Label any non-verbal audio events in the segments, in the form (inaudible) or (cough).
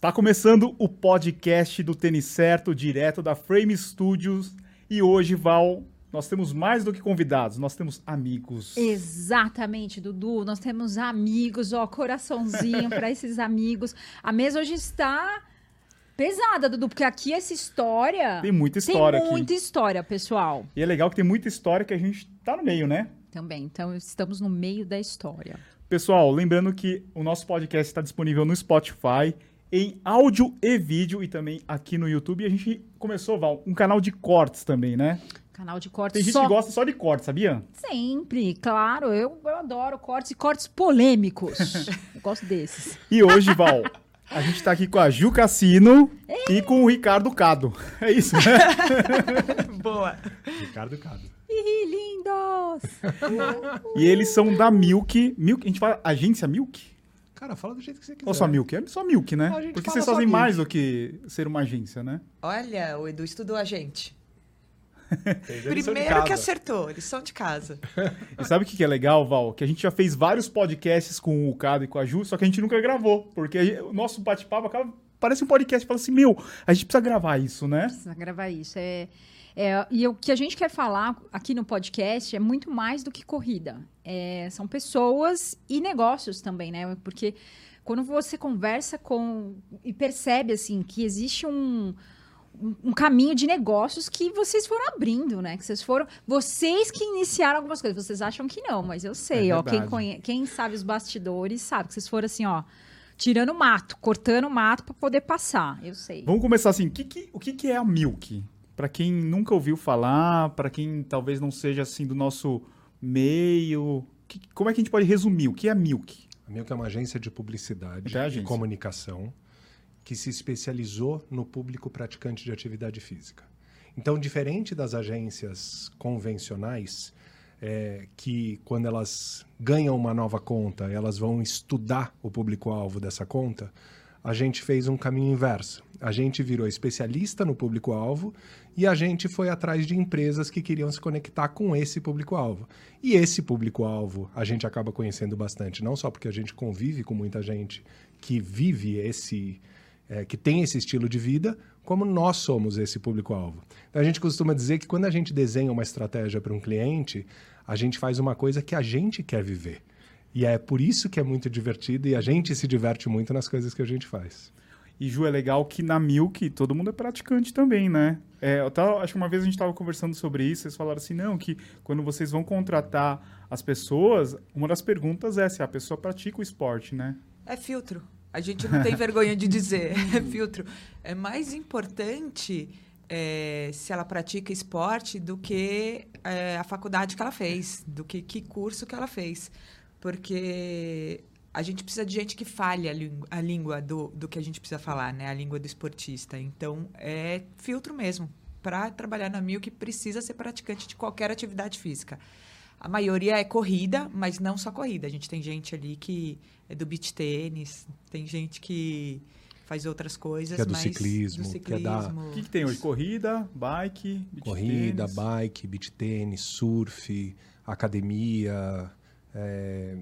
Está começando o podcast do Tênis Certo, direto da Frame Studios. E hoje, Val, nós temos mais do que convidados, nós temos amigos. Exatamente, Dudu. Nós temos amigos, ó, coraçãozinho (laughs) para esses amigos. A mesa hoje está pesada, Dudu, porque aqui essa história. Tem muita história Tem aqui. muita história, pessoal. E é legal que tem muita história que a gente tá no meio, né? Também. Então, estamos no meio da história. Pessoal, lembrando que o nosso podcast está disponível no Spotify, em áudio e vídeo, e também aqui no YouTube. E a gente começou, Val, um canal de cortes também, né? Canal de cortes Tem gente só que gosta só de cortes, sabia? sempre, claro. Eu, eu adoro cortes e cortes polêmicos. (laughs) eu gosto desses. E hoje, Val, a gente tá aqui com a Ju Cassino e com o Ricardo Cado. É isso, né? (laughs) Boa. Ricardo Cado. Ih, lindos! E eles são da Milk. Milk, a gente fala agência Milk? Cara, fala do jeito que você quiser. Ou só Milk? É só Milk, né? Porque vocês fazem Milk. mais do que ser uma agência, né? Olha, o Edu estudou a gente. Primeiro que acertou, eles são de casa. E sabe o que que é legal, Val? Que a gente já fez vários podcasts com o Cado e com a Ju, só que a gente nunca gravou. Porque gente- o nosso bate-papo acaba. Parece um podcast. Fala assim, meu, a gente precisa gravar isso, né? Precisa gravar isso. É, é, e o que a gente quer falar aqui no podcast é muito mais do que corrida. É, são pessoas e negócios também, né? Porque quando você conversa com e percebe assim que existe um, um- um caminho de negócios que vocês foram abrindo, né? Que vocês foram. Vocês que iniciaram algumas coisas. Vocês acham que não, mas eu sei, É ó. Quem, conhe- quem sabe os bastidores sabe que vocês foram assim, ó. Tirando mato, cortando mato para poder passar. Eu sei. Vamos começar assim. O que, que- o que, que é a Milk? Pra quem nunca ouviu falar, pra quem talvez não seja assim do nosso meio. que- como é que a gente pode resumir? O que é a Milk? A Milk é uma agência de publicidade É a e agência. comunicação que se especializou no público praticante de atividade física. Então, diferente das agências convencionais, é, que quando elas ganham uma nova conta, elas vão estudar o público-alvo dessa conta, a gente fez um caminho inverso. A gente virou especialista no público-alvo e a gente foi atrás de empresas que queriam se conectar com esse público-alvo. E esse público-alvo a gente acaba conhecendo bastante, não só porque a gente convive com muita gente que vive esse, é, que tem esse estilo de vida, como nós somos esse público-alvo. Então a gente costuma dizer que quando a gente desenha uma estratégia para um cliente, a gente faz uma coisa que a gente quer viver. E é por isso que é muito divertido e a gente se diverte muito nas coisas que a gente faz. E Ju, é legal que na Milk todo mundo é praticante também, né? É, eu tava- acho que uma vez a gente estava conversando sobre isso, vocês falaram assim, não, que quando vocês vão contratar as pessoas, uma das perguntas é se a pessoa pratica o esporte, né? É filtro. A gente não tem vergonha de dizer, (laughs) é filtro. É mais importante é, se ela pratica esporte do que é, a faculdade que ela fez, do que que curso que ela fez. Porque a gente precisa de gente que fale a, língua- a língua do, do que a gente precisa falar, né? A língua do esportista. Então, é filtro mesmo. Para trabalhar na Milk, precisa ser praticante de qualquer atividade física. A maioria é corrida, mas não só corrida. A gente tem gente ali que é do beach tênis, tem gente que faz outras coisas, Que é do mas ciclismo, do que é da- ciclismo. O que, que tem hoje? Corrida, bike, beach Corrida, tênis? bike, beach tênis, surf, academia. é,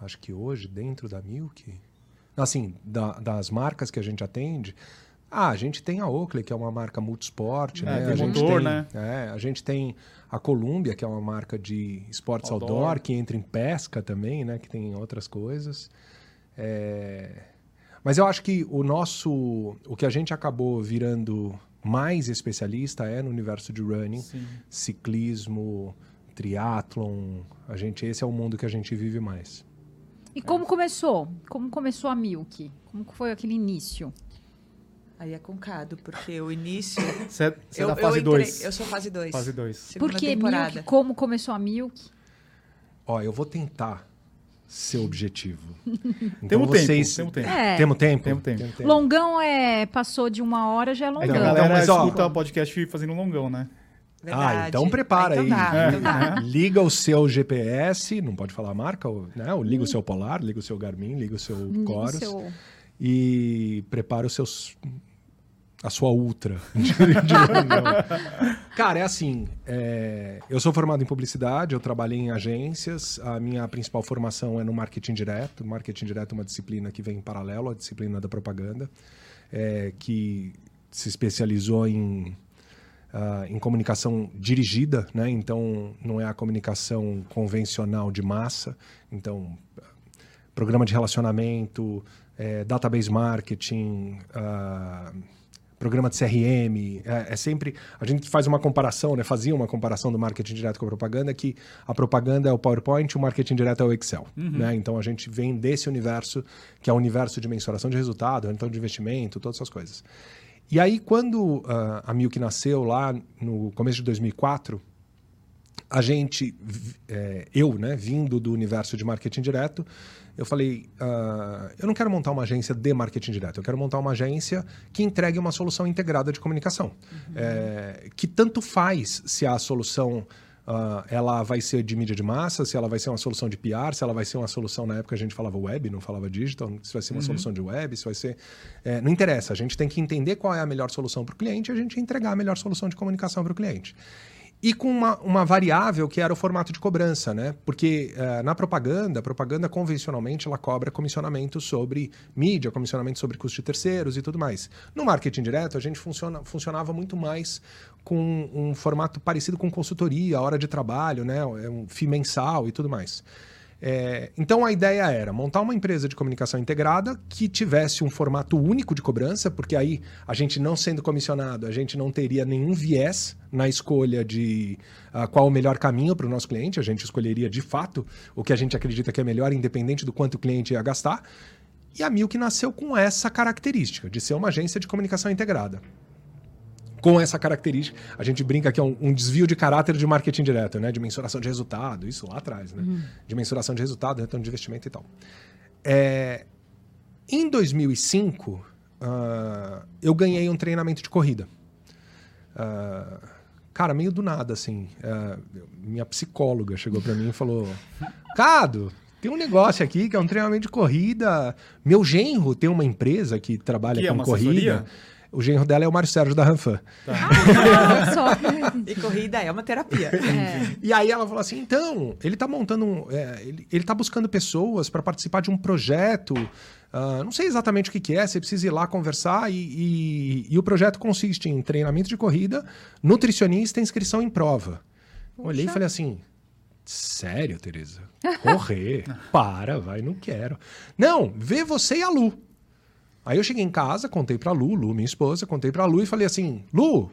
Acho que hoje, dentro da Milk, assim, da- das marcas que a gente atende, ah, a gente tem a Oakley, que é uma marca multisport, É, né? a gente motor, tem, né? é, a gente tem a Columbia, que é uma marca de esportes Outdoor. outdoor, que entra em pesca também, né? Que tem outras coisas. É, Mas eu acho que o nosso, o que a gente acabou virando mais especialista é no universo de running, Sim. ciclismo, triatlon. A gente esse é o mundo que a gente vive mais. E como começou? Como começou a Milk? Como foi aquele início? Aí é concado, porque o início. (laughs) Você é, é eu, da fase eu entrei- 2. Eu sou fase 2. Fase 2. Segunda Por que temporada. Milk? Como começou a Milk? Ó, eu vou tentar ser objetivo. (laughs) Então Temos tempo, vocês... temos tempo. É. Temos tempo? Temos tempo. Longão é passou de uma hora já é É longão. que a Então, galera mas, ó, escuta o podcast fazendo longão, né? Verdade. Ah, então prepara então aí. Dá, É. então dá. Liga o seu GPS, não pode falar a marca, né? Ou Liga o seu Polar, liga o seu Garmin, liga o seu Liga o Chorus seu- e prepara os seus a sua ultra (laughs) de, de reunião. Cara, é assim, é, eu sou formado em publicidade, eu trabalhei em agências, a minha principal formação é no marketing direto. Marketing direto é uma disciplina que vem em paralelo à disciplina da propaganda, é, que se especializou em, uh, em comunicação dirigida, né? então não é a comunicação convencional de massa, então programa de relacionamento, é, database marketing, uh, programa de CRM, é, é, sempre a gente faz uma comparação, né? Fazia uma comparação do marketing direto com a propaganda, que a propaganda é o PowerPoint, o marketing direto é o Excel, uhum. né? Então a gente vem desse universo que é o universo de mensuração de resultado, então de investimento, todas essas coisas. E aí quando uh, a Milk nasceu lá no começo de 2004 a gente, é, eu, né, vindo do universo de marketing direto, eu falei, uh, eu não quero montar uma agência de marketing direto, eu quero montar uma agência que entregue uma solução integrada de comunicação. Uhum. É, que tanto faz se a solução uh, ela vai ser de mídia de massa, se ela vai ser uma solução de PR, se ela vai ser uma solução, na época a gente falava web, não falava digital, se vai ser uma uhum. solução de web, se vai ser... É, não interessa, a gente tem que entender qual é a melhor solução para o cliente e a gente entregar a melhor solução de comunicação para o cliente e com uma, uma, variável que era o formato de cobrança, né? Porque uh, na propaganda, a propaganda convencionalmente ela cobra comissionamento sobre mídia, comissionamento sobre custo de terceiros e tudo mais. No marketing direto, a gente funciona, funcionava muito mais com um formato parecido com consultoria, hora de trabalho, né? É um FII mensal e tudo mais. É, então a ideia era montar uma empresa de comunicação integrada que tivesse um formato único de cobrança, porque aí a gente não sendo comissionado, a gente não teria nenhum viés na escolha de uh, qual o melhor caminho para o nosso cliente, a gente escolheria de fato o que a gente acredita que é melhor, independente do quanto o cliente ia gastar. E a Milk nasceu com essa característica de ser uma agência de comunicação integrada com essa característica. A gente brinca que é um, um, desvio de caráter de marketing direto, né? De mensuração de resultado, isso lá atrás, né? Uhum. De mensuração de resultado, retorno de investimento e tal. É, em 2005, uh, ah, eu ganhei um treinamento de corrida. Uh, cara, meio do nada, assim. Uh, minha psicóloga chegou para mim e falou: Cado, tem um negócio aqui que é um treinamento de corrida. Meu genro tem uma empresa que trabalha que é com é corrida. Assessoria? O genro dela é o Mário Sérgio da Ranfan. Tá. Ah, e corrida é uma terapia. (laughs) É. E aí ela falou assim: então, ele está montando um. É, ele, ele tá buscando pessoas para participar de um projeto. Uh, não sei exatamente o que, que, é, você precisa ir lá conversar. E, e, e, o projeto consiste em treinamento de corrida, nutricionista e inscrição em prova. Puxa. Olhei e falei assim: sério, Tereza? Correr? (laughs) para, vai, não quero. Não, vê você e a Lu. Aí eu cheguei em casa, contei pra Lu, Lu, minha esposa, contei pra Lu e falei assim: Lu,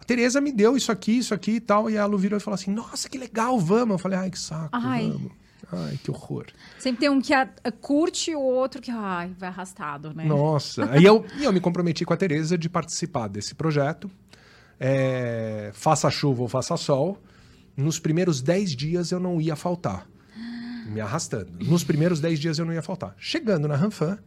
a Tereza me deu isso aqui, isso aqui e tal. E a Lu virou e falou assim: Nossa, que legal, vamos. Eu falei: Ai, que saco, ai. vamos. Ai, que horror. Sempre tem um que a, a, curte e o outro que ai, vai arrastado, né? Nossa. Aí eu, eu me comprometi com a Tereza de participar desse projeto. É, faça chuva ou faça sol. Nos primeiros 10 dias eu não ia faltar. Me arrastando. Nos primeiros 10 dias eu não ia faltar. Chegando na Ranfan,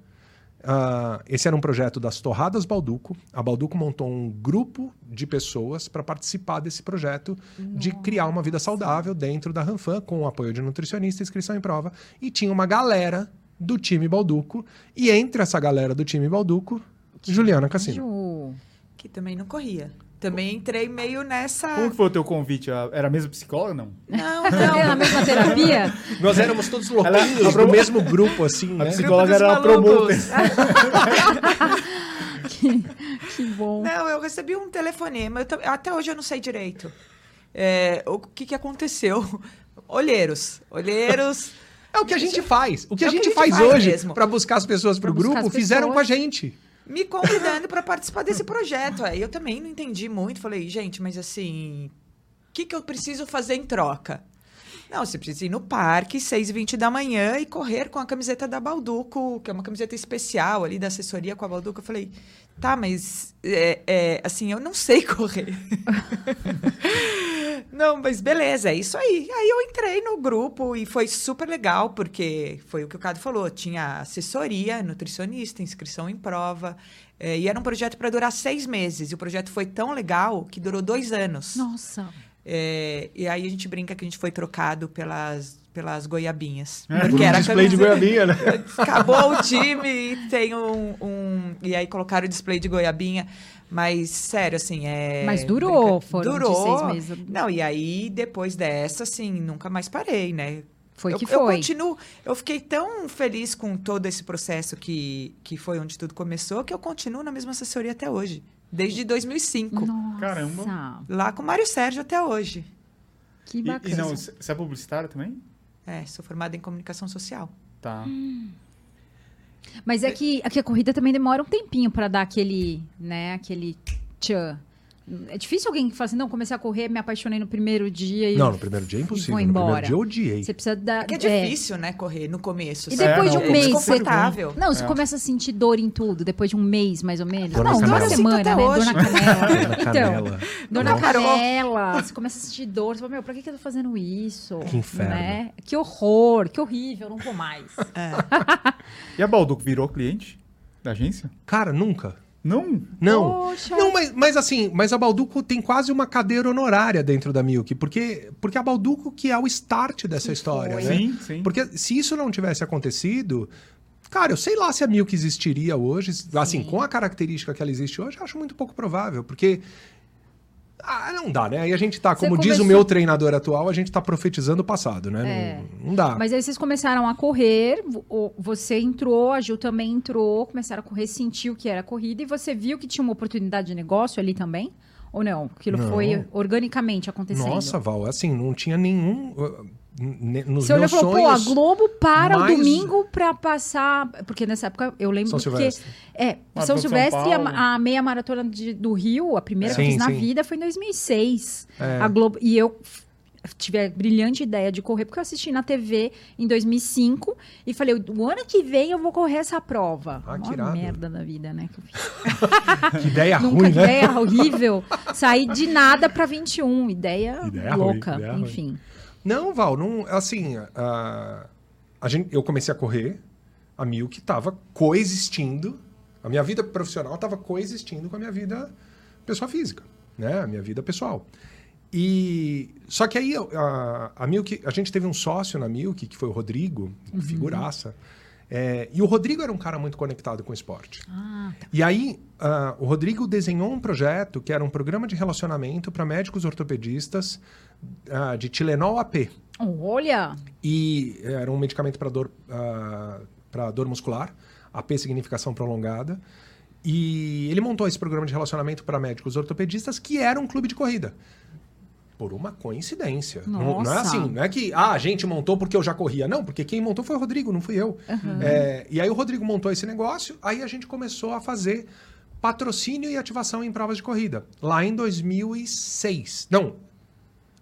Uh, esse era um projeto das Torradas Balduco. A Balduco montou um grupo de pessoas para participar desse projeto Nossa. de criar uma vida saudável dentro da Ranfan, com o apoio de nutricionista, inscrição em prova. E tinha uma galera do time Balduco. E entre essa galera do time Balduco, Juliana Cassino. Que também não corria. Também entrei meio nessa. Como foi o teu convite? Era a mesma psicóloga, não? Não, (laughs) não. a mesma terapia? Nós éramos todos louquinhos Ela, do mesmo grupo, assim, a né? A psicóloga era a promoter. (laughs) que, que bom. Não, eu recebi um telefonema. Eu, até hoje eu não sei direito. É, o que, que aconteceu? (laughs) Olheiros. Olheiros. É o que a gente faz. O que, é a, gente que a gente faz, faz hoje para buscar as pessoas para o grupo, fizeram com a gente me convidando para participar desse projeto. Aí eu também não entendi muito. Falei, gente, mas assim, o que, que eu preciso fazer em troca? Não, você precisa ir no parque, 6h20 da manhã, e correr com a camiseta da Balduco, que é uma camiseta especial ali da assessoria com a Balduco. Eu falei, tá, mas é, é, assim, eu não sei (laughs) correr. Não, mas beleza, é isso aí. Aí eu entrei no grupo e foi super legal, porque foi o que o Cado falou: tinha assessoria, nutricionista, inscrição em prova. É, e era um projeto para durar seis meses. E o projeto foi tão legal que durou dois anos. Nossa! É, e aí a gente brinca que a gente foi trocado pelas pelas goiabinhas. É, Por Porque era display de goiabinha, né? (laughs) Acabou o time e tem um, um- E aí colocaram o display de goiabinha. Mas, sério, assim, é. Mas durou, foram de durou. seis meses. Não, e aí, depois dessa, assim, nunca mais parei, né? Foi eu, que Eu foi. continuo. Eu fiquei tão feliz com todo esse processo que, que foi onde tudo começou, que eu continuo na mesma assessoria até hoje. Desde 2005. Nossa, Caramba. Lá com o Mário Sérgio até hoje. que E, bacana. e não, você é publicitária também? É, sou formada em comunicação social. Tá. Mas é que, é que a corrida também demora um tempinho pra dar aquele, né, aquele tchan. É difícil alguém que fala assim, não, comecei a correr, me apaixonei no primeiro dia e Não, no primeiro dia é impossível. vou No primeiro embora. dia eu odiei. você precisa dar... É que é difícil, né, correr no começo. E depois É, de um o mês, desconfortável. Não, você É. começa a sentir dor em tudo, depois de um mês, mais ou menos. Dor na não, uma canela. semana, né? Dor na canela. (laughs) Na então, canela. dor Não na canela. Você começa a sentir dor. Você fala, meu, pra que, que eu tô fazendo isso? Que inferno. Né? Que horror, que horrível, não vou mais. (laughs) E a Balduco virou cliente da agência? Cara, nunca. Não? Não. Poxa. Não, mas, mas assim, mas a Balduco tem quase uma cadeira honorária dentro da Milk, porque, porque a Balduco que é o start dessa Que história, foi. né? Sim, sim. Porque se isso não tivesse acontecido, cara, eu sei lá se a Milk existiria hoje, assim, com a característica que ela existe hoje, eu acho muito pouco provável, porque ah, não dá, né? Aí a gente tá, como diz o começou- meu treinador atual, a gente tá profetizando o passado, né? É. Não, não dá. Mas aí vocês começaram a correr, vo- você entrou, a Gil também entrou, começaram a correr, sentiu que era corrida e você viu que tinha uma oportunidade de negócio ali também? Ou não? Aquilo Não. foi organicamente acontecendo? Nossa, Val, assim, não tinha nenhum. Nos Você olhou e falou, pô, a. Globo para mais- o domingo pra passar. Porque nessa época eu lembro São que. É, Maratona São de São Silvestre, a, Paulo. a meia maratona de- do Rio, a primeira que eu fiz na sim. vida foi em 2006. É. A Globo. E eu tive a brilhante ideia de correr, porque eu assisti na TV em 2005 e falei, o ano que vem eu vou correr essa prova. Ah, que merda da vida, né? que (laughs) ideia (laughs) Nunca, ruim, né? ideia horrível. Saí de nada pra 21. Ideia, Ideia ruim, louca, ideia ruim. Não, Val, não, assim, a, a gente, eu comecei a correr, a Milk estava coexistindo, a minha vida profissional estava coexistindo com a minha vida pessoa física, né? A minha vida pessoal. E só que aí a, a Milk, a gente teve um sócio na Milk, que foi o Rodrigo, figuraça. é, e o Rodrigo era um cara muito conectado com o esporte. Ah, tá. E aí, ah, o Rodrigo desenhou um projeto que era um programa de relacionamento para médicos ortopedistas ah, de Tilenol AP. Olha! E era um medicamento para dor, para dor muscular. AP significa ação prolongada. E ele montou esse programa de relacionamento para médicos ortopedistas, que era um clube de corrida. Por uma coincidência. Não, não é assim, não é que ah, a gente montou porque eu já corria. Não, porque quem montou foi o Rodrigo, não fui eu. Uhum. É, e aí o Rodrigo montou esse negócio, aí a gente começou a fazer patrocínio e ativação em provas de corrida. Lá em 2006. Não,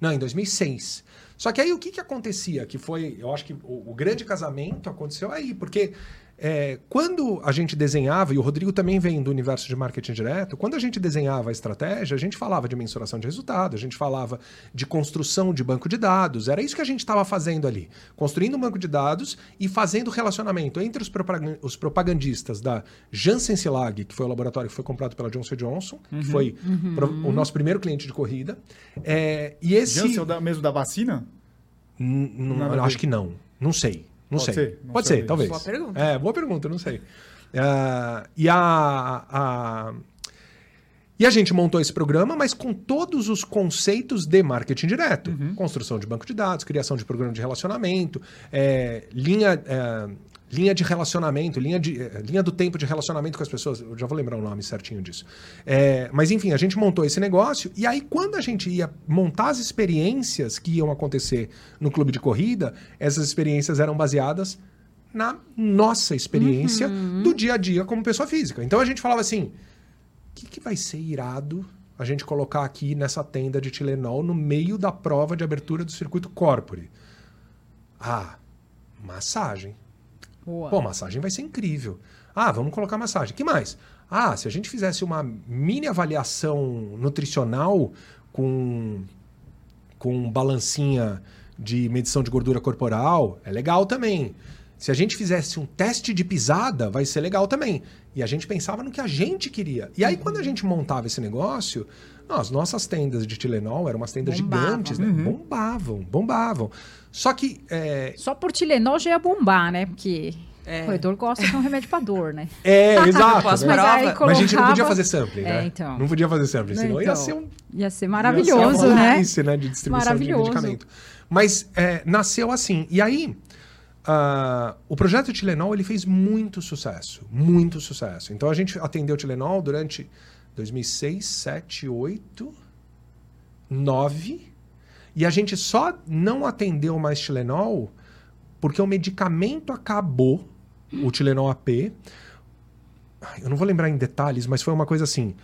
não, em 2006. Só que aí o que, que acontecia? Que foi, eu acho que o, o grande casamento aconteceu aí, porque é, quando a gente desenhava, e o Rodrigo também vem do universo de marketing direto, quando a gente desenhava a estratégia, a gente falava de mensuração de resultado, a gente falava de construção de banco de dados, era isso que a gente estava fazendo ali. Construindo um banco de dados e fazendo relacionamento entre os, propagan- os propagandistas da Janssen Silag, que foi o laboratório que foi comprado pela Johnson Johnson, que foi pro- o nosso primeiro cliente de corrida, é, e esse... Janssen, o da- mesmo da vacina? N- não- acho que não. Não sei. Não Pode sei. ser, não Pode sei. ser, talvez. Boa pergunta. É, boa pergunta, não sei. Ah, e a, a- E a gente montou esse programa, mas com todos os conceitos de marketing direto. Construção de banco de dados, criação de programa de relacionamento, é, linha, é, linha de relacionamento, linha, de, é, linha do tempo de relacionamento com as pessoas. Eu já vou lembrar o nome certinho disso. É, mas enfim, a gente montou esse negócio e aí quando a gente ia montar as experiências que iam acontecer no clube de corrida, essas experiências eram baseadas na nossa experiência do dia a dia como pessoa física. Então a gente falava assim: o que, que vai ser irado a gente colocar aqui nessa tenda de Tilenol no meio da prova de abertura do circuito Corpore? Ah, massagem. Boa. Pô, massagem vai ser incrível. Ah, vamos colocar massagem. que mais? Ah, se a gente fizesse uma mini avaliação nutricional com, com balancinha de medição de gordura corporal, é legal também. Se a gente fizesse um teste de pisada, vai ser legal também. E a gente pensava no que a gente queria. E aí, quando a gente montava esse negócio, as nossas tendas de Tilenol eram umas tendas Bombavam. gigantes, né? Bombavam, bombavam. Só que é, Só por Tilenol já ia bombar, né? Porque É. o corredor gosta de um remédio pra dor, né? (laughs) É, exato. Né? Mas aí Mas Mas a gente não podia colocava- fazer sampling, né? É, então. Não podia fazer sampling, senão ia Então, ser um Ia ser ia ser maravilhoso, né? maluquice, né? De distribuição Maravilhoso. de medicamento. Mas é, nasceu assim. E aí, ah, o projeto Tilenol ele fez muito sucesso. Muito sucesso. Então a gente atendeu o Tilenol durante 2006, 7, 8, 9. E a gente só não atendeu mais Tilenol porque o medicamento acabou, o Tilenol AP. Eu não vou lembrar em detalhes, mas foi uma coisa assim.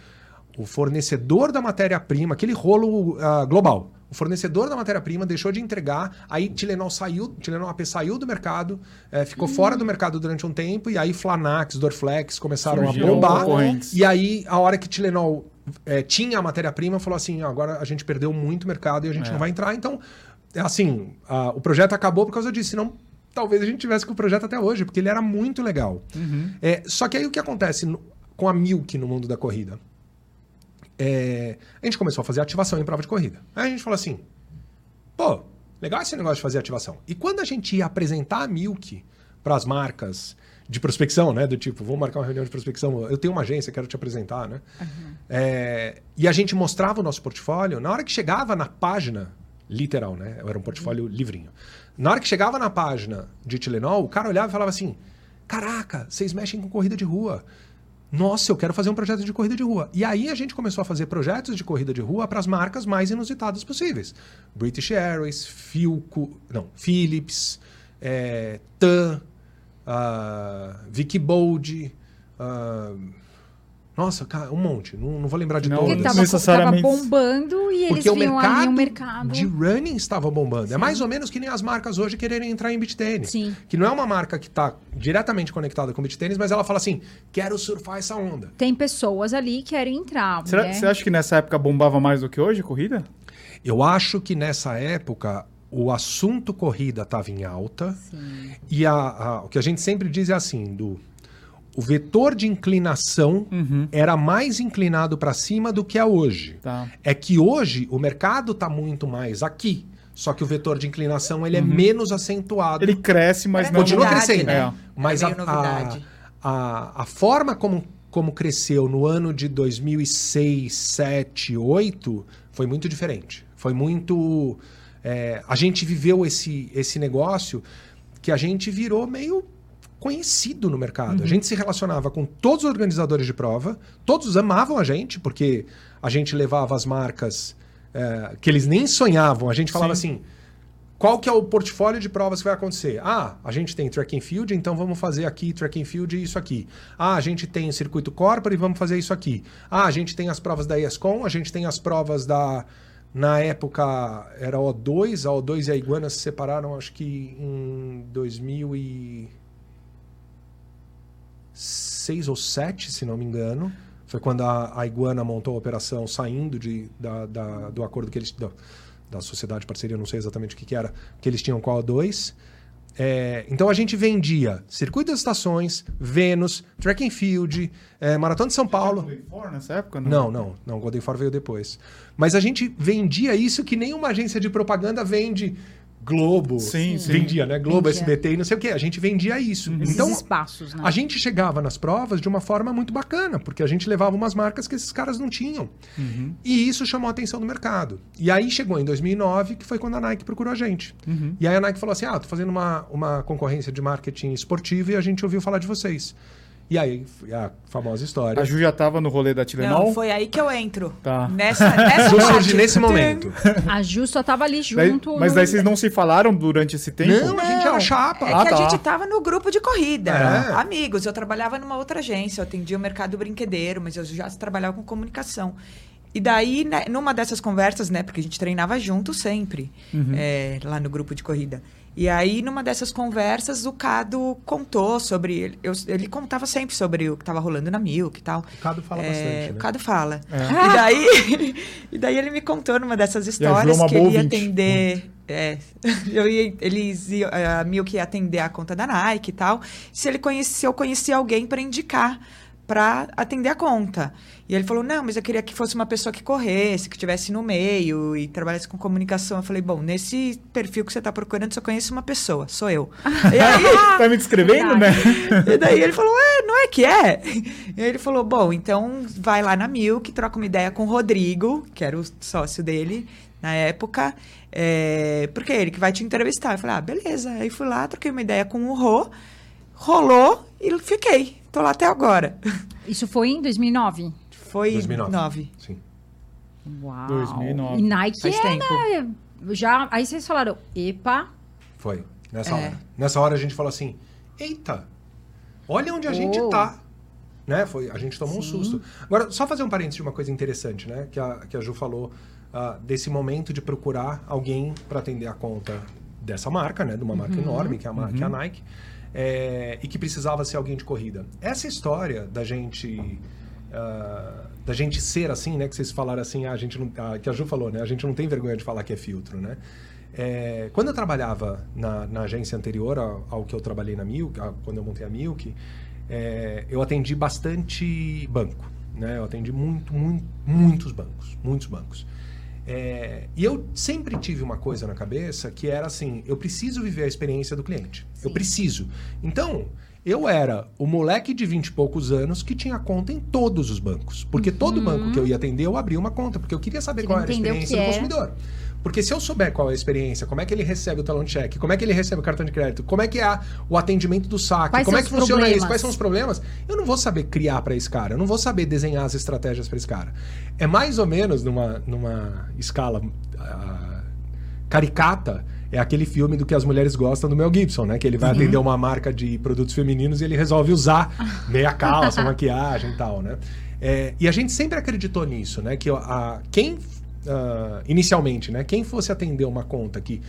O fornecedor da matéria-prima, aquele rolo ah, global, o fornecedor da matéria-prima deixou de entregar, aí Tilenol saiu, Tilenol AP saiu do mercado, eh, ficou fora do mercado durante um tempo, e aí Flanax, Dorflex começaram Surgiram a bombar. E aí, a hora que Tilenol eh, tinha a matéria-prima, falou assim: "Ah, agora a gente perdeu muito mercado e a gente É. não vai entrar. Então, assim, ah, o projeto acabou por causa disso. Senão, talvez a gente tivesse com o projeto até hoje, porque ele era muito legal. É, só que aí o que acontece no- com a Milk no mundo da corrida? É, a gente começou a fazer ativação em prova de corrida. Aí a gente falou assim: pô, legal esse negócio de fazer ativação. E quando a gente ia apresentar a Milk para as marcas de prospecção, né? Do tipo, vamos marcar uma reunião de prospecção, eu tenho uma agência, quero te apresentar, né? É, e a gente mostrava o nosso portfólio, na hora que chegava na página, literal, né? Era um portfólio livrinho. Na hora que chegava na página de Tilenol, o cara olhava e falava assim: Caraca, vocês mexem com corrida de rua. Nossa, eu quero fazer um projeto de corrida de rua. E aí a gente começou a fazer projetos de corrida de rua para as marcas mais inusitadas possíveis. British Airways, Philco, não, Philips, é, TAM, ah, Vicky Bold, ah, nossa, cara, um monte. Não, não vou lembrar de Não, todas. Todas. tava, Necessariamente. tava bombando e eles Porque o viam ali mercado, um mercado. de running estava bombando. É mais ou menos que nem as marcas hoje quererem entrar em beach tênis. Sim. Que não é uma marca que está diretamente conectada com beach tênis, mas ela fala assim: quero surfar essa onda. Tem pessoas ali que querem entrar. Será- né? Você acha que nessa época bombava mais do que hoje a corrida? Eu acho que nessa época o assunto corrida estava em alta. E a- a- o que a gente sempre diz é assim: do, o vetor de inclinação era mais inclinado para cima do que é hoje. Tá. É que hoje o mercado está muito mais aqui. Só que o vetor de inclinação ele é menos acentuado. Ele cresce, mas Era não... continua novidade, crescendo. né? É. Mas a, meio a, novidade. a, a forma como, como cresceu no ano de 2006, 7, 8 foi muito diferente. Foi muito. É, a gente viveu esse, esse negócio que a gente virou meio conhecido no mercado. A gente se relacionava com todos os organizadores de prova, todos amavam a gente, porque a gente levava as marcas é, que eles nem sonhavam. A gente falava assim. Qual que é o portfólio de provas que vai acontecer? Ah, a gente tem track and field, então vamos fazer aqui track and field e isso aqui. Ah, a gente tem o circuito corporate e vamos fazer isso aqui. Ah, a gente tem as provas da ESCOM, a gente tem as provas da... Na época era a O2, a O2 e a Iguana se separaram acho que em 2006 ou 7, se não me engano. Foi quando a, a Iguana montou a operação saindo de, da, da- do acordo que eles... da- da sociedade parceria, não sei exatamente o que, que era, que eles tinham com a O2. É, então a gente vendia Circuito das Estações, Vênus, Track and Field, é, Maratona de São Paulo. nessa época? Não, não, não, Golden For veio depois. Mas a gente vendia isso que nenhuma agência de propaganda vende Globo. Sim, sim. Vendia, né? Globo, Vendia. SBT e não sei o quê. A gente vendia isso. Esses Então, espaços, né? a gente chegava nas provas de uma forma muito bacana, porque a gente levava umas marcas que esses caras não tinham. E isso chamou a atenção do mercado. E aí chegou em 2009, que foi quando a Nike procurou a gente. E aí a Nike falou assim: ah, tô fazendo uma, uma concorrência de marketing esportivo e a gente ouviu falar de vocês. E aí, a famosa história. A Ju já tava no rolê da Tilenol? Não, foi aí que eu entro. Tá. Nessa, nessa parte. nesse momento. A Ju só tava ali Daí- junto. mas no- daí vocês não se falaram durante esse tempo? Não, a gente era Não, chapa. É Ah, que tá. a gente tava no grupo de corrida. É. Amigos, eu trabalhava numa outra agência, eu atendia o mercado brinquedeiro, mas eu já trabalhava com comunicação. E daí, né, numa dessas conversas, né, porque a gente treinava junto sempre, Uhum. é, lá no grupo de corrida. E aí, numa dessas conversas, o Cado contou sobre. Ele, eu- ele contava sempre sobre o que estava rolando na Milk e tal. O Cado fala É, bastante, O né? Cado fala. É. E, daí, (laughs) e daí ele me contou numa dessas histórias que ele ia atender. É, (laughs) eu ia, eles iam, a Milk ia atender a conta da Nike e tal. Se ele conhecia, se eu conhecia alguém para indicar para atender a conta. E ele falou: "Não, mas eu queria que fosse uma pessoa que corresse, que estivesse no meio e trabalhasse com comunicação". Eu falei: "Bom, nesse perfil que você está procurando, só conheço uma pessoa, sou eu". (laughs) e aí (laughs) tá me descrevendo, né? e daí ele falou, é, não é que é? E aí ele falou, bom, então vai lá na Milk, troca uma ideia com o Rodrigo, que era o sócio dele na época, é, porque é ele que vai te entrevistar. Eu falei, ah, beleza. Aí fui lá, troquei uma ideia com o Rô, rolou e fiquei. Tô lá até agora. Isso foi em 2009? Foi 2009. nove. Sim. Uau. 2009. E Nike Faz é, tempo. já Aí vocês falaram, epa, Foi. Nessa É. hora. Nessa hora a gente falou assim: eita, olha onde a gente Oh. tá. Né? Foi, a gente tomou um Sim. susto. Agora, só fazer um parênteses de uma coisa interessante, né? Que a, que a Ju falou ah, desse momento de procurar alguém para atender a conta dessa marca, né? De uma marca enorme, que é a, mar- que é a Nike. É, e que precisava ser alguém de corrida. Essa história da gente. ah, da gente ser assim, né? Que vocês falaram assim, ah, a gente não, ah, que a Ju falou, né? A gente não tem vergonha de falar que é filtro, né? É, quando eu trabalhava na, na agência anterior ao, ao que eu trabalhei na Milk, a- quando eu montei a Milk, é, eu atendi bastante banco, né? Eu atendi muito, muito, muitos bancos, muitos bancos. É, e eu sempre tive uma coisa na cabeça que era assim: eu preciso viver a experiência do cliente. Eu Sim. preciso. Então, eu era o moleque de 20 e poucos anos que tinha conta em todos os bancos. Porque todo banco que eu ia atender, eu abria uma conta, porque eu queria saber Queria qual era a experiência do é. Porque se eu souber qual é a experiência, como é que ele recebe o talão de cheque, como é que ele recebe o cartão de crédito, como é que é o atendimento do saque, Quais como é que funciona problemas? isso, quais são os problemas, eu não vou saber criar para esse cara, eu não vou saber desenhar as estratégias para esse cara. É mais ou menos numa, numa escala ah, caricata, é aquele filme do que as mulheres gostam do Mel Gibson, né? Que ele vai atender uma marca de produtos femininos e ele resolve usar (laughs) meia calça, maquiagem e tal, né? É, e a gente sempre acreditou nisso, né? Que a, quem ah, inicialmente, né? Quem fosse atender uma conta que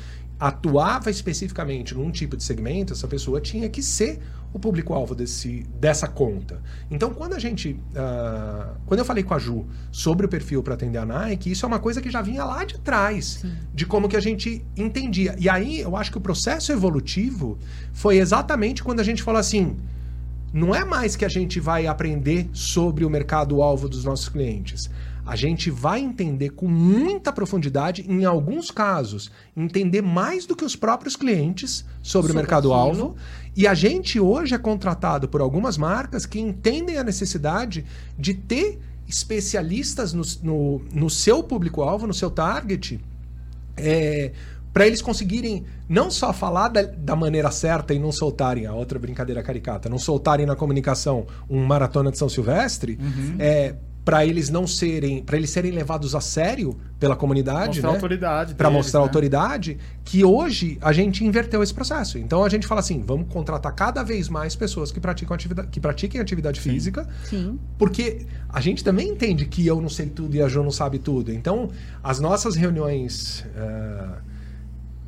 atuava especificamente num tipo de segmento, essa pessoa tinha que ser o público-alvo desse, dessa conta. Então, quando a gente. ah, quando eu falei com a Ju sobre o perfil para atender a Nike, isso é uma coisa que já vinha lá de trás, de como que a gente entendia. E aí, eu acho que o processo evolutivo foi exatamente quando a gente falou assim. Não é mais que a gente vai aprender sobre o mercado-alvo dos nossos clientes. A gente vai entender com muita profundidade, em alguns casos, entender mais do que os próprios clientes sobre, o Sobre mercado-alvo. E a gente hoje é contratado por algumas marcas que entendem a necessidade de ter especialistas no, no, no seu público-alvo, no seu target, para eles conseguirem não só falar da, da maneira certa e não soltarem a outra brincadeira caricata, não soltarem na comunicação um maratona de São Silvestre, é, para eles não serem, para eles serem levados a sério pela comunidade, Mostrar a né? autoridade. para mostrar né? autoridade, que hoje a gente inverteu esse processo. Então a gente fala assim, vamos contratar cada vez mais pessoas que praticam atividade, que pratiquem atividade física, sim. porque a gente também entende que eu não sei tudo e a Jo não sabe tudo. Então, as nossas reuniões eh,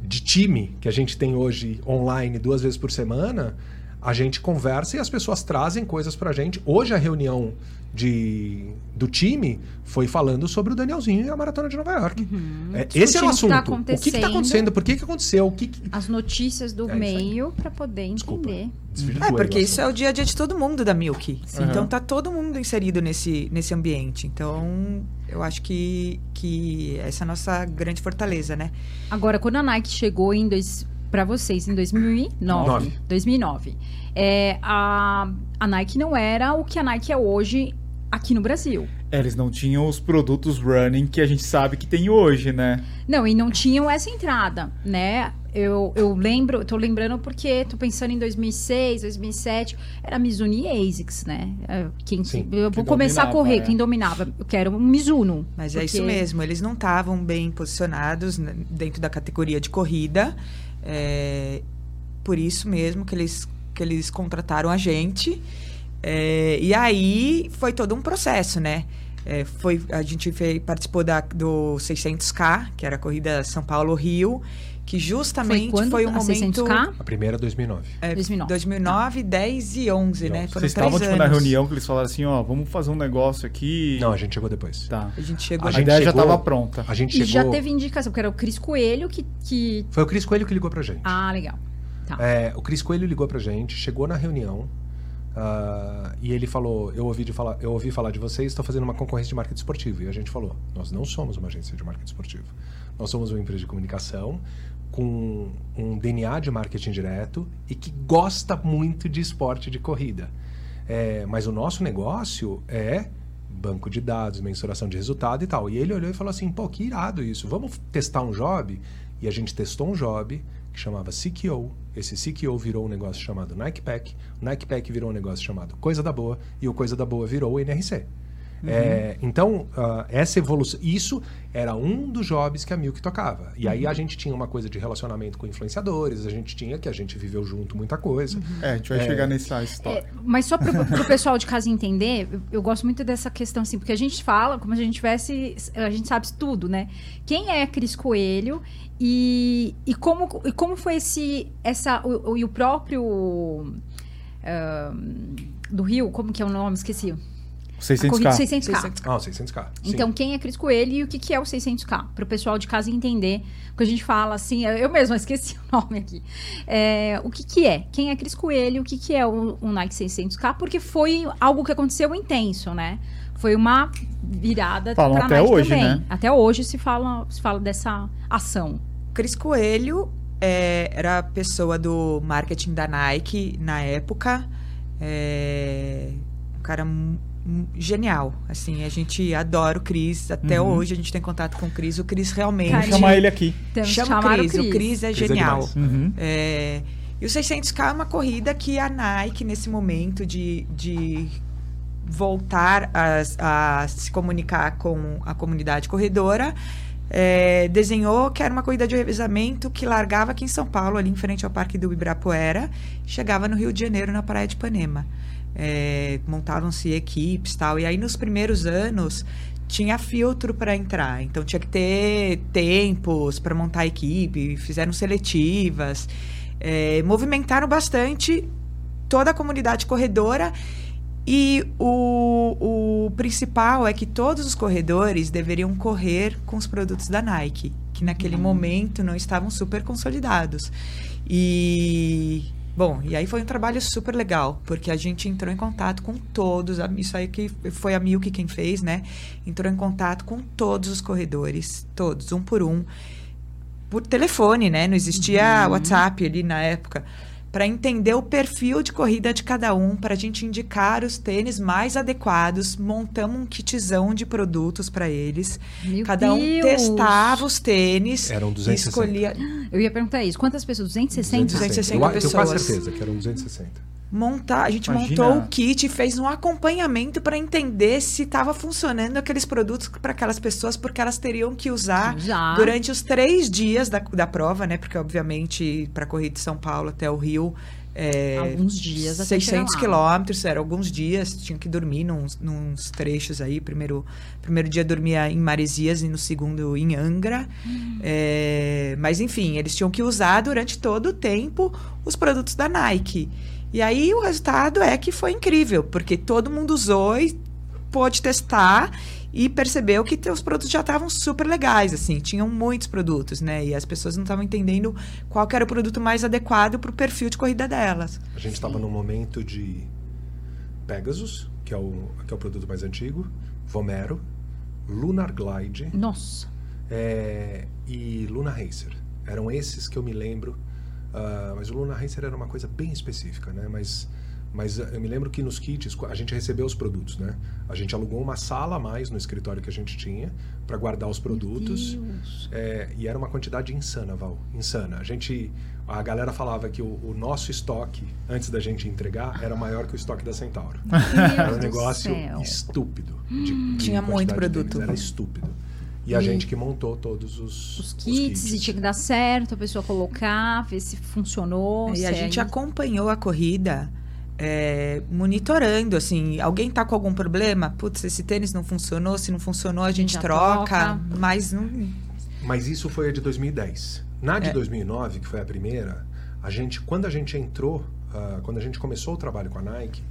de time que a gente tem hoje online duas vezes por semana, a gente conversa e as pessoas trazem coisas pra gente. Hoje a reunião de, do time foi falando sobre o Danielzinho e a Maratona de Nova York. É, esse era o Discutindo o que tá assunto. o que está acontecendo. acontecendo? Por que, que aconteceu? O que, que... As notícias do É meio para poder Desculpa. entender. Desvirtuei É, porque isso é assunto. o dia a dia de todo mundo da Milk. Sim. Então tá todo mundo inserido nesse, nesse ambiente. Então, eu acho que, que essa é a nossa grande fortaleza, né? Agora, quando a Nike chegou em dois para vocês em 2009, Nove. 2009, é, a, a Nike não era o que a Nike é hoje aqui no Brasil. É, eles não tinham os produtos running que a gente sabe que tem hoje, né? Não, e não tinham essa entrada, né? Eu, eu lembro, tô lembrando porque tô pensando em 2006, 2007, era Mizuno e ASICS, né? É, Quem, Sim, eu vou começar a correr, é. quem dominava, eu quero um Mizuno. Mas é porque- isso mesmo, eles não estavam bem posicionados né, dentro da categoria de corrida. É, por isso mesmo que eles, que eles contrataram a gente. É, e aí foi todo um processo, né? É, foi, a gente fez, participou da, do 600K, que era a corrida São Paulo-Rio, que justamente Foi foi, um A momento 600K? A primeira é 2009. é, 2009. 2009, 10 e 11, né? Nossa. Foram Vocês estavam, tipo, na reunião que eles falaram assim, ó, vamos fazer um negócio aqui. Não, a gente chegou depois. Tá. A gente chegou A A, gente ideia já chegou- tava pronta. A gente E chegou... já teve indicação, porque era o Cris Coelho que. que... Foi o Cris Coelho que ligou pra gente. Ah, legal. Tá. É, o Cris Coelho ligou pra gente, chegou na reunião ah, e ele falou: eu ouvi, de falar, eu ouvi falar de vocês, estou fazendo uma concorrência de marketing esportivo. E a gente falou: nós não somos uma agência de marketing esportivo. Nós somos uma empresa de comunicação com um DNA de marketing direto e que gosta muito de esporte de corrida. É, mas o nosso negócio é banco de dados, mensuração de resultado e tal. E ele olhou e falou assim: pô, que irado isso. Vamos testar um job? E a gente testou um job que chamava CKO. Esse CKO virou um negócio chamado Nike Pack. O Nike Pack virou um negócio chamado Coisa da Boa. E o Coisa da Boa virou o NRC. É, então, ah, essa evolução. Isso era um dos jobs que a Milk tocava. E aí a gente tinha uma coisa de relacionamento com influenciadores, a gente tinha que a gente viveu junto muita coisa. É, a gente vai chegar nessa história. É, mas só para o pessoal de casa entender, eu, eu gosto muito dessa questão assim, porque a gente fala como se a gente tivesse, a gente sabe tudo, né? Quem é Cris Coelho e, e, como, e como foi esse, essa, o, o- e o próprio ahn, do Rio, como que é o nome? Esqueci. A corrida 600k. 600K. Ah, o 600k. sim. Então, quem é Cris Coelho e o que, que é o 600K? Para o pessoal de casa entender. Porque a gente fala assim, eu mesma (laughs) esqueci o nome aqui. É, o que, que é? Quem é Cris Coelho? O que, que é o, o Nike 600K? Porque foi algo que aconteceu intenso, né? Foi uma virada Falam até Nike hoje, também. né? Até hoje se fala, se fala dessa ação. Cris Coelho é, era a pessoa do marketing da Nike na época. É, um cara genial. Assim, a gente adora o Cris. Até Uhum. hoje a gente tem contato com o Cris. O Cris realmente. Vamos chamar ele aqui. Chama o chamar Cris. O Cris é Cris é genial. demais. Uhum. É, e o 600K é uma corrida que a Nike, nesse momento de, de voltar a, a se comunicar com a comunidade corredora, é, desenhou que era uma corrida de revezamento que largava aqui em São Paulo, ali em frente ao Parque do Ibirapuera, chegava no Rio de Janeiro, na Praia de Ipanema. É, montavam-se equipes tal. E aí, nos primeiros anos, tinha filtro para entrar. Então, tinha que ter tempos para montar a equipe, fizeram seletivas, é, movimentaram bastante toda a comunidade corredora. E o, o principal é que todos os corredores deveriam correr com os produtos da Nike, que naquele momento não estavam super consolidados. E bom, e aí foi um trabalho super legal, porque a gente entrou em contato com todos, isso aí que foi a Milk quem fez, né? Entrou em contato com todos os corredores, todos, um por um, por telefone, né? Não existia WhatsApp ali na época para entender o perfil de corrida de cada um, para a gente indicar os tênis mais adequados, montamos um kitzão de produtos para eles. Meu cada um Deus! testava os tênis Eram e 260. escolhia Eu ia perguntar isso. Quantas pessoas? 260? 260 Eu, eu tenho quase pessoas. certeza que eram 260. Montar. A gente Imagina- montou o kit e fez um acompanhamento para entender se estava funcionando aqueles produtos para aquelas pessoas, porque elas teriam que usar Já. durante os três dias da, da prova, né? Porque, obviamente, para a corrida de São Paulo até o Rio. É, Alguns dias até 600 chegar lá. quilômetros, eram alguns dias, tinha que dormir nos, nos trechos aí. Primeiro, primeiro dia dormia em Maresias e no segundo em Angra. Hum. É, mas enfim, eles tinham que usar durante todo o tempo os produtos da Nike. E aí o resultado é que foi incrível, porque todo mundo usou e pôde testar e percebeu que os produtos já estavam super legais, assim, tinham muitos produtos, né? E as pessoas não estavam entendendo qual que era o produto mais adequado para o perfil de corrida delas. A gente estava num momento de Pegasus, que é, o, que é o produto mais antigo, Vomero, Lunar Glide Nossa. é, e Luna Racer. Eram esses que eu me lembro. Ah, mas o Luna Racer era uma coisa bem específica, né? Mas, mas eu me lembro que nos kits a gente recebeu os produtos, né? A gente alugou uma sala a mais no escritório que a gente tinha para guardar os produtos. É, e era uma quantidade insana, Val. Insana. A gente. A galera falava que o, o nosso estoque, antes da gente entregar, era maior que o estoque da Centauro. Era um negócio céu. estúpido. de- de Tinha muito produto. tênis, Era estúpido. E a E- gente que montou todos os, Os kits, e tinha que dar certo, a pessoa colocar, ver se funcionou. E se a é gente isso. acompanhou a corrida é, monitorando, assim, alguém tá com algum problema? Putz, esse tênis não funcionou, se não funcionou a gente Já troca, troca. mas não... Mas isso foi a de 2010. Na de É. 2009, que foi a primeira, a gente, quando a gente entrou, ah, quando a gente começou o trabalho com a Nike,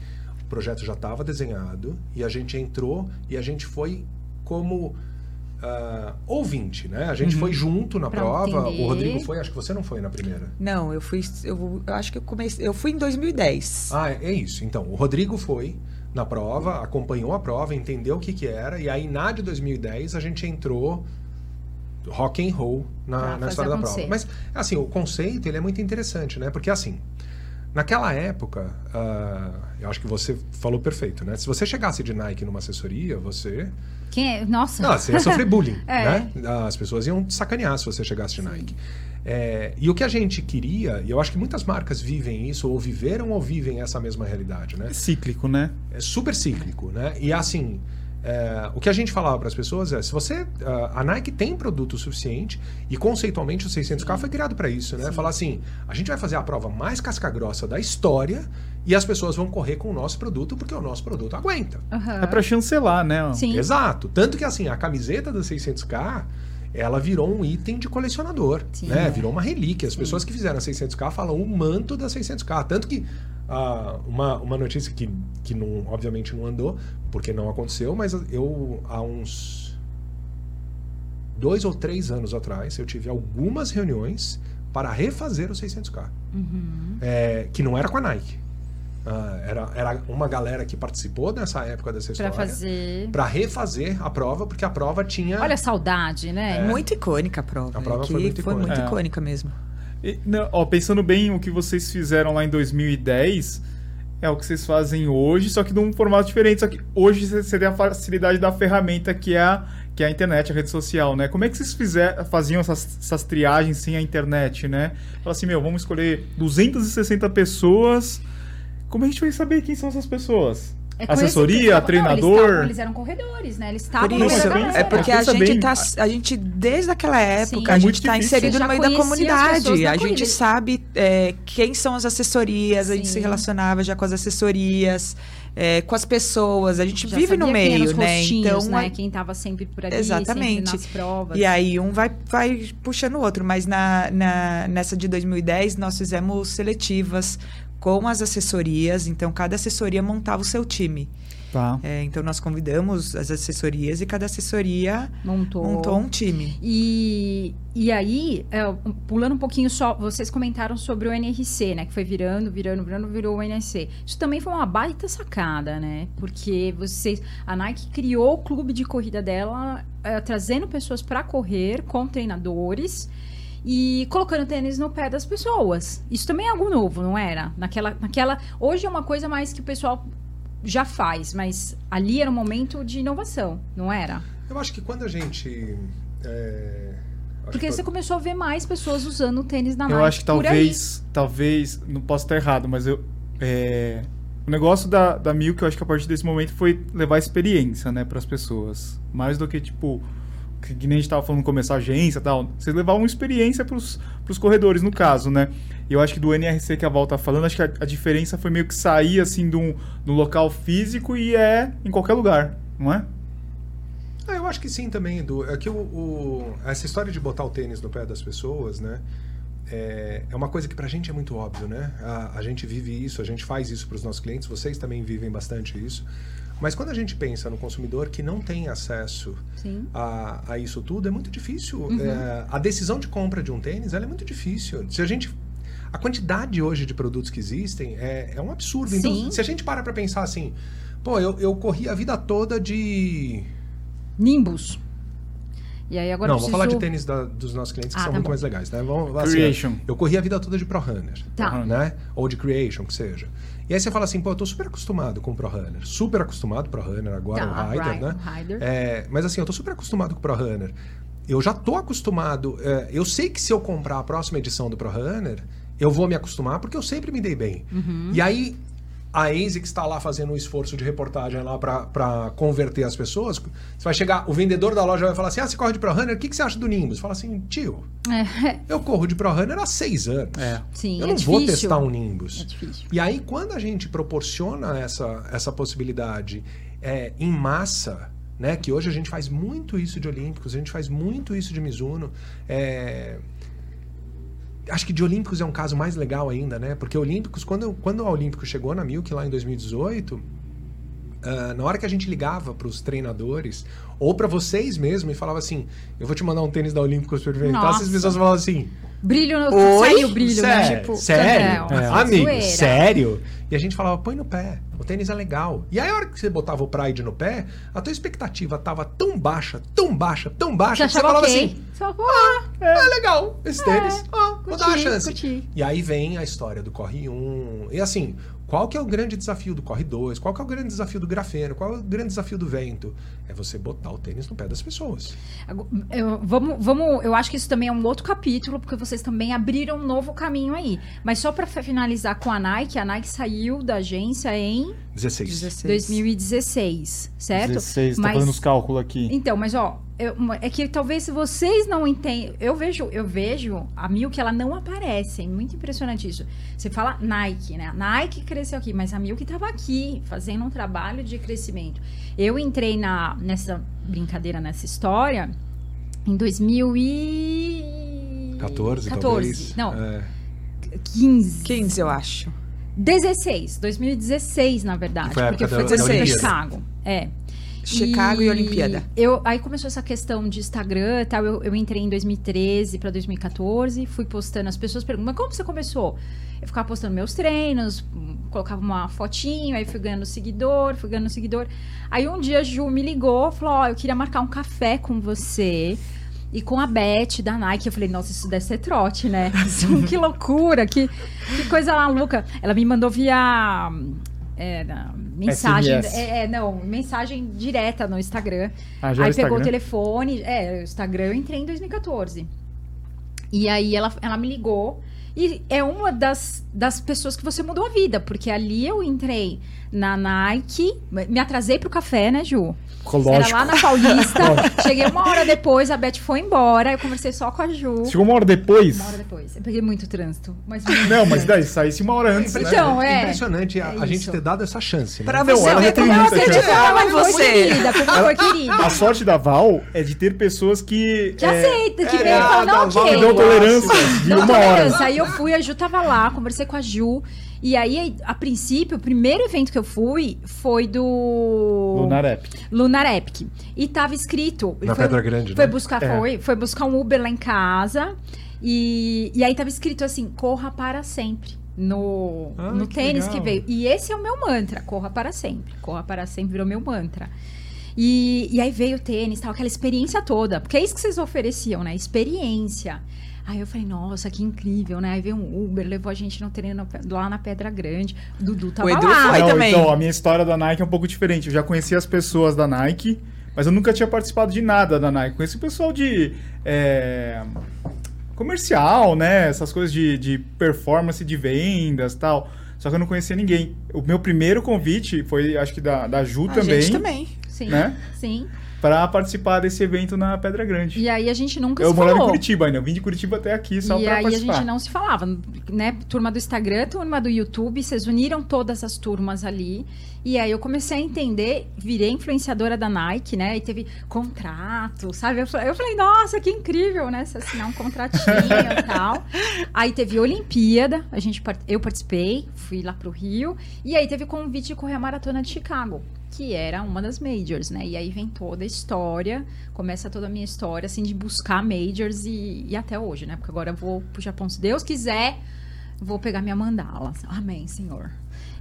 o projeto já estava desenhado e a gente entrou e a gente foi como ah, ouvinte, né? A gente foi junto na Pra prova. entender. O Rodrigo foi, acho que você não foi na primeira. Não, eu fui. Eu, eu acho que eu comecei. Eu fui em 2010. Ah, é, é isso. Então, o Rodrigo foi na prova, acompanhou a prova, entendeu o que que era, e aí na de 2010 a gente entrou rock and roll na, na história da prova. Mas, assim, o conceito ele é muito interessante, né? Porque, assim, naquela época, ah, eu acho que você falou perfeito, né? Se você chegasse de Nike numa assessoria, você... Quem é? Nossa. Não, você ia sofrer bullying, (laughs) É. né? As pessoas iam te sacanear se você chegasse de Nike. É, e o que a gente queria, e eu acho que muitas marcas vivem isso, ou viveram ou vivem essa mesma realidade, né? É cíclico, né? é super cíclico, né? E assim, é, o que a gente falava para as pessoas é, se você, a a Nike tem produto suficiente e conceitualmente o 600K foi criado para isso, né? Falar assim, a gente vai fazer a prova mais casca grossa da história e as pessoas vão correr com o nosso produto porque o nosso produto aguenta. Aham. É pra chancelar, né? Sim. Exato. Tanto que assim, a camiseta da 600K ela virou um item de colecionador, Sim. né? Virou uma relíquia. As pessoas que fizeram a 600K falam o manto da 600K. Tanto que ah, uma, uma notícia que, que não, obviamente não andou, porque não aconteceu, mas eu há uns dois ou três anos atrás eu tive algumas reuniões para refazer o 600K, Uhum. É, que não era com a Nike. Ah, era, era uma galera que participou nessa época dessa Pra história fazer. para refazer a prova, porque a prova tinha. Olha a saudade, né? Muito icônica a prova. A prova que foi muito icônica. É. icônica mesmo. E, não, ó, pensando bem o que vocês fizeram lá em 2010, é o que vocês fazem hoje, só que de um formato diferente. Só que hoje você você tem a facilidade da ferramenta que é a, que é a internet, a rede social, né? Como é que vocês fizer, faziam essas, essas triagens sem a internet, né? Fala assim, meu, vamos escolher 260 pessoas. Como a gente vai saber quem são essas pessoas? É Assessoria, que- não, treinador? Eles, estavam- eles eram corredores, né? Eles estavam Por isso, é porque a gente bem. tá, a gente desde aquela época Sim. a É gente muito está inserido no meio da comunidade. da A gente sabe é, quem são as assessorias, a gente Sim. se relacionava já com as assessorias, é, com as pessoas. A gente Já vive no sabia quem eram meio, os né? Então né? a- Quem tava sempre por ali, Exatamente. sempre nas provas. E aí um vai, vai puxando o outro. Mas na, na- nessa de 2010, nós fizemos seletivas com as assessorias. Então, cada assessoria montava o seu time. Tá. É, então, nós convidamos as assessorias e cada assessoria montou. montou um time. E, e aí, é, pulando um pouquinho só, vocês comentaram sobre o NRC, né? Que foi virando, virando, virando, virou o NRC. Isso também foi uma baita sacada, né? Porque vocês. A Nike criou o clube de corrida dela, é, trazendo pessoas para correr com treinadores. E colocando tênis no pé das pessoas. Isso também é algo novo, não era? Naquela, naquela. Hoje é uma coisa mais que o pessoal já faz, mas ali era um momento de inovação, não era? Eu acho que quando a gente. é, Porque que você começou a ver mais pessoas usando o tênis da Nike. Eu acho que talvez, talvez, não posso estar errado, mas eu, é, o negócio da, da Milk, eu acho que a partir desse momento foi levar experiência, né, para as pessoas. Mais do que, tipo, que, que nem a gente tava falando no começo, agência e tal. Vocês levavam experiência pros, pros corredores, no caso, né? Eu acho que do NRC que a Val tá falando, acho que a, a diferença foi meio que sair, assim, de um, de um local físico e é em qualquer lugar, não é? Ah, eu acho que sim também, Edu. É que o, o- essa história de botar o tênis no pé das pessoas, né? É, é uma coisa que pra gente é muito óbvio, né? A, a gente vive isso, a gente faz isso para os nossos clientes, vocês também vivem bastante isso. Mas quando a gente pensa no consumidor que não tem acesso Sim. a, a isso tudo, é muito difícil. Uhum. É, a decisão de compra de um tênis ela é muito difícil. Se a gente. A quantidade hoje de produtos que existem é, é um absurdo. Sim. Então, se a gente para pra pensar assim, pô, eu, eu corri a vida toda de. Nimbus. E aí agora não, eu vou preciso... falar de tênis da- dos nossos clientes que Ah, são tá muito bom. mais legais, né? Vamos, assim, Creation. eu corri a vida toda de Pro Runner. Tá. Né? Ou de Creation, que seja. E aí você fala assim, pô, eu tô super acostumado com o Pro Runner. Super acostumado com o Pro Runner, agora Tá, o Rider, né? o Rider. É, mas assim, eu tô super acostumado com o Pro Runner. Eu já tô acostumado. é, eu sei que se eu comprar a próxima edição do Pro Runner, eu vou me acostumar porque eu sempre me dei bem. Uhum. E aí, a ASICS está lá fazendo um esforço de reportagem lá para converter as pessoas. Você vai chegar, o vendedor da loja vai falar assim: ah, você corre de Pro Runner, o que, que você acha do Nimbus? Fala assim, tio, É, eu corro de Pro Runner há seis anos. É. sim, eu é não vou testar um Nimbus. É difícil. E aí, quando a gente proporciona essa, essa possibilidade é, em massa, né, que hoje a gente faz muito isso de Olímpicos, a gente faz muito isso de Mizuno, é, Acho que de Olímpicos é um caso mais legal ainda, né? Porque Olímpicos, quando, quando a Olímpico chegou na Milk lá em 2018, ah, na hora que a gente ligava para os treinadores, ou para vocês mesmo, e falava assim: eu vou te mandar um tênis da Olímpicos para experimentar, Nossa. as pessoas falavam assim: Brilho no. Oi? Saiu brilho, né? sério, Tipo, sério? não, É, uma amigo, zoeira. sério? E a gente falava, põe no pé, o tênis é legal. E aí a hora que você botava o Pride no pé, a tua expectativa tava tão baixa, tão baixa, tão baixa, Já que você falava ok. assim, Você falava, pô, ah, legal, esse É, tênis, ah, vou dar uma curti, chance. curti. E aí vem a história do Corre 1. E assim, qual que é o grande desafio do Corre 2? Qual que é o grande desafio do grafeno? Qual é o grande desafio do vento? É você botar o tênis no pé das pessoas. Eu, vamos, vamos, eu acho que isso também é um outro capítulo, porque vocês também abriram um novo caminho aí. Mas só para finalizar com a Nike, a Nike saiu da agência em 16. 16. 2016, certo? 16, tá Mas- fazendo os cálculos aqui. Então, mas ó, eu- uma- é que talvez vocês não entendam. Eu vejo, eu vejo a Milk, ela não aparece. É muito impressionante isso. Você fala Nike, né? A Nike cresceu aqui, mas a Milk estava aqui fazendo um trabalho de crescimento. Eu entrei na, nessa brincadeira, nessa história, em 2014. 14, 14. talvez. Não, É. 15. 15, eu acho. 16. 2016, na verdade. Foi a porque época foi da- quando da foi Olimpíada. Chicago. É. Chicago e, Olimpíada. Eu, aí começou essa questão de Instagram e tal. Eu, eu entrei em 2013 para 2014, fui postando. As pessoas perguntam, mas como você começou? Eu ficava postando meus treinos, colocava uma fotinho, aí fui ganhando seguidor, fui ganhando seguidor. Aí um dia a Ju me ligou, falou: Ó, eu queria marcar um café com você. E com a Beth da Nike, eu falei, nossa, isso deve ser trote, né? (laughs) Que loucura, que, que coisa maluca. Ela me mandou via é, mensagem. É, é, não, mensagem direta no Instagram. Ah, já aí é pegou o telefone. É, o Instagram eu entrei em 2014. E aí ela, ela me ligou. E é uma das, das pessoas que você mudou a vida, porque ali eu entrei na Nike, me atrasei pro café, né, Ju? Era Lógico. lá na Paulista. (laughs) Cheguei uma hora depois, a Beth foi embora. Eu conversei só com a Ju. Chegou uma hora depois? Uma hora depois. Eu peguei muito trânsito. Mas muito Não, mas daí saísse uma hora antes, né? Então, é. impressionante a, É a gente ter dado essa chance. Né? Pra Não, você ela ver tem como ela muita acredita chance. ela em Foi você. querida, foi querida. A sorte da Val é de ter pessoas que... Que é, aceita, que é, vem e fala, a não, ok. Val que dão tolerância de Não, uma tolerância. Aí eu fui, a Ju tava lá, conversei com a Ju. E aí, a princípio, o primeiro evento que eu fui foi do Lunar Epic. Lunar Epic. E tava escrito. Na foi, Pedra Grande, foi né? buscar, É. foi, foi buscar um Uber lá em casa. E, e aí tava escrito assim: corra para sempre. No, Ah, no que tênis legal. que veio. E esse é o meu mantra: corra para sempre. Corra para sempre virou meu mantra. E, e aí veio o tênis, tal, aquela experiência toda. Porque é isso que vocês ofereciam, né? Experiência. Aí eu falei, nossa, que incrível, né? Aí veio um Uber, levou a gente no treino lá na Pedra Grande. O Dudu tava Edu lá. foi. Não, também. Então, a minha história da Nike é um pouco diferente. Eu já conhecia as pessoas da Nike, mas eu nunca tinha participado de nada da Nike. Conheci o pessoal de é, comercial, né? Essas coisas de, de performance de vendas tal. Só que eu não conhecia ninguém. O meu primeiro convite foi, acho que da, da Ju A também, gente também. Sim, né? sim. Pra participar desse evento na Pedra Grande. E aí a gente nunca eu se morava falou. em Curitiba ainda. Eu vim de Curitiba até aqui só e pra aí participar. a gente não se falava, né? Turma do Instagram, turma do YouTube, vocês uniram todas as turmas ali. E aí eu comecei a entender, virei influenciadora da Nike, né? E teve contrato, sabe? Eu falei, eu falei, nossa, que incrível, né? Se assinar um contratinho e tal. (laughs) Aí teve Olimpíada, a gente, eu participei, fui lá pro Rio. E aí teve convite de correr a Maratona de Chicago, que era uma das majors, né? E aí vem toda a história, começa toda a minha história, assim, de buscar majors e, e até hoje, né? Porque agora eu vou pro Japão, se Deus quiser, vou pegar minha mandala. Amém, Senhor.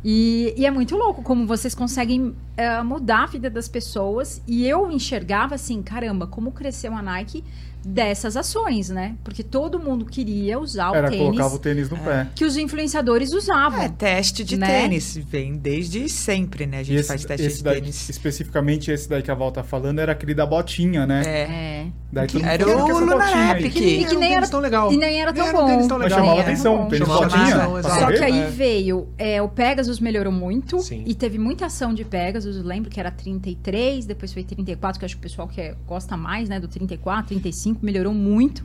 E, e é muito louco como vocês conseguem eh, mudar a vida das pessoas. E eu enxergava assim, caramba, como cresceu a Nike dessas ações, né? Porque todo mundo queria usar Era, o tênis colocava o tênis no pé. que os influenciadores usavam. É, teste de Né? tênis. Vem desde sempre, né? A gente esse, faz teste esse de daí, tênis. especificamente esse daí que a Val tá falando, era aquele da botinha, né? É. É. Daí mundo Era o que aí. Epic. E que Era um nem tênis era- tão legal. E nem era tão era bom. tão Mas chamava era atenção, tênis Chamava botinha. atenção. Só que aí É. veio, é, o Pegasus melhorou muito Sim. e teve muita ação de Pegasus. Eu lembro que era 33, depois foi 34, que eu acho que o pessoal que é- gosta mais, né, do 34, 35, melhorou muito.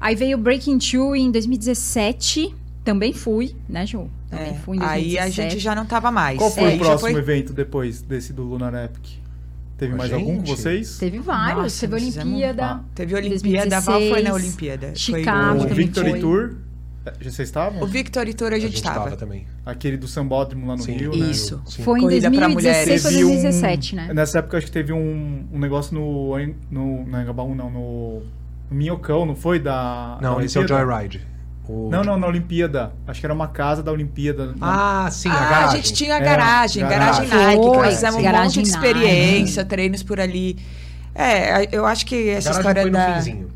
Aí veio o Breaking Two em 2017, também fui, né, Ju? Também É. fui em 2017. Aí a gente já não tava mais. Qual foi É, o próximo foi- evento depois desse do Lunar Epic? Teve mais algum com gente? vocês? Teve vários, Nossa, teve fizemos- Olimpíada. Ah, Teve Olimpíada, a Val foi na 2016, Olimpíada. Chicago foi O Victory foi. Tour. Vocês estavam? O Victor e Tour a A gente estava. também. Aquele do Sambódromo lá no Sim. Rio, né? Isso. Sim. Foi em Corrida pra 2016 ou Teve um- 2017, né? Nessa época acho que teve um, um negócio no. no não é Engabaú, não, no. No Minhocão, não foi? Da. Não, da esse é o? Joyride. O- Não, não, na Olimpíada. Acho que era uma casa da Olimpíada. Ah, sim, a ah, garagem. a gente tinha a É, garagem, garagem, garagem. Nike, Foi, fizemos um garagem monte de Nike. experiência, treinos por ali. É, eu acho que A essa garagem história foi da. no finzinho.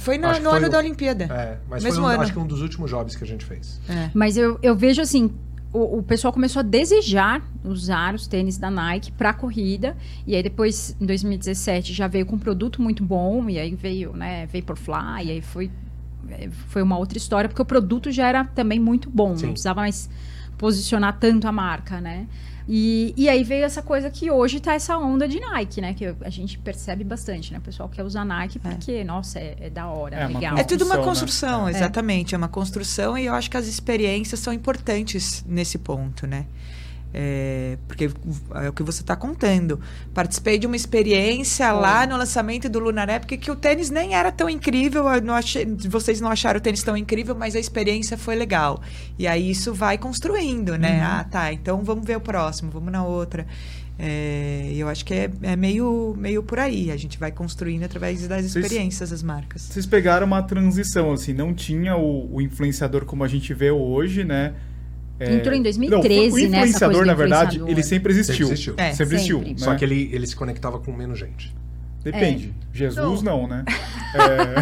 Foi no, no foi ano o- da Olimpíada. É, mas Mesmo foi um, ano. acho que um dos últimos jobs que a gente fez. É. Mas eu, eu vejo assim, o, o pessoal começou a desejar usar os tênis da Nike para corrida. E aí depois, em 2017, já veio com um produto muito bom. E aí veio, né, Vaporfly. E aí foi, é, foi uma outra história, porque o produto já era também muito bom. Sim. Não precisava mais posicionar tanto a marca, né? E, e aí veio essa coisa que hoje tá essa onda de Nike, né? Que a gente percebe bastante, né? O pessoal quer usar Nike porque, nossa, é, é da hora, É legal. É tudo uma Construção, né? É. exatamente. É uma construção e eu acho que as experiências são importantes nesse ponto, né? É, porque é o que você está contando. Participei de uma experiência lá no lançamento do Lunar Epic que o tênis nem era tão incrível. não achei- vocês não acharam o tênis tão incrível, mas a experiência foi legal. E aí isso vai construindo, né? Ah, tá. Então vamos ver o próximo, vamos na outra. É, eu acho que é, é meio, meio por aí. A gente vai construindo através das experiências das marcas. Vocês pegaram uma transição, assim, não tinha o, o influenciador como a gente vê hoje, né? É, Entrou em não, 2013, o né? essa influenciador, na verdade, ele sempre existiu. Sempre existiu. É, sempre existiu. sempre. Só que ele, ele se conectava com menos gente. Depende. Jesus não, né? (laughs)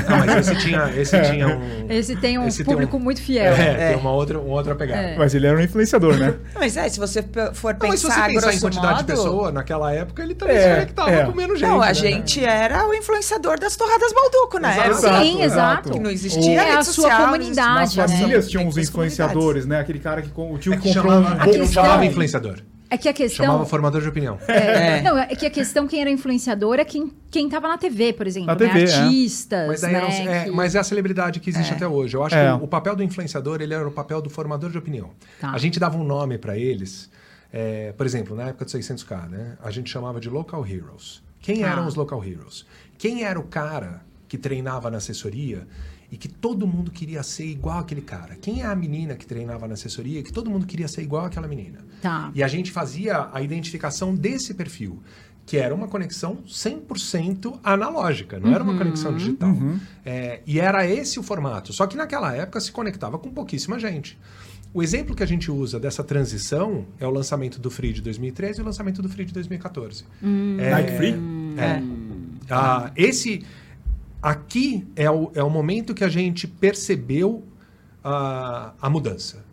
Não, mas esse tinha, esse tinha um. Esse tem um Esse tem público um- muito fiel. É, tem uma outra, uma outra pegada. É. Mas ele era um influenciador, né? Mas é, se você for Não, mas se pensar, você pensar em quantidade modo, de pessoa, naquela época ele também É, se conectava é. com menos gente. Não, a né? gente era o influenciador das torradas Balduco na Exato. época. Sim, exato. Que não existia É a sua social, não comunidade, Nas né? famílias tinham Tem uns suas influenciadores, né? Aquele cara que com- o tio É que comprou um não questão- chamava influenciador. É que a questão. Chamava formador de opinião. (laughs) É. Não, é que a questão quem era influenciador é quem, quem tava na TV, por exemplo. Na né? TV, é. Artistas, Mas, daí né? é, que- mas é a celebridade que existe até hoje. Eu acho É. que o, o papel do influenciador ele era o papel do formador de opinião. Tá. A gente dava um nome para eles. é, por exemplo, na época do 600k, né? A gente chamava de local heroes. Quem Tá. eram os local heroes? Quem era o cara que treinava na assessoria e que todo mundo queria ser igual aquele cara? Quem é a menina que treinava na assessoria e que todo mundo queria ser igual aquela menina? Tá. E a gente fazia a identificação desse perfil, que era uma conexão 100% analógica, não era uma conexão digital. É, e era esse o formato. Só que naquela época se conectava com pouquíssima gente. O exemplo que a gente usa dessa transição é o lançamento do Free de 2013 e o lançamento do Free de 2014. É, Nike Free? é. Ah, esse aqui é o, é o momento que a gente percebeu a, a mudança.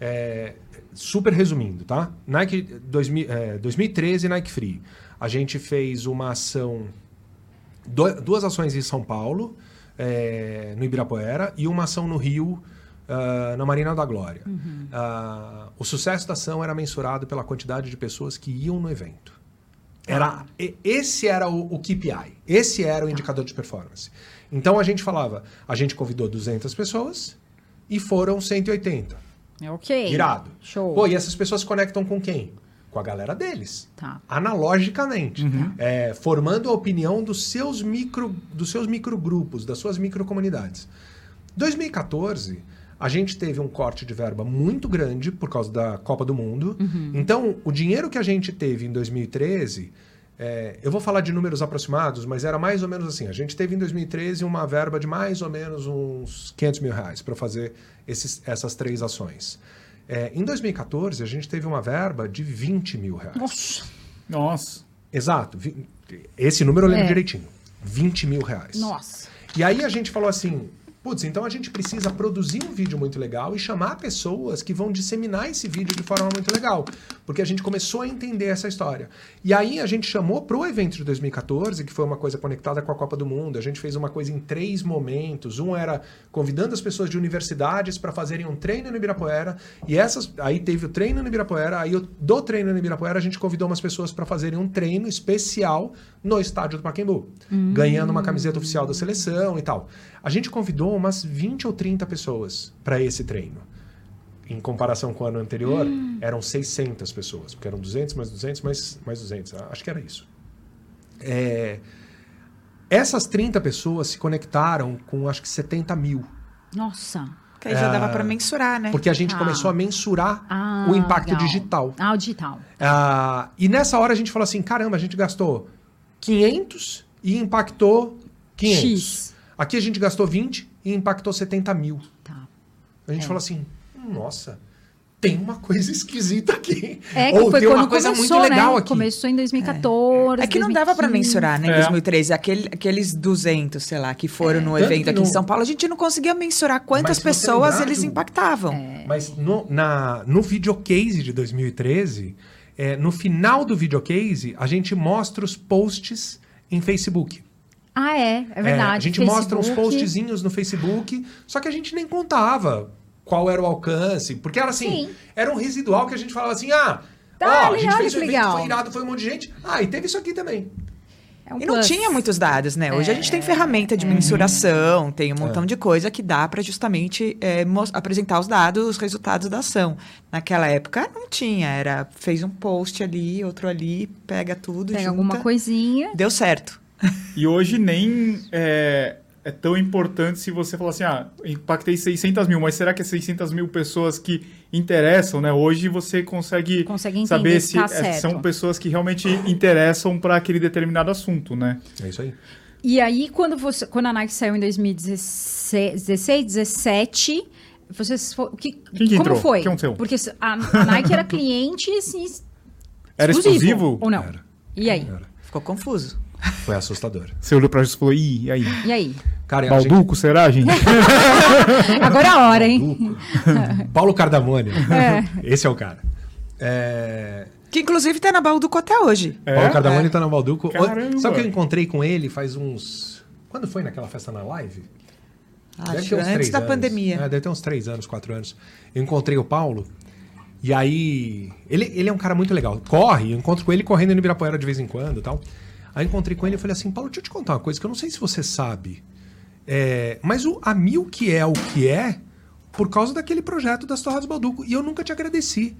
É, super resumindo, tá? Nike 2000, é, 2013 Nike Free. A gente fez uma ação, do- duas ações em São Paulo, é, no Ibirapuera, e uma ação no Rio, ah, na Marina da Glória. Ah, o sucesso da ação era mensurado pela quantidade de pessoas que iam no evento. Era, esse era o, o KPI, esse era o indicador de performance. Então a gente falava, a gente convidou 200 pessoas e foram 180. É ok. Irado. Show. Pô, e essas pessoas se conectam com quem? Com a galera deles. Tá. Analogicamente. É, formando a opinião dos seus micro, dos seus microgrupos, das suas microcomunidades. 2014, a gente teve um corte de verba muito grande por causa da Copa do Mundo. Então, o dinheiro que a gente teve em 2013, é, eu vou falar de números aproximados, mas era mais ou menos assim. A gente teve em 2013 uma verba de mais ou menos uns 500 mil reais para fazer esses, essas três ações. É, em 2014, a gente teve uma verba de 20 mil reais. Nossa. Nossa. Exato. vi- Esse número eu lembro É. direitinho. 20 mil reais. Nossa. E aí a gente falou assim, putz, então a gente precisa produzir um vídeo muito legal e chamar pessoas que vão disseminar esse vídeo de forma muito legal. Porque a gente começou a entender essa história. E aí a gente chamou pro evento de 2014, que foi uma coisa conectada com a Copa do Mundo. A gente fez uma coisa em três momentos. Um era convidando as pessoas de universidades para fazerem um treino no Ibirapuera. E essas. Aí teve o treino no Ibirapuera. Aí do treino no Ibirapuera, a gente convidou umas pessoas para fazerem um treino especial no estádio do Pacaembu. Ganhando uma camiseta oficial da seleção e tal. A gente convidou umas 20 ou 30 pessoas para esse treino. Em comparação com o ano anterior, eram 600 pessoas, porque eram 200 mais 200 mais, mais 200. Acho que era isso. É, essas 30 pessoas se conectaram com acho que 70 mil. Nossa. Que aí já dava para mensurar, né? Porque a gente Ah. começou a mensurar Ah, o impacto legal. digital. Ah, o digital. Ah, e nessa hora a gente falou assim: caramba, a gente gastou 500 e impactou 500. X. Aqui a gente gastou 20 e impactou 70 mil. Tá. A gente É. falou assim: nossa, tem uma coisa esquisita aqui. É que Ou foi tem quando uma coisa começou, muito legal né? aqui. Começou em 2014. É que não dava para 2015. mensurar, né, em É. 2013. Aquele, aqueles 200, sei lá, que foram no Tanto evento aqui em no- São Paulo, a gente não conseguia mensurar quantas pessoas lembrar eles impactavam. É. Mas no, na, no videocase de 2013, é, no final do videocase, a gente mostra os posts em Facebook. Ah, é. É verdade. a gente Facebook. mostra uns postzinhos no Facebook, só que a gente nem contava qual era o alcance, porque era assim, Sim. era um residual que a gente falava assim, ah, Tá, ó, a olha, gente fez um evento, legal. foi irado, foi um monte de gente. Ah, e teve isso aqui também. É um E não plus. tinha muitos dados, né? Hoje a gente tem ferramenta de mensuração, tem um montão de coisa que dá para justamente é, mos- apresentar os dados, os resultados da ação. Naquela época não tinha, era fez um post ali, outro ali, pega tudo, Pega junta, alguma coisinha. deu certo. E hoje nem é, tão importante se você falar assim, ah, impactei 600 mil, mas será que é 600 mil pessoas que interessam, né? Hoje você consegue, Consegue saber se tá é, certo. são pessoas que realmente interessam para aquele determinado assunto, né? É isso aí. E aí, quando, você, quando a Nike saiu em 2016, 17, vocês o que, Quem que como entrou? foi? Porque a, a Nike era (laughs) cliente assim, Era exclusivo? ou não? Era. E aí? Era. Ficou confuso. Foi assustador. Você olhou pra gente e falou, ih, e aí? E aí? Cara, a gente... Balduco, será, gente? (laughs) Agora é a hora, hein? Balduco. Paulo Cardamone. É. Esse é o cara. É... Que inclusive tá na Balduco até hoje. É? Paulo Cardamone tá no Balduco. Caramba. Sabe que eu encontrei com ele faz uns... Quando foi naquela festa na live? Deve Acho ter uns antes da anos. pandemia. É, deve ter uns três anos, quatro anos. Eu encontrei o Paulo. E aí. Ele, ele é um cara muito legal. Corre, eu encontro com ele correndo no Ibirapuera de vez em quando e tal. Aí encontrei com ele e falei assim: Paulo, deixa eu te contar uma coisa que eu não sei se você sabe. É, mas o, a Mil que é o que é por causa daquele projeto das Torradas Balduco. E eu nunca te agradeci.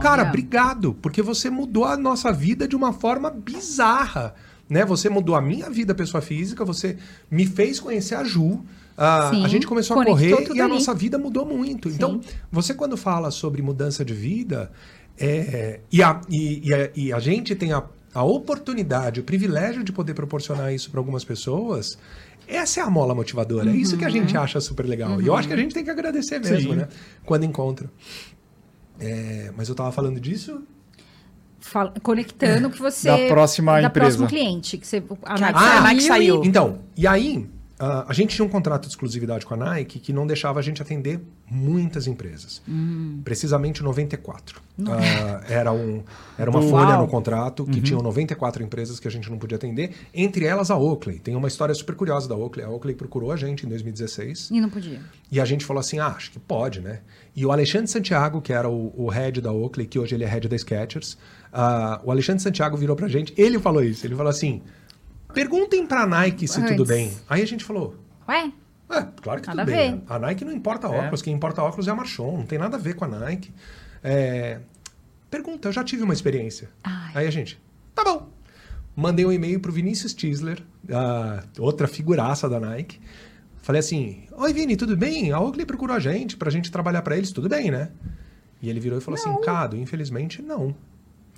Cara, obrigado, porque você mudou a nossa vida de uma forma bizarra. Né? Você mudou a minha vida, pessoa física, você me fez conhecer a Ju. ah, Sim, a gente começou a correr e a ali. nossa vida mudou muito. Então, você quando fala sobre mudança de vida, é, e, a, e, e a, e a gente tem a, a oportunidade, o privilégio de poder proporcionar isso para algumas pessoas, essa é a mola motivadora. É isso que a gente acha super legal. E eu acho que a gente tem que agradecer mesmo, Sim. né? Quando encontra. É, mas eu tava falando disso. Fala- conectando que você. Da próxima da empresa. próximo cliente. Que você, a a Ah, Nike saiu. Então, e aí, ah, a gente tinha um contrato de exclusividade com a Nike que não deixava a gente atender muitas empresas. Precisamente 94. Ah, era, um, era uma (laughs) Uau. folha no contrato que tinham 94 empresas que a gente não podia atender, entre elas a Oakley. Tem uma história super curiosa da Oakley. A Oakley procurou a gente em 2016 E não podia. e a gente falou assim, ah, acho que pode, né? E o Alexandre Santiago, que era o, o head da Oakley, que hoje ele é head da Skechers, ah, o Alexandre Santiago virou pra gente, ele falou isso, ele falou assim, perguntem pra Nike se tudo Antes. bem. Aí a gente falou, Ué? é, claro que Nada tudo a bem. ver. A Nike não importa É. óculos, quem importa óculos é a Marchon, não tem nada a ver com a Nike. É, pergunta, eu já tive uma experiência. Ai. Aí a gente, tá bom. Mandei um e-mail pro Vinícius Tisler, outra figuraça da Nike. Falei assim, oi Vini, tudo bem? A Oakley procurou a gente pra gente trabalhar pra eles, tudo bem, né? E ele virou e falou assim, Cado, infelizmente não.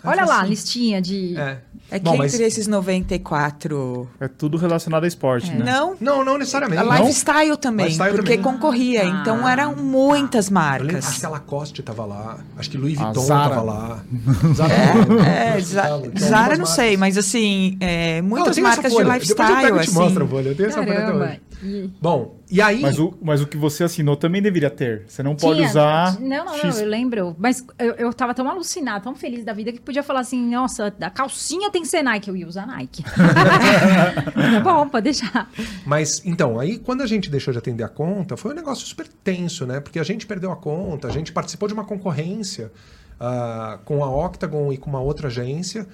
Olha falei lá, assim, listinha de. É. É que Bom, mas- entre esses 94. É tudo relacionado a esporte, né? Não, Não, não necessariamente. a lifestyle também, Lifestyle porque também. concorria. Ah. Então eram muitas Eu lembro, marcas. acho que a Lacoste tava lá, acho que Louis Vuitton Zara. tava lá. (laughs) Zara, É, Za- Tinha algumas Zara não sei, mas assim, é, Não, muitas essa marcas de folha. Depois eu pego lifestyle, e te mostro a assim. folha. Eu tenho essa folha até Caramba. hoje. Bom, e aí... Mas o, mas o que você assinou também deveria ter. Você não pode Tinha- usar. Não, não, X. não, eu lembro. Mas eu, eu tava tão alucinada, tão feliz da vida que podia falar assim: nossa, a calcinha tem que ser Nike. Eu ia usar Nike. (laughs) (laughs) bom, pode deixar. Mas, então, aí quando a gente deixou de atender a conta, foi um negócio super tenso, né? Porque a gente perdeu a conta, a gente participou de uma concorrência ah, com a Octagon e com uma outra agência.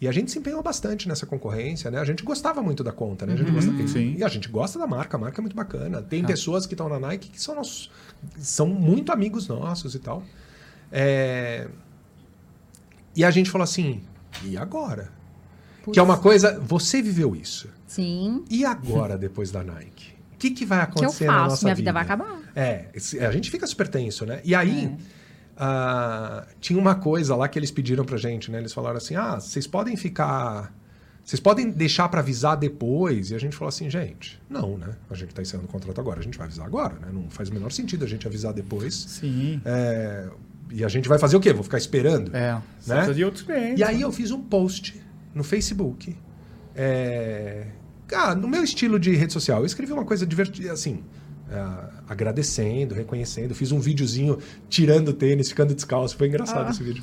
E a gente se empenhou bastante nessa concorrência, né? A gente gostava muito da conta, né? A gente gosta- e- sim. E a gente gosta da marca, a marca é muito bacana. Tem pessoas que estão na Nike que são, nossos, são muito amigos nossos e tal. É, E a gente falou assim, e agora? Que é uma coisa, você viveu isso. Sim. E agora, depois da Nike? que, que vai O que eu acontecer na faço? nossa Minha vida vai acabar. É, a gente fica super tenso, né? E aí, É. ah, tinha uma coisa lá que eles pediram pra gente, né? Eles falaram assim: ah, vocês podem ficar. Vocês podem deixar pra avisar depois? E a gente falou assim, gente, não, né? A gente tá encerrando o contrato agora, a gente vai avisar agora, né? Não faz o menor sentido a gente avisar depois. Sim. É, e a gente vai fazer o quê? Vou ficar esperando? É. Né? precisa de outros clientes. E aí eu fiz um post no Facebook. é, ah, no meu estilo de rede social. Eu escrevi uma coisa divertida, assim, ah, agradecendo, reconhecendo. Fiz um videozinho tirando o tênis, ficando descalço. Foi engraçado Ah. esse vídeo.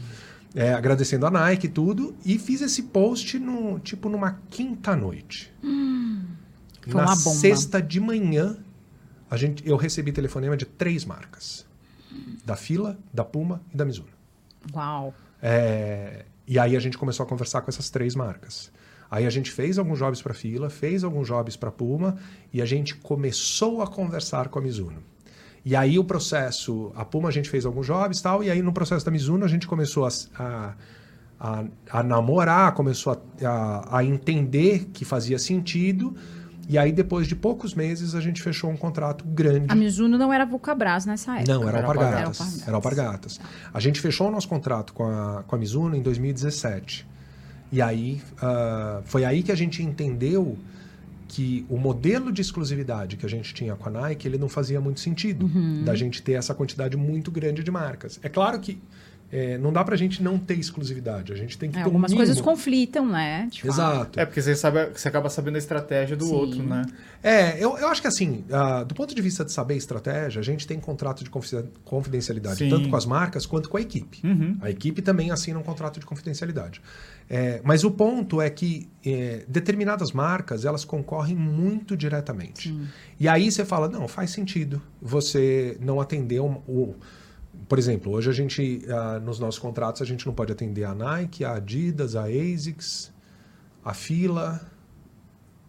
É, agradecendo a Nike e tudo. E fiz esse post no, tipo numa quinta-noite. Foi Na sexta de manhã, a gente, eu recebi telefonema de três marcas. Da Fila, da Puma e da Mizuno. Uau. É, e aí a gente começou a conversar com essas três marcas. Aí a gente fez alguns jobs para Fila, fez alguns jobs para Puma e a gente começou a conversar com a Mizuno. E aí o processo, a Puma a gente fez alguns jobs e tal, e aí no processo da Mizuno a gente começou a, a, a, a namorar, começou a, a, entender que fazia sentido. E aí depois de poucos meses a gente fechou um contrato grande. A Mizuno não era Vulcabras nessa época. Não, era Era Alpargatas. Alpargatas. Era Alpargatas. A gente fechou o nosso contrato com a, com a Mizuno em 2017. E aí, ah, foi aí que a gente entendeu que o modelo de exclusividade que a gente tinha com a Nike, ele não fazia muito sentido. Uhum. Da gente ter essa quantidade muito grande de marcas. É claro que eh, não dá pra gente não ter exclusividade. A gente tem que É, ter um algumas mínimo. coisas conflitam, né? de fato. Exato. É, porque você, sabe, você acaba sabendo a estratégia do Sim. outro, né? É, eu, eu acho que assim, ah, do ponto de vista de saber estratégia, a gente tem contrato de confi- confidencialidade, Sim. tanto com as marcas quanto com a equipe. Uhum. A equipe também assina um contrato de confidencialidade. É, mas o ponto é que é, determinadas marcas, elas concorrem muito diretamente. E aí você fala, não, faz sentido você não atender o... Por exemplo, hoje a gente, ah, nos nossos contratos, a gente não pode atender a Nike, a Adidas, a ASICS, a Fila...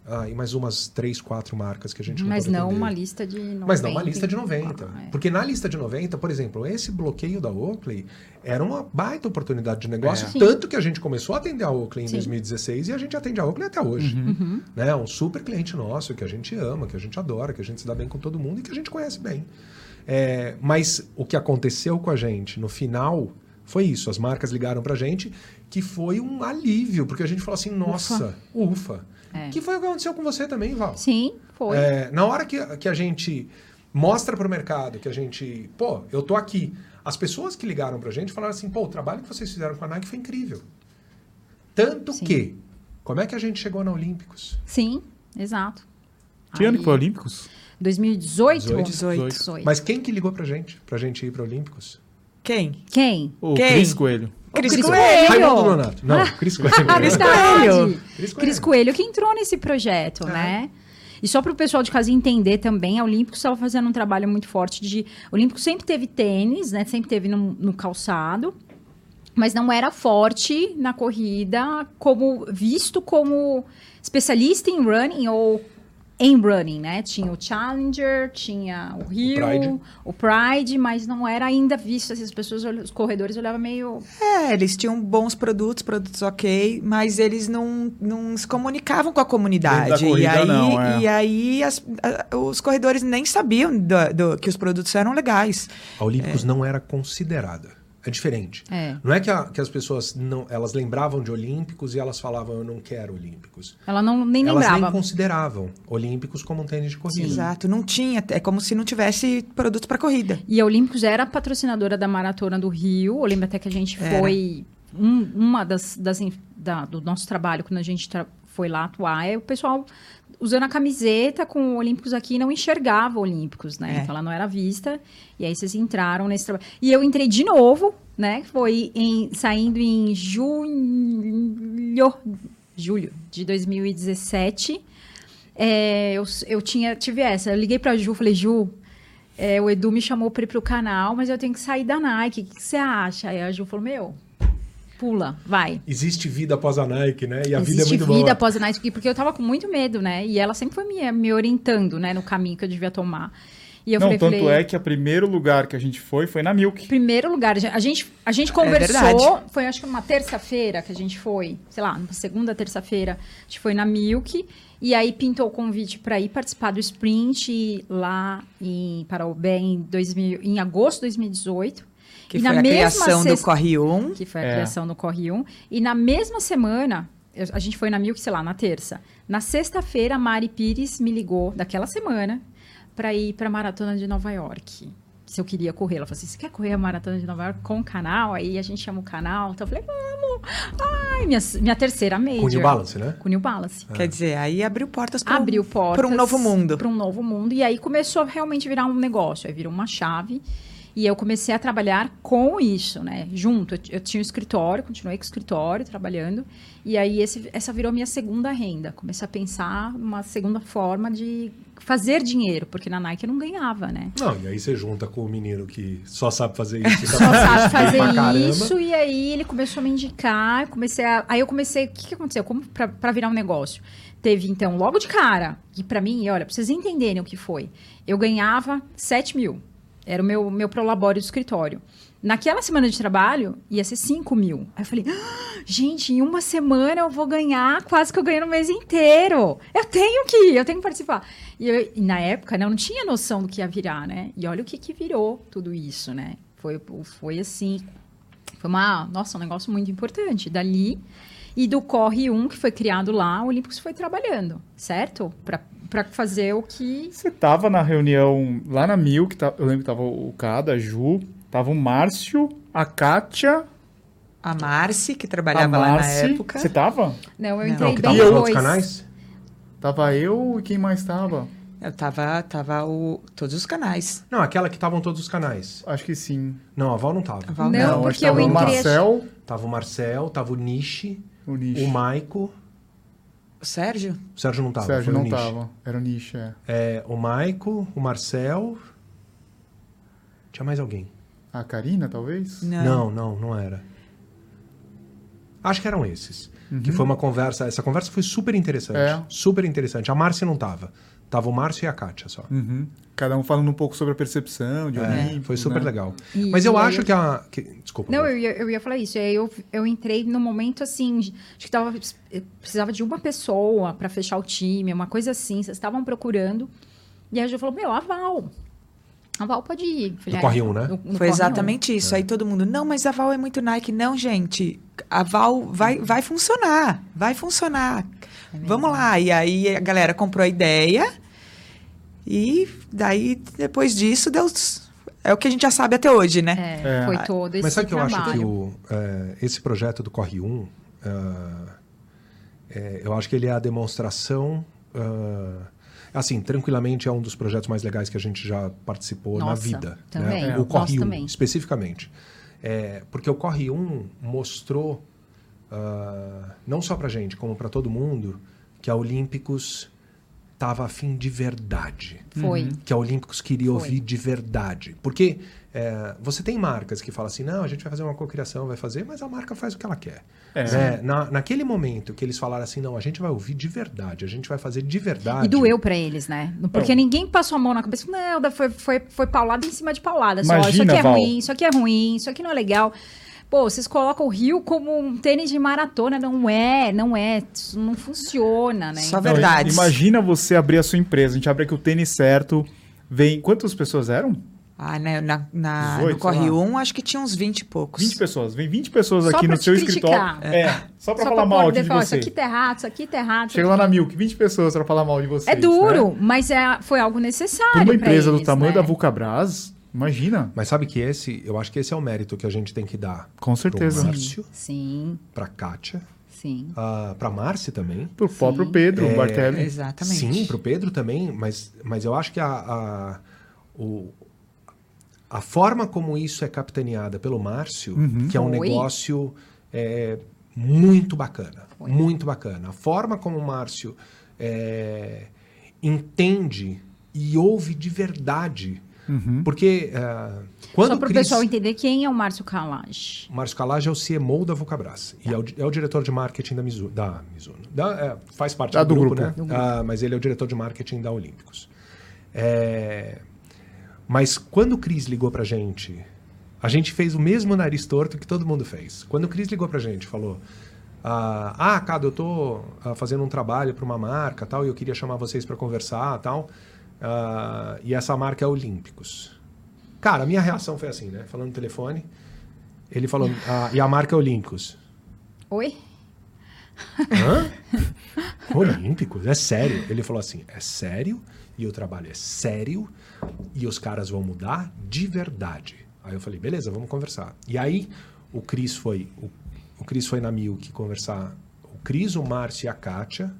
Ah, e mais umas três, quatro marcas que a gente Mas não uma lista de 90. Mas não uma lista de 90. É. Porque na lista de 90, por exemplo, esse bloqueio da Oakley era uma baita oportunidade de negócio, É. Tanto que a gente começou a atender a Oakley em Sim. 2016 e a gente atende a Oakley até hoje. Uhum. Né? Um super cliente nosso que a gente ama, que a gente adora, que a gente se dá bem com todo mundo e que a gente conhece bem. É, mas o que aconteceu com a gente no final foi isso. As marcas ligaram pra gente que foi um alívio, porque a gente falou assim, nossa, ufa. É. Que foi o que aconteceu com você também, Val. Sim, foi. É, na hora que, que a gente mostra para o mercado que a gente, pô, eu tô aqui. As pessoas que ligaram pra gente falaram assim, pô, o trabalho que vocês fizeram com a Nike foi incrível. Tanto Sim. que, como é que a gente chegou na Olímpicos? Sim, exato. Que ano Aí, que foi Olímpicos? 2018? 18. 18. Mas quem que ligou pra gente, pra gente ir pra Olímpicos? Quem? Quem? O Quem? Cris Coelho. Cris Cris Coelho. Raimundo Nonato. Não, Cris Coelho. Ah, Cris. Coelho. (laughs) Cris Cris Coelho que entrou nesse projeto, É. né? E só para o pessoal de casa entender também, a Olímpicos estava fazendo um trabalho muito forte de... O Olímpicos sempre teve tênis, né? Sempre teve no, no calçado, mas não era forte na corrida, como visto como especialista em running ou em running, né? Tinha o Challenger, tinha o Rio, Pride. o Pride, mas não era ainda visto. assim, As pessoas, os corredores olhavam meio... É, eles tinham bons produtos, produtos ok, mas eles não, não se comunicavam com a comunidade. Corrida, e aí, não, é. e aí as- a- os corredores nem sabiam do- do- que os produtos eram legais. A Olímpicos não era considerada. É diferente. É. Não é que, a- que as pessoas não, elas lembravam de Olímpicos e elas falavam eu não quero Olímpicos. Ela não nem elas lembrava. nem consideravam Olímpicos como um tênis de corrida. Exato, não tinha, é como se não tivesse produtos para corrida. E a Olímpicos era patrocinadora da Maratona do Rio. Eu lembro até que a gente Era. foi... um- uma das... das da- do nosso trabalho, quando a gente tra- foi lá atuar, é o pessoal usando a camiseta com o Olímpicos aqui e não enxergava Olímpicos, né? É. Então ela não era vista. E aí vocês entraram nesse trabalho. E eu entrei de novo, né? Foi em- saindo em julho... Julho de 2017. É, eu, eu tinha, tive essa. Eu liguei pra Ju, falei, Ju, é, o Edu me chamou pra ir pro canal, mas eu tenho que sair da Nike. O que, que você acha? Aí a Ju falou, meu, pula, vai. Existe vida após a Nike, né? E a Existe vida é muito vida boa. após a Nike, porque eu tava com muito medo, né? E ela sempre foi me, me orientando, né, no caminho que eu devia tomar. E eu não, falei, tanto falei, é que o primeiro lugar que a gente foi foi na Milk. Primeiro lugar, a gente, a gente É conversou, verdade. foi acho que uma terça-feira que a gente foi, sei lá, segunda, terça-feira, a gente foi na Milk, e aí pintou o convite para ir participar do sprint lá em Paraubé em, 2000, em agosto de 2018. Que E foi na a mesma criação do sexta- Corre 1. que foi a É. criação do Corre 1. E na mesma semana, eu- a gente foi na Milk, sei lá, na terça. Na sexta-feira, a Mari Pires me ligou, daquela semana, para ir para a Maratona de Nova York. Se eu queria correr. Ela falou assim: você quer correr a Maratona de Nova York com o canal? Aí a gente chama o canal. Então eu falei: vamos! Ai, minha, minha terceira major. Com o New Balance, né? Com o New Balance. Quer dizer, aí abriu portas para Abriu portas. para um novo mundo. Para um novo mundo. E aí começou a realmente virar um negócio. Aí virou uma chave. E eu comecei a trabalhar com isso, né? Junto. Eu, eu tinha um escritório, continuei com o escritório, trabalhando. E aí esse- essa virou minha segunda renda. Comecei a pensar uma segunda forma de fazer dinheiro, porque na Nike eu não ganhava, né? Não, e aí você junta com o menino que só sabe fazer isso. e (laughs) Só sabe fazer isso, e aí ele começou a me indicar, comecei a, aí eu comecei, o que, que aconteceu? Como pra virar um negócio? Teve, então, logo de cara, e pra mim, olha, pra vocês entenderem o que foi, eu ganhava 7 mil, era o meu, meu prolabório do escritório. Naquela semana de trabalho, ia ser 5 mil. Aí eu falei, "Ah, gente, em uma semana eu vou ganhar quase que eu ganho no mês inteiro. Eu tenho que ir, eu tenho que participar. E, eu- e na época, né, eu não tinha noção do que ia virar, né? E olha o que, que virou tudo isso, né? Foi, foi assim, foi uma, nossa, um negócio muito importante. Dali e do Corre 1, que foi criado lá, o Olímpicos foi trabalhando, certo? Para fazer o que. Você tava na reunião lá na Milk, tá- eu lembro que tava o Cada, a Ju, tava o Márcio, a Kátia, A Marci, que trabalhava lá na Marci. época. Você tava? Não, eu Não, entrei Não, que tava depois. outros canais? Tava eu e quem mais tava? Eu tava, tava o, todos os canais. Não, aquela que estavam todos os canais. Acho que sim. Não, a Val não tava. A Val Não, acho porque que tava eu o entrei- Marcel, Tava o Marcel, tava o Nishi, o Nish. o Maico. O Sérgio? O Sérgio não O tava, Sérgio foi o não tava. Era o Nish, é. É, o Maico, o Marcel. Tinha mais alguém. A Karina, talvez? Não, não, não era. Acho que eram esses. Que Uhum. foi uma conversa. Essa conversa foi super interessante. É. Super interessante. A Márcia não tava. Tava o Márcio e a Kátia só. Uhum. Cada um falando um pouco sobre a percepção de É, foi super né? legal. E- Mas eu acho que a. que- desculpa. Não, eu ia, eu ia falar isso. Aí eu, eu entrei no momento assim, acho que tava, eu precisava de uma pessoa para fechar o time, uma coisa assim. Vocês estavam procurando. E aí a Ju falou: Meu, a Val. A Val pode ir. Eu Falei, Do Corre "Ah, um, né? no- no Foi um." exatamente isso. Aí todo mundo, não, mas a Val é muito Nike. Não, gente, a Val vai, vai funcionar. Vai funcionar. Vamos lá. E aí a galera comprou a ideia. E daí, depois disso, deu. É o que a gente já sabe até hoje, né? É, É. foi todo esse Mas sabe que eu acho que o, é, esse projeto do Corre 1, ah, é, eu acho que ele é a demonstração. assim, tranquilamente é um dos projetos mais legais que a gente já participou na Nossa, vida. também. Né? É. O Corre Nossa, 1, também. especificamente. É, porque o Corre 1 mostrou, ah, não só pra gente, como para todo mundo, que a Olímpicos estava afim de verdade Foi. que a Olímpicos queria Foi. ouvir de verdade. Porque é, você tem marcas que falam assim, não, a gente vai fazer uma cocriação, vai fazer, mas a marca faz o que ela quer. É. Né? Na, naquele momento que eles falaram assim, não, a gente vai ouvir de verdade, a gente vai fazer de verdade. E doeu pra eles, né? Porque ninguém passou a mão na cabeça. Não, foi, foi, foi paulada em cima de paulada. Só, isso Imagina, aqui é Val. ruim, isso aqui é ruim, isso aqui não é legal. Pô, vocês colocam o Rio como um tênis de maratona. Não é, não é. Isso não funciona, né? Só Não, verdades. imagina você abrir a sua empresa, a gente abre aqui o tênis certo, vem... Quantas pessoas eram? Ah, né, na, na, 18, no Corre sei lá. 1, acho que tinha uns 20 e poucos. 20 pessoas. Vem 20 pessoas Só aqui pra no te seu criticar. escritório. É, só pra Só falar pra mal aqui de falar, você. Isso aqui tá errado, isso aqui tá errado. Chega aqui lá na Milk, 20 pessoas pra falar mal de vocês. É duro, né? mas é, foi algo necessário. Pra uma pra empresa do eles, tamanho né? da Vulcabras, imagina. Mas sabe que esse, eu acho que esse é o mérito que a gente tem que dar Com pro certeza. Márcio, Sim, pra Kátia, sim. uh, pra Márcia também. Pro próprio Pedro, É, o Bartelli. Exatamente. Sim, pro Pedro também, mas, mas eu acho que a, a, o, a forma como isso é capitaneada pelo Márcio, Uhum. que é um Foi. negócio é, muito bacana. Foi. Muito bacana. A forma como o Márcio é, entende e ouve de verdade. Uhum. Porque é, quando Só o para o Cris- pessoal entender quem é o Márcio Kalage. o Márcio Calage é o CMO da Vulcabras. E é o, é o diretor de marketing da Mizuno. Da Mizuno. Da- é, faz parte Ah, do, do grupo, grupo. né? Do grupo. Ah, mas ele é o diretor de marketing da Olímpicos. É, Mas quando o Cris ligou pra gente, a gente fez o mesmo nariz torto que todo mundo fez. Quando o Cris ligou pra gente, falou: Ah, ah Cado, eu tô fazendo um trabalho para uma marca tal, e eu queria chamar vocês para conversar tal. Ah, e essa marca é Olímpicos. Cara, a minha reação foi assim, né? Falando no telefone. Ele falou, ah, e a marca é Olímpicos. Oi? Hã? (laughs) Olímpicos? É sério? Ele falou assim: é sério, e o trabalho é sério, e os caras vão mudar de verdade. Aí eu falei, beleza, vamos conversar. E aí o Cris foi, o, o Cris foi na Milk conversar. O Cris, o Márcio e a Kátia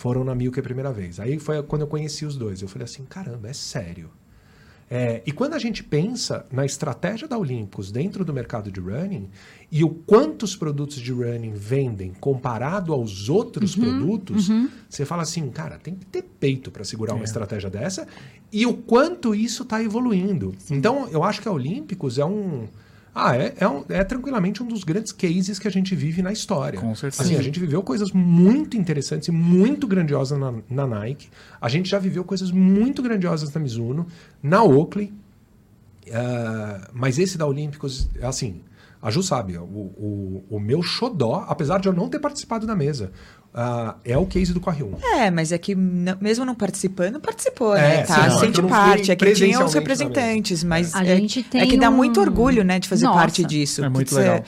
foram na Milk a primeira vez. Aí foi quando eu conheci os dois. Eu falei assim, caramba, é sério. É, e quando a gente pensa na estratégia da Olympus dentro do mercado de running e o quantos produtos de running vendem comparado aos outros produtos, você fala assim, cara, tem que ter peito para segurar uma estratégia dessa e o quanto isso está evoluindo. Então, eu acho que a Olímpicos é um. Ah, é, é, um- é tranquilamente um dos grandes cases que a gente vive na história. Com certeza. Assim, a gente viveu coisas muito interessantes e muito grandiosas na, na Nike. A gente já viveu coisas muito grandiosas na Mizuno, na Oakley. Ah, mas esse da Olímpicos, assim, a Ju sabe, o, o, o meu xodó, apesar de eu não ter participado da mesa, ah, é o case do Corre 1. É, mas é que mesmo não participando, participou, É, né? sim, Tá, não, sente parte. É que tinha os representantes, mas A é, gente tem é que dá um- muito orgulho, né, de fazer Nossa. parte disso. É muito Você- legal.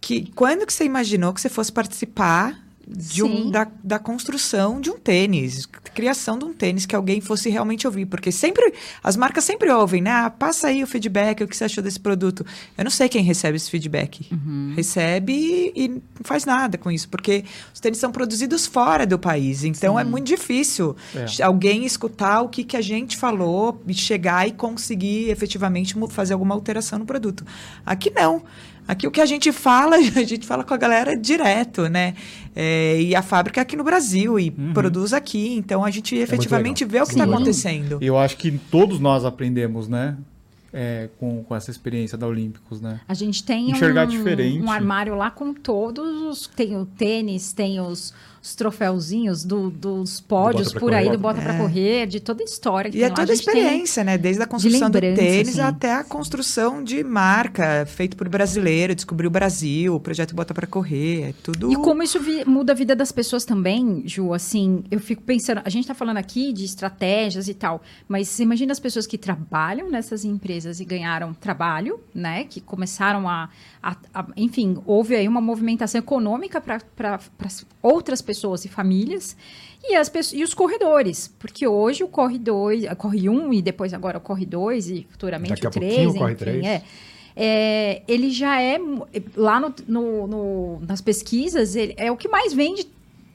Que, quando que você imaginou que você fosse participar de um, Sim. da, da construção de um tênis, criação de um tênis que alguém fosse realmente ouvir? Porque sempre, as marcas sempre ouvem, né? Ah, passa aí o feedback, o que você achou desse produto. Eu não sei quem recebe esse feedback. Uhum. Recebe e, e não faz nada com isso, porque os tênis são produzidos fora do país. Então é muito difícil É. alguém escutar o que, que a gente falou e chegar e conseguir efetivamente fazer alguma alteração no produto. Aqui não. Aqui o que a gente fala, (laughs) a gente fala com a galera direto, né? É, e a fábrica é aqui no Brasil e produz aqui. Então a gente efetivamente vê o que está acontecendo. Eu acho que todos nós aprendemos, né? É, com, com essa experiência da Olímpicos, né? A gente tem Enxergar um, diferente. um armário lá com todos os. Tem o tênis, tem os, os troféuzinhos do- dos pódios pra por aí, correr. do Bota pra É. Correr, de toda a história. que E é lá. toda a tem- experiência, né? Desde a construção do tênis assim. até a construção de marca, feito por brasileiro, descobriu o Brasil, o projeto Bota para Correr, é tudo. E como isso vi- muda a vida das pessoas também, Ju, assim, eu fico pensando, a gente tá falando aqui de estratégias e tal, mas você imagina as pessoas que trabalham nessas empresas e ganharam trabalho, né, que começaram a, a- a- enfim, houve aí uma movimentação econômica para outras pessoas e famílias, e, as pessoas, e os corredores, porque hoje o Corre 2, Corre 1 e depois agora o Corre 2 e futuramente Daqui a o 3, pouquinho o Corre enfim, 3. é. É, ele já é lá no, no- no- nas pesquisas ele é o que mais vende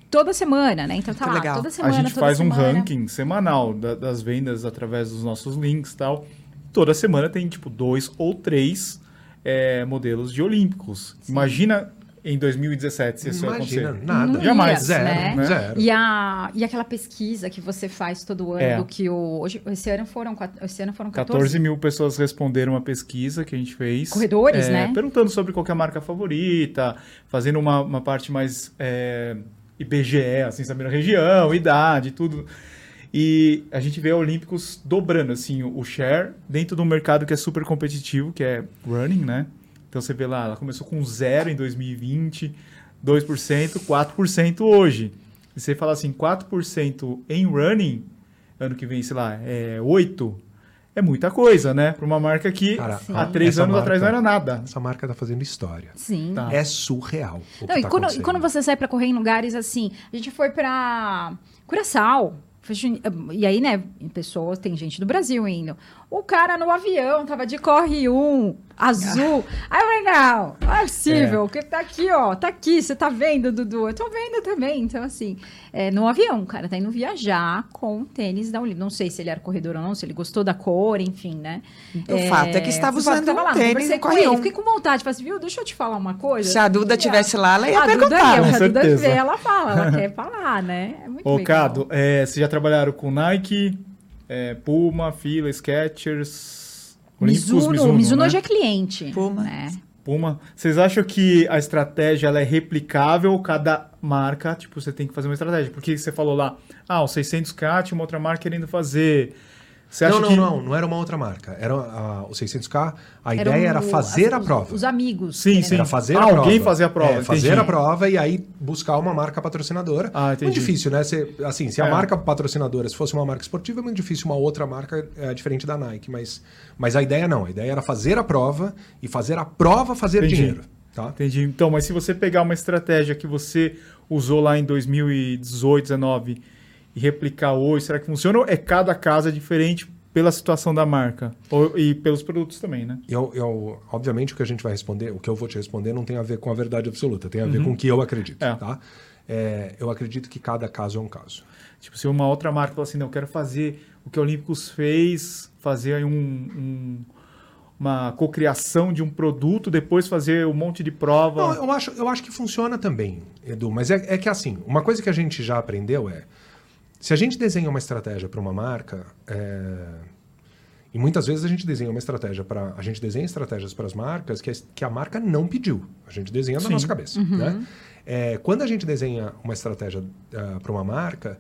toda semana, né? Então tá lá legal. toda A semana. gente toda faz um semana. ranking semanal da- das vendas através dos nossos links e tal. Toda semana tem, tipo, dois ou três é, modelos de Olímpicos. Imagina em 2017 se isso ia Imagina, acontecer. nada. Não Jamais. ia, Zero, né? né? Zero. E, a, e aquela pesquisa que você faz todo ano É. do que o hoje esse ano foram esse ano foram 14, 14 mil pessoas responderam uma pesquisa que a gente fez. Corredores, é, né? Perguntando sobre qual que é a marca favorita, fazendo uma, uma parte mais é, IBGE, assim, sabendo a região, idade, tudo. E a gente vê a Olímpicos dobrando, assim, o share dentro de um mercado que é super competitivo, que é running, né? Então você vê lá, ela começou com zero em 2020, 2%, 4% hoje. E você fala assim, 4% em running, ano que vem, sei lá, é 8%, é muita coisa, né? Para uma marca que Cara, há a- três anos atrás não marca- era nada. Essa marca tá fazendo história. Sim. Tá. É surreal. O Não, que e, tá quando, e quando você sai pra correr em lugares assim, a gente foi pra Curaçao. Juni- E aí, né, pessoas, tem gente do Brasil indo. O cara no avião tava de corre um, azul. Aí eu falei, não, não é possível, que tá aqui, ó, tá aqui, você tá vendo, Dudu? Eu tô vendo também. Então, assim, é, no avião, o cara tá indo viajar com tênis da Olímpia. Não sei se ele era corredor ou não, se ele gostou da cor, enfim, né? O fato é que estava o usando lá, um tênis com corre um. Fiquei com vontade, falei assim, viu, deixa eu te falar uma coisa. Se a Duda E tivesse lá, ela ia a Duda perguntar. ia, Com porque a Duda vê, ela fala, ela quer falar, né? É muito Ô, legal. Cado, é, vocês já trabalharam com Nike, é, Puma, Fila, Skechers, Olympus, Mizuno, Mizuno né? hoje é cliente. Puma. Né? Puma. Vocês acham que a estratégia ela é replicável? Cada marca, tipo, você tem que fazer uma estratégia. Porque você falou lá, ah, o 600K tinha uma outra marca querendo fazer. Você acha não, não, que... não, não era uma outra marca. Era a- o 600K, a Eram ideia era o- fazer as- a prova. Os amigos. Sim, né? sim. Era fazer Ah, a prova. alguém fazer a prova, É, fazer a prova e aí buscar uma marca patrocinadora. Ah, entendi. Muito difícil, né? Você- assim, se a É. marca patrocinadora se fosse uma marca esportiva, é muito difícil uma outra marca é, diferente da Nike. Mas, mas a ideia não. A ideia era fazer a prova e fazer a prova fazer Entendi. dinheiro. Tá? Entendi. Então, mas se você pegar uma estratégia que você usou lá em 2018, 19 e replicar hoje, será que funciona? Ou é cada caso é diferente pela situação da marca? Ou- e pelos produtos também, né? Eu, eu- obviamente, o que a gente vai responder, o que eu vou te responder, não tem a ver com a verdade absoluta, tem a Uhum. ver com o que eu acredito. É. Tá? É, eu acredito que cada caso é um caso. Tipo, se uma outra marca fala assim, não, eu quero fazer o que a Olímpicos fez, fazer aí um, um- uma cocriação de um produto, depois fazer um monte de prova. Não, eu acho, eu acho que funciona também, Edu, mas é, é que assim, uma coisa que a gente já aprendeu é, se a gente desenha uma estratégia para uma marca, é, e muitas vezes a gente desenha uma estratégia para, a gente desenha estratégias para as marcas que, a- que a marca não pediu, a gente desenha na Sim. nossa cabeça, né? É, quando a gente desenha uma estratégia para uma marca,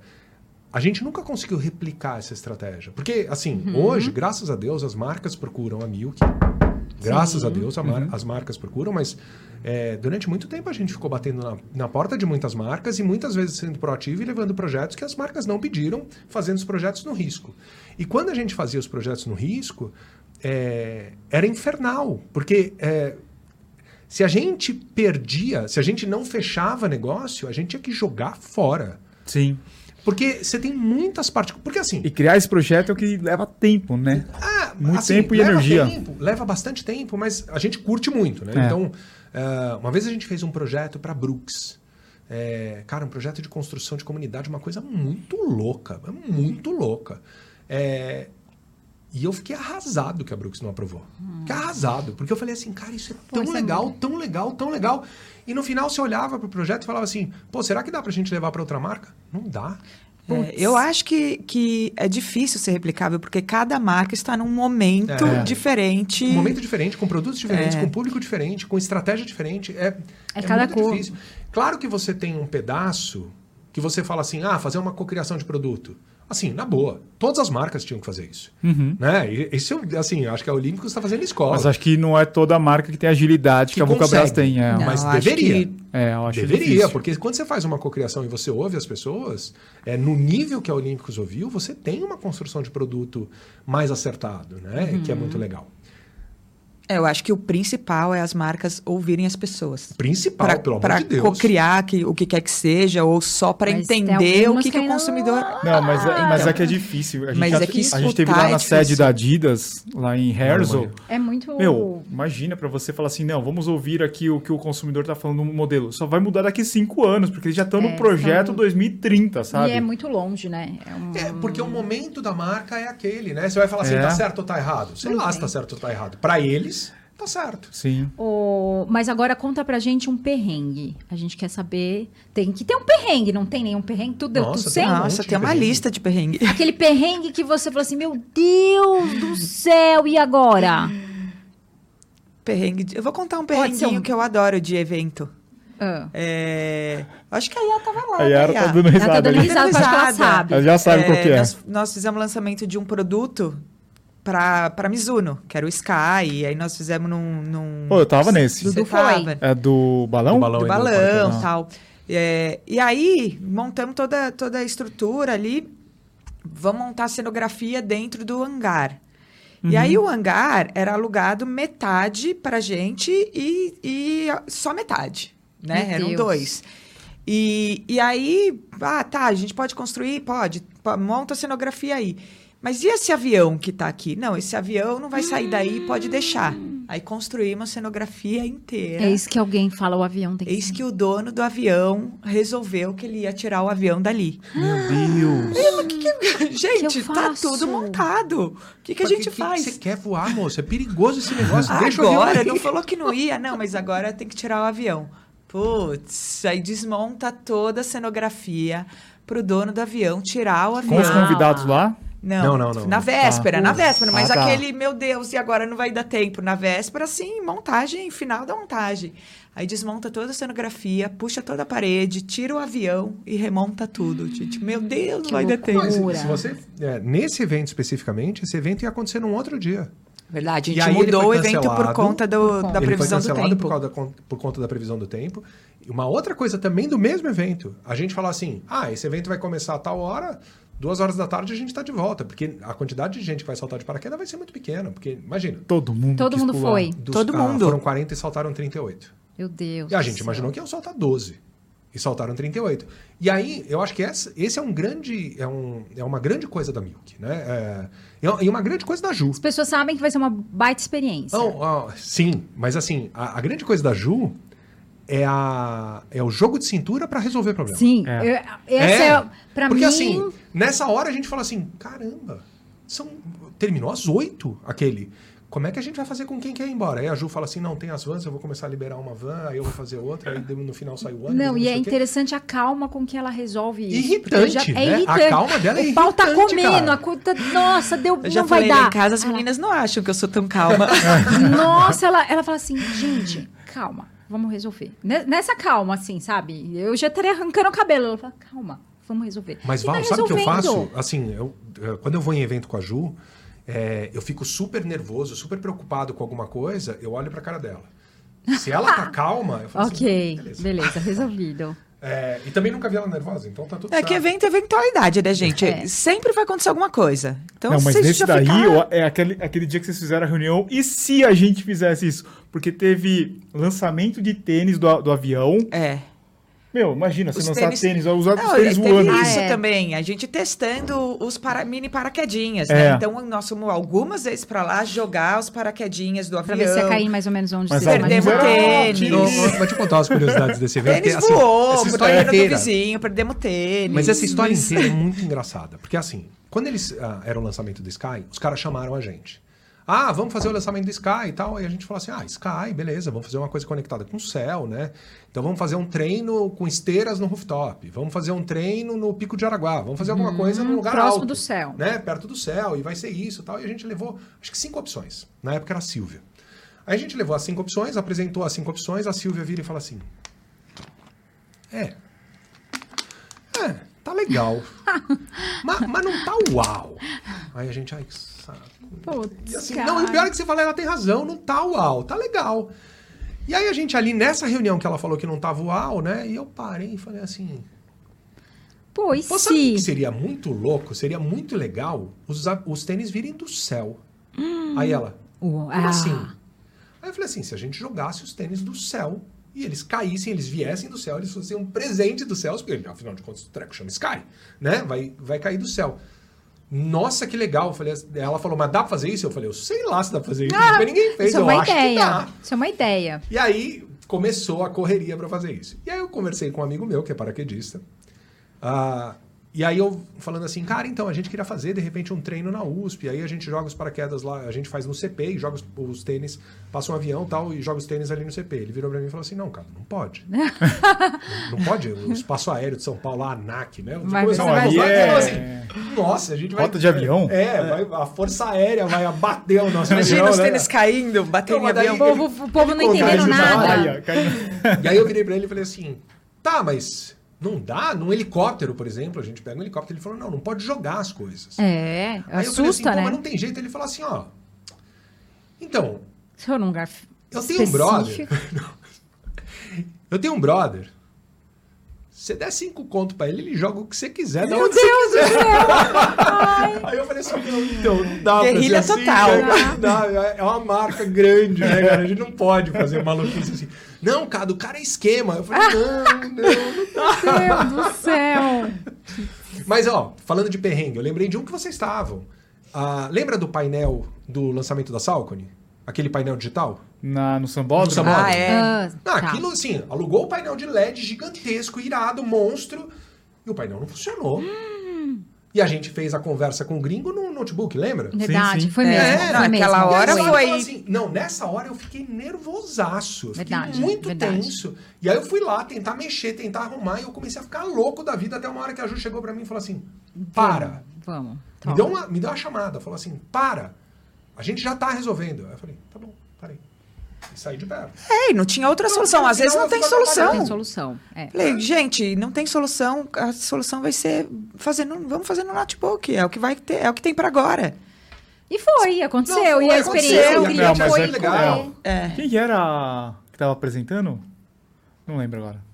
a gente nunca conseguiu replicar essa estratégia. Porque, assim, hoje, graças a Deus, as marcas procuram a Milk. Graças a Deus, a mar- as marcas procuram, mas é, durante muito tempo a gente ficou batendo na, na porta de muitas marcas e muitas vezes sendo proativo e levando projetos que as marcas não pediram, fazendo os projetos no risco. E quando a gente fazia os projetos no risco, é, era infernal, porque é, se a gente perdia, se a gente não fechava negócio, a gente tinha que jogar fora. Sim. Porque você tem muitas partes. Porque assim. E criar esse projeto é o que leva tempo, né? Ah, Muito tempo e leva energia. tempo, leva bastante tempo, mas a gente curte muito, né? É. Então, eh, uma vez a gente fez um projeto para Brooks. É, cara, um projeto de construção de comunidade, uma coisa muito louca, muito louca. É, e eu fiquei arrasado que a Brooks não aprovou. Fiquei arrasado, porque eu falei assim, cara, isso é tão é legal, tão legal, tão legal. E no final você olhava para o projeto e falava assim, pô, será que dá pra gente levar para outra marca? Não dá. É, eu acho que, que é difícil ser replicável, porque cada marca está num momento É. diferente. Um momento diferente, com produtos diferentes, É. com público diferente, com estratégia diferente. É, É cada muito cor. difícil. Claro que você tem um pedaço que você fala assim, ah, fazer uma cocriação de produto. Assim, na boa, todas as marcas tinham que fazer isso. Uhum. Né? E, isso, assim, acho que a Olímpicos está fazendo escola. Mas acho que não é toda marca que tem agilidade que, Que a Vulcabras consegue. tem. É, Não, Mas acho deveria. que- é eu acho Deveria, difícil. porque quando você faz uma cocriação e você ouve as pessoas, é, no nível que a Olímpicos ouviu, você tem uma construção de produto mais acertado, né? Que é muito legal. É, eu acho que o principal é as marcas ouvirem as pessoas. Principal, Para pelo amor de Deus. cocriar que, o que quer que seja, ou só para entender o que, que que o consumidor. Não, mas, é- mas então. é que é difícil. A gente, Mas já- é que a gente teve lá é na sede difícil. da Adidas, lá em Herzl. É muito. Meu, imagina pra você falar assim, não, vamos ouvir aqui o que o consumidor tá falando no modelo. Só vai mudar daqui cinco anos, porque eles já estão É, no projeto são- 2030, sabe? E é muito longe, né? É um- É, porque o momento da marca é aquele, né? Você vai falar assim, É. tá certo ou tá errado? Sei Não lá se tá certo ou tá errado. Pra eles, tá certo. Sim. O- Mas agora conta pra gente um perrengue. A gente quer saber. Tem que ter um perrengue, não tem nenhum perrengue? Tudo deu Nossa, tudo tem um Nossa, tem uma perrengue. lista de perrengue. (laughs) Aquele perrengue que você falou assim: Meu Deus do céu, e agora? Perrengue. de- Eu vou contar um perrenguinho um- que eu adoro de evento. Ah. É, Acho que a Yá tava lá. A Yara né, tá dando Ela risada. tá dando risada, ela sabe. Ela já sabe qual que é. Nós, nós fizemos lançamento de um produto para Mizuno, que era o Sky, e aí nós fizemos num... num... Pô, eu tava nesse. Dudu Você foi. É do balão? Do balão. do no balão e tal. É, e aí, montamos toda, toda a estrutura ali. Vamos montar a cenografia dentro do hangar. E aí o hangar era alugado metade pra gente e, e só metade, né? Meu Eram Deus. dois. E, e aí, ah, tá, a gente pode construir? Pode. Monta a cenografia aí. Mas e esse avião que tá aqui? Não, esse avião não vai sair daí, pode deixar. Aí construímos a cenografia inteira. É isso que alguém fala: o avião tem que. Eis que o dono do avião resolveu que ele ia tirar o avião dali. Meu Deus. (gasps) Gente, eu tá tudo montado. O que, que a gente que faz? Você quer voar, moço? É perigoso esse negócio. Deixa Agora, não falou que não ia. Não, mas agora tem que tirar o avião. Putz, aí desmonta toda a cenografia pro dono do avião tirar o Com avião. os convidados lá? Não, Não, não, não. na véspera, Ah, na véspera. Mas Ah, tá. aquele, meu Deus, e agora não vai dar tempo? Na véspera, sim, montagem, final da montagem. Aí desmonta toda a cenografia, puxa toda a parede, tira o avião e remonta tudo. Gente, meu Deus, não Que vai dar tempo. Se você, é, nesse evento especificamente, esse evento ia acontecer num outro dia. Verdade, a E gente mudou o evento por conta do- da Ele previsão foi do tempo. Por, causa da por conta da previsão do tempo. E uma outra coisa também do mesmo evento, a gente falou assim: ah, esse evento vai começar a tal hora, duas horas da tarde a gente está de volta. Porque a quantidade de gente que vai saltar de paraquedas vai ser muito pequena. Porque, imagina, Todo mundo. Todo mundo pular. foi. dos- Todo ah, mundo. foram 40 e saltaram 38. Meu Deus. E a gente céu. imaginou que iam soltar 12. E saltaram 38. E aí, eu acho que essa, esse é um grande. É, um, é uma grande coisa da Milk, né? É, e uma grande coisa da Ju. As pessoas sabem que vai ser uma baita experiência. Não, ó, sim, mas assim, a, a grande coisa da Ju é, a, é o jogo de cintura para resolver problema. Sim. É. eu- essa é, pra Porque mim. assim, nessa hora a gente fala assim, caramba, são, terminou às oito aquele. Como é que a gente vai fazer com quem quer ir embora? Aí a Ju fala assim, não, tem as vans, eu vou começar a liberar uma van, aí eu vou fazer outra, aí no final sai o ônibus. Não, e é o interessante a calma com que ela resolve isso. porque Irritante, já- né? É A irritante. calma dela é O pau tá irritante, comendo, cara. a coisa. Nossa, deu. Eu já não vai falei lá dar. em casa, as meninas não acham que eu sou tão calma. (laughs) Nossa, ela, ela fala assim, gente, calma, vamos resolver. Ne- Nessa calma, assim, sabe? Eu já estaria arrancando o cabelo. Ela fala, calma, vamos resolver. Mas, Val, vai sabe o que eu faço? Assim, eu, eh, quando eu vou em evento com a Ju, eh, eu fico super nervoso, super preocupado com alguma coisa, eu olho pra cara dela. Se ela tá (laughs) calma, eu falo Ok, assim, beleza. beleza, resolvido. (laughs) É, e também nunca vi ela nervosa, então tá tudo É certo. que evento é eventualidade, né, gente? É. Sempre vai acontecer alguma coisa. Então, não, mas se nesse já daí ficar- é aquele, aquele dia que vocês fizeram a reunião. E se a gente fizesse isso? Porque teve lançamento de tênis do, do avião. É. Meu, imagina, você lançar tênis- tênis, usar os Não, tênis voando. Ah, isso é. também. A gente testando os para- mini paraquedinhas, É. né? Então, nós fomos algumas vezes pra lá jogar os paraquedinhas do Pra avião. ver se ia cair mais ou menos onde Mas você Perdemos eram tênis. Eu vou te contar as curiosidades desse evento. Tênis assim, voou, essa história terreno do inteira. vizinho, perdemos tênis. Mas essa história inteira é muito engraçada. Porque assim, quando eles ah, era o lançamento do Sky, os caras chamaram a gente. Ah, vamos fazer o lançamento do Sky e tal. E a gente falou assim: ah, Sky, beleza, vamos fazer uma coisa conectada com o céu, né? Então vamos fazer um treino com esteiras no rooftop. Vamos fazer um treino no Pico de Araguá. Vamos fazer alguma coisa num lugar próximo alto. do céu. Né? Perto do céu. E vai ser isso e tal. E a gente levou, acho que cinco opções. Na época era a Silvia. Aí a gente levou as cinco opções, apresentou as cinco opções. A Silvia vira e fala assim: É. É, tá legal. (laughs) mas, mas não tá uau. Aí a gente, ai, Putz, E assim, cara. não, e o pior é que você fala, ela tem razão, não tá uau, tá legal. E aí a gente ali nessa reunião que ela falou que não tava uau, né? E eu parei e falei assim, Pô, e pô, se? que seria muito louco? Seria muito legal os, os tênis virem do céu. Aí ela, como ah, assim? Aí eu falei assim, se a gente jogasse os tênis do céu e eles caíssem, eles viessem do céu, eles fossem um presente do céu, porque afinal de contas o treco chama Sky, né? Vai, vai cair do céu. Nossa, que legal. Eu falei, ela falou, mas dá pra fazer isso? Eu falei, eu sei lá se dá pra fazer isso. Ah, ninguém fez, Isso é eu uma acho que ideia. dá. Isso é uma ideia. E aí começou a correria pra fazer isso. E aí eu conversei com um amigo meu, que é paraquedista. Ah, e aí eu falando assim, cara, então a gente queria fazer de repente um treino na USP. Aí a gente joga os paraquedas lá, a gente faz no CP e joga os, os tênis, passa um avião e tal, e joga os tênis ali no CP. Ele virou pra mim e falou assim: não, cara, não pode. não, (laughs) não pode. O espaço aéreo de São Paulo, a ANAC, né? Vai- É. falou assim, nossa, a gente vai. Rota de avião? É, vai- a Força Aérea vai abater o nosso Imagina avião, os né? tênis caindo, batendo Não, em mas daí- O avião. povo, o povo não Ele entendendo a nada. E aí eu virei pra ele e falei assim: tá, mas não dá? Num helicóptero, por exemplo, a gente pega um helicóptero. Ele falou: não, não pode jogar as coisas. É, Aí eu falei assim, assusta, Pô, né? mas não tem jeito. Ele falou assim: ó. Então, Se for num lugar eu tenho um brother. (laughs) eu tenho um brother. Se você der cinco conto pra ele, ele joga o que você quiser. da Meu onde Deus você do quiser. céu! (laughs) Aí eu falei assim, não, então, não dá Guerrilha pra ser total. assim, né? Não dá, é uma marca grande, né, cara? A gente não pode fazer maluquice assim. Não, cara, o cara é esquema. Eu falei, não, (laughs) não, não Meu Deus do céu! Mas, ó, falando de perrengue, eu lembrei de um que vocês estavam. Ah, lembra do painel do lançamento da Salcone? Aquele painel digital? Na, no sambódromo? No sambódromo. Ah, é. Ah, Ah, tá. aquilo, assim, alugou o painel de LED gigantesco, irado, monstro, e o painel não funcionou. E a gente fez a conversa com o gringo no notebook, lembra? Verdade, sim. foi É, mesmo. não, foi mesmo. aquela E aí hora eu foi- assim, não, nessa hora eu fiquei nervosaço. Eu fiquei Verdade, muito verdade. tenso. E aí eu fui lá tentar mexer, tentar arrumar, e eu comecei a ficar louco da vida até uma hora que a Ju chegou pra mim e falou assim: para. Vamos. Me deu, uma, me deu uma chamada, falou assim: para. A gente já tá resolvendo. Aí eu falei: tá bom, parei. E saí de perto. É, e não tinha outra Não, solução. Às vezes não tem solução. Tem solução. É. Falei, gente, não tem solução. A solução vai ser fazendo, vamos fazer no notebook. É o que vai ter, é o que tem para agora. E foi, aconteceu. Não, foi, e a aconteceu. experiência do foi é legal. correr. É. Quem que era que tava apresentando? Não lembro agora.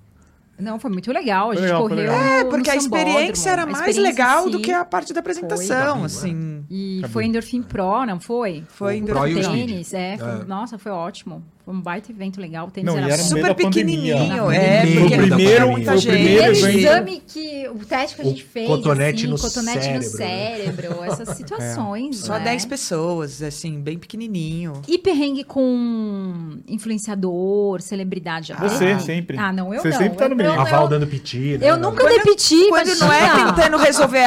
Não, foi muito legal. A gente legal, correu. É, no porque a experiência era mais experiência legal do que a parte da apresentação, Foi. assim. E Acabou. foi Endorphin Pro, não foi? Foi o Endorphin Pro o tênis, é, foi- É. Nossa, foi ótimo. Foi um baita evento legal. O tênis Não, era era Super pequenininho, é, porque pandemia. tinha muita o gente. primeiro evento- exame que. O teste que a O gente fez. cotonete assim, no cotonete no cérebro, cérebro. Essas (laughs) situações. Só né? 10 pessoas, assim, bem pequenininho. E perrengue com influenciador, celebridade. já Você, sempre. Ah, não, eu Você não. sempre tá no meio. eu- A Val dando piti. né? Eu nunca dei piti, Quando não é ah, tentando resolver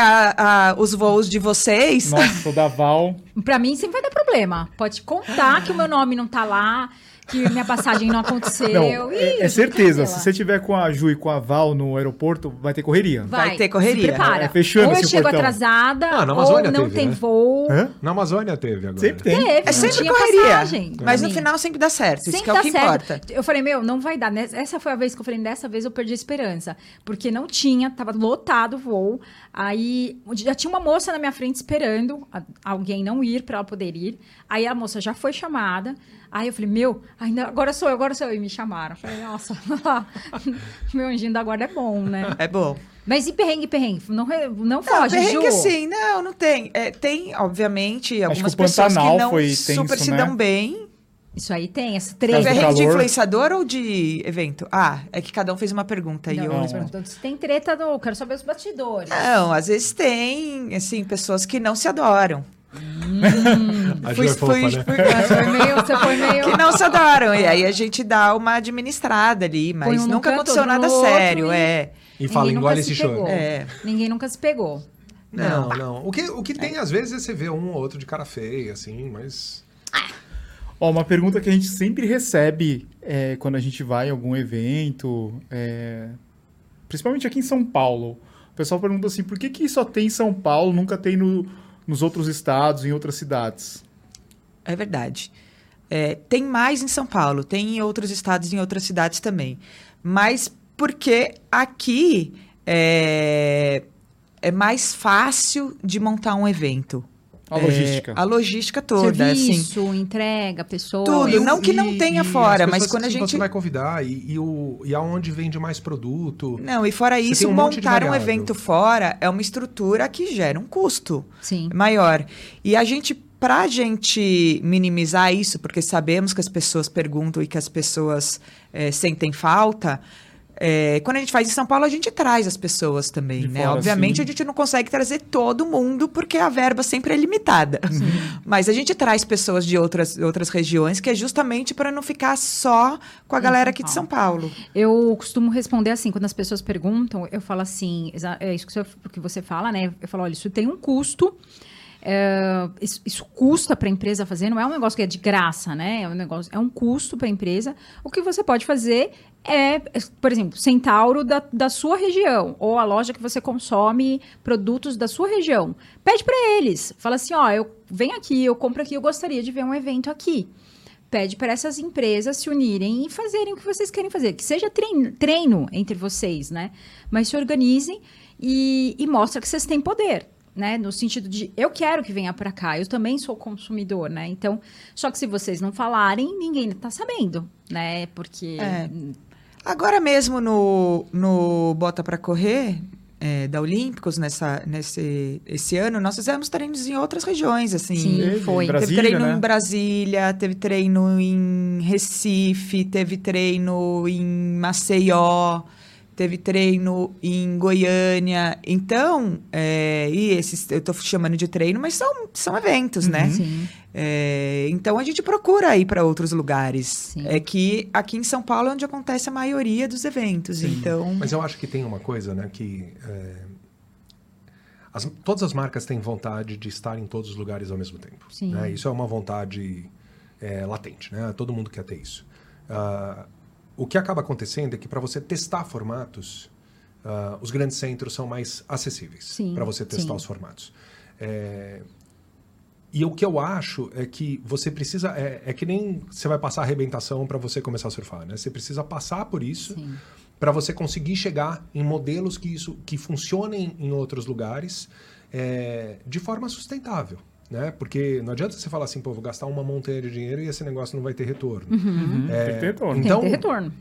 os voos de vocês, Nossa, o da Val. Pra mim sempre vai dar problema. Pode contar que o meu nome não tá lá, que minha passagem não aconteceu. Não, Ih, é, é certeza. Se você tiver com a Ju e com a Val no aeroporto, vai ter correria. Vai ter correria. Se prepara. É, fechando ou eu chego portão. atrasada, Ah, na ou Amazônia não teve, tem né? voo. Hã? Na Amazônia teve agora. Sempre tem. Teve, é sempre tinha correria. passagem. Mas no final sempre dá certo. Isso Sempre que é o dá que certo. importa. Eu falei, meu, não vai dar. né? Essa foi a vez que eu falei, dessa vez eu perdi a esperança. Porque não tinha, tava lotado o voo. Aí já tinha uma moça na minha frente esperando alguém não ir para ela poder ir. Aí a moça já foi chamada. Aí eu falei, meu, ainda, agora sou eu, agora sou eu. E me chamaram. Eu falei, nossa, (laughs) meu anjinho da guarda é bom, né? É bom. Mas e perrengue, perrengue? Não, não Não, foge, perrengue Ju. assim, não, não tem. É, tem, obviamente, algumas pessoas que não foi super tenso, se né? dão bem. Isso aí tem, esse Mas treino. o Perrengue de influenciador ou de evento? Ah, é que cada um fez uma pergunta. e Não, eu... mas perguntando se tem treta do. Quero saber os bastidores. Não, às vezes tem, assim, pessoas que não se adoram. (laughs) A fui- né? fui- Você foi meio. Você foi meio... (laughs) que não se adoram. E aí a gente dá uma administrada ali, mas um nunca canto, aconteceu nada outro sério, e- é. E fala, Ninguém engole nunca esse se choro. pegou. É. Ninguém nunca se pegou. Não, não. O que, o que tem, às vezes, é você ver um ou outro de cara feia, assim, mas... Ó, uma pergunta que a gente sempre recebe é, quando a gente vai em algum evento, é, principalmente aqui em São Paulo. O pessoal pergunta assim, por que, que só tem em São Paulo, nunca tem no- nos outros estados, em outras cidades? É verdade. É, tem mais em São Paulo, tem em outros estados em outras cidades também. Mas porque aqui é, é mais fácil de montar um evento. A É, logística. a logística toda, assim. Serviço, entrega, pessoa. Tudo. E o- não que não tenha e fora, as mas pessoas quando a gente- você vai convidar e, e, o, e aonde vende mais produto. Não, e fora isso, um montar um evento fora é uma estrutura que gera um custo Sim. maior. E a gente, pra gente minimizar isso, porque sabemos que as pessoas perguntam e que as pessoas eh, sentem falta, eh, quando a gente faz em São Paulo, a gente traz as pessoas também, De né? fora, Obviamente, sim. a gente não consegue trazer todo mundo, porque a verba sempre é limitada. (laughs) Mas a gente traz pessoas de outras, outras regiões, que é justamente para não ficar só com a galera aqui de São Paulo. Eu costumo responder assim, quando as pessoas perguntam, eu falo assim, é isso que você, que você fala, né? Eu falo, olha, isso tem um custo. é, isso, isso custa para a empresa fazer, não é um negócio que é de graça, né? É um negócio, é um custo para a empresa. O que você pode fazer é, por exemplo, Centauro da, da sua região, ou a loja que você consome produtos da sua região. Pede para eles, fala assim, ó, eu venho aqui, eu compro aqui, eu gostaria de ver um evento aqui pede para essas empresas se unirem e fazerem o que vocês querem fazer. Que seja treino, treino entre vocês, né? Mas se organizem e, e mostra que vocês têm poder. Né? No sentido de eu quero que venha para cá, eu também sou consumidor, né? Então, só que se vocês não falarem, ninguém está sabendo, né? Porque É. Agora mesmo no, no Bota para Correr, é, da Olímpicos, nessa, nesse esse ano, nós fizemos treinos em outras regiões, assim. Sim, Teve, foi. em Teve Brasília, treino né? em Brasília, teve treino em Recife, teve treino em Maceió, teve treino em Goiânia. Então, é, e esses eu estou chamando de treino, mas são, são eventos, né? sim, É, então a gente procura ir para outros lugares. Sim. É que aqui em São Paulo é onde acontece a maioria dos eventos. Então, Mas eu acho que tem uma coisa, né, que é, as- todas as marcas têm vontade de estar em todos os lugares ao mesmo tempo. Sim. né? Isso é uma vontade é, latente, né? Todo mundo quer ter isso. Ah, o que acaba acontecendo é que para você testar formatos, ah, os grandes centros são mais acessíveis para você testar sim. os formatos. É, e o que eu acho é que você precisa. É, é que nem você vai passar arrebentação para você começar a surfar, né? Você precisa passar por isso para você conseguir chegar em modelos que, isso, que funcionem em outros lugares é, de forma sustentável. Né? Porque não adianta você falar assim, pô, vou gastar uma montanha de dinheiro e esse negócio não vai ter retorno. Uhum, É, tem que ter retorno. Então, Tem que ter retorno.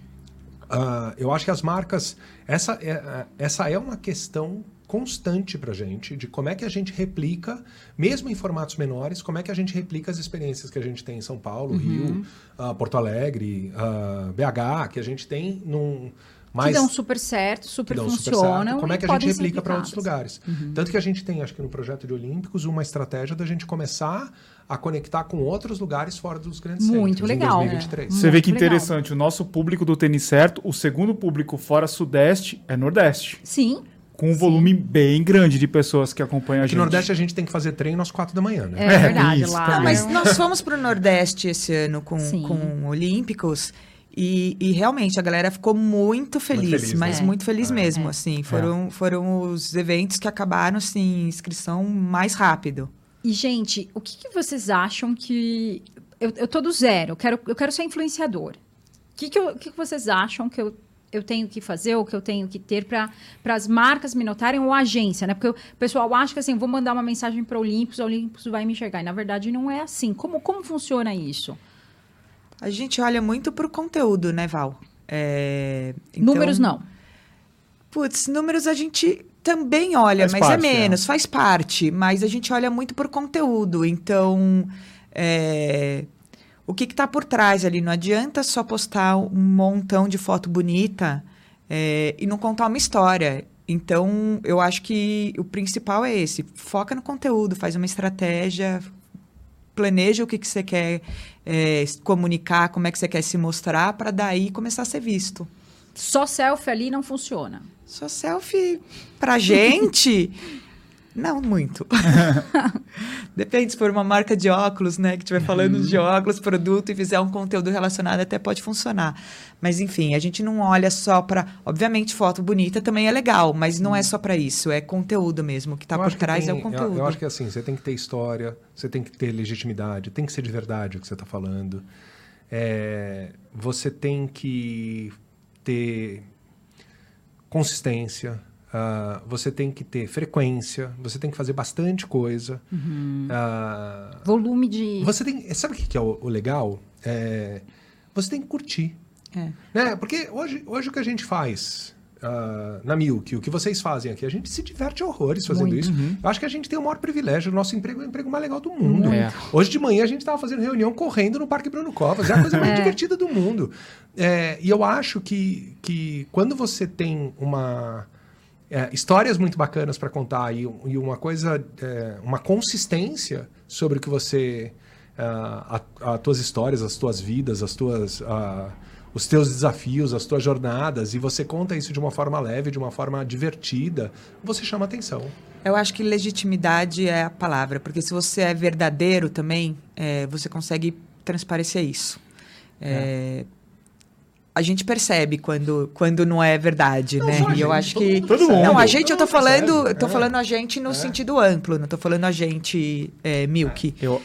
ah, eu acho que as marcas. Essa é, essa é uma questão constante para gente de como é que a gente replica, mesmo em formatos menores, como é que a gente replica as experiências que a gente tem em São Paulo, Rio, ah, Porto Alegre, ah, BH, que a gente tem num mais que dão super certo, super super funcionam. certo. Como é que a gente replica para outros lugares? Tanto que a gente tem, acho que no projeto de Olímpicos, uma estratégia da gente começar a conectar com outros lugares fora dos grandes Muito centros legal, em né? 2023. Você vê que legal. interessante, o nosso público do tênis certo, o segundo público fora Sudeste é Nordeste. Sim, Com um volume bem grande de pessoas que acompanham a Aqui gente. no Nordeste a gente tem que fazer treino às quatro da manhã, né? é, verdade. isso lá. Ah, mas nós fomos para o Nordeste esse ano com, Sim. com Olímpicos e, e realmente a galera ficou muito feliz, feliz, mas né? muito feliz É. mesmo, assim. Foram, foram os eventos que acabaram, assim, inscrição mais rápido. E, gente, o que, que vocês acham que. Eu, eu tô do zero, eu quero, eu quero ser influenciador. O que, que, eu- que, que vocês acham que eu, eu tenho que fazer ou que eu tenho que ter para as marcas me notarem ou a agência, né? Porque o pessoal acha que assim, vou mandar uma mensagem para o Olympus, o Olympus vai me enxergar. E na verdade não é assim. Como, como funciona isso? A gente olha muito pro conteúdo, né, Val? É, então- Números não. Putz, números a gente também olha, Faz mas parte, é é. menos, faz parte. Mas a gente olha muito por conteúdo. Então, é, o que está por trás ali? Não adianta só postar um montão de foto bonita é, e não contar uma história. Então, eu acho que o principal é esse. Foca no conteúdo, faz uma estratégia, planeja o que, que você quer é, comunicar, como é que você quer se mostrar, para daí começar a ser visto. Só selfie ali não funciona. Só selfie pra gente? (laughs) Não muito. (laughs) Depende, se for uma marca de óculos, né? Que estiver falando de óculos, produto e fizer um conteúdo relacionado, até pode funcionar. Mas, enfim, a gente não olha só para. Obviamente, foto bonita também é legal, mas não é só para isso. É conteúdo mesmo. O que está Eu por trás tem- é o eu- conteúdo. Eu, acho que assim, você tem que ter história, você tem que ter legitimidade, tem que ser de verdade o que você está falando. É, você tem que ter consistência, ah, você tem que ter frequência, você tem que fazer bastante coisa. Ah, Volume de. você tem, sabe o que é o, o legal? É, você tem que curtir. É. Né? Porque hoje, hoje o que a gente faz ah, na Milk, o que vocês fazem aqui, a gente se diverte horrores fazendo Muito. isso. Eu acho que a gente tem o maior privilégio. O nosso emprego é o emprego mais legal do mundo. É. Hoje de manhã a gente estava fazendo reunião correndo no Parque Bruno Covas. É a coisa mais (laughs) divertida do mundo. É, e eu acho que, que quando você tem uma. É, histórias muito bacanas para contar e, e uma coisa, é, uma consistência sobre o que você. a- as tuas histórias, as tuas vidas, as tuas. os teus desafios, as tuas jornadas, e você conta isso de uma forma leve, de uma forma divertida, você chama atenção. Eu acho que legitimidade é a palavra, porque se você é verdadeiro também, é, você consegue transparecer isso. É, A gente percebe quando, quando não é verdade, né? só a E eu gente, acho todo que. mundo Todo mundo. Não, a Todo gente, eu tô falando, percebe, eu tô é. falando a gente no sentido amplo, não tô falando a gente é, milk. Eu,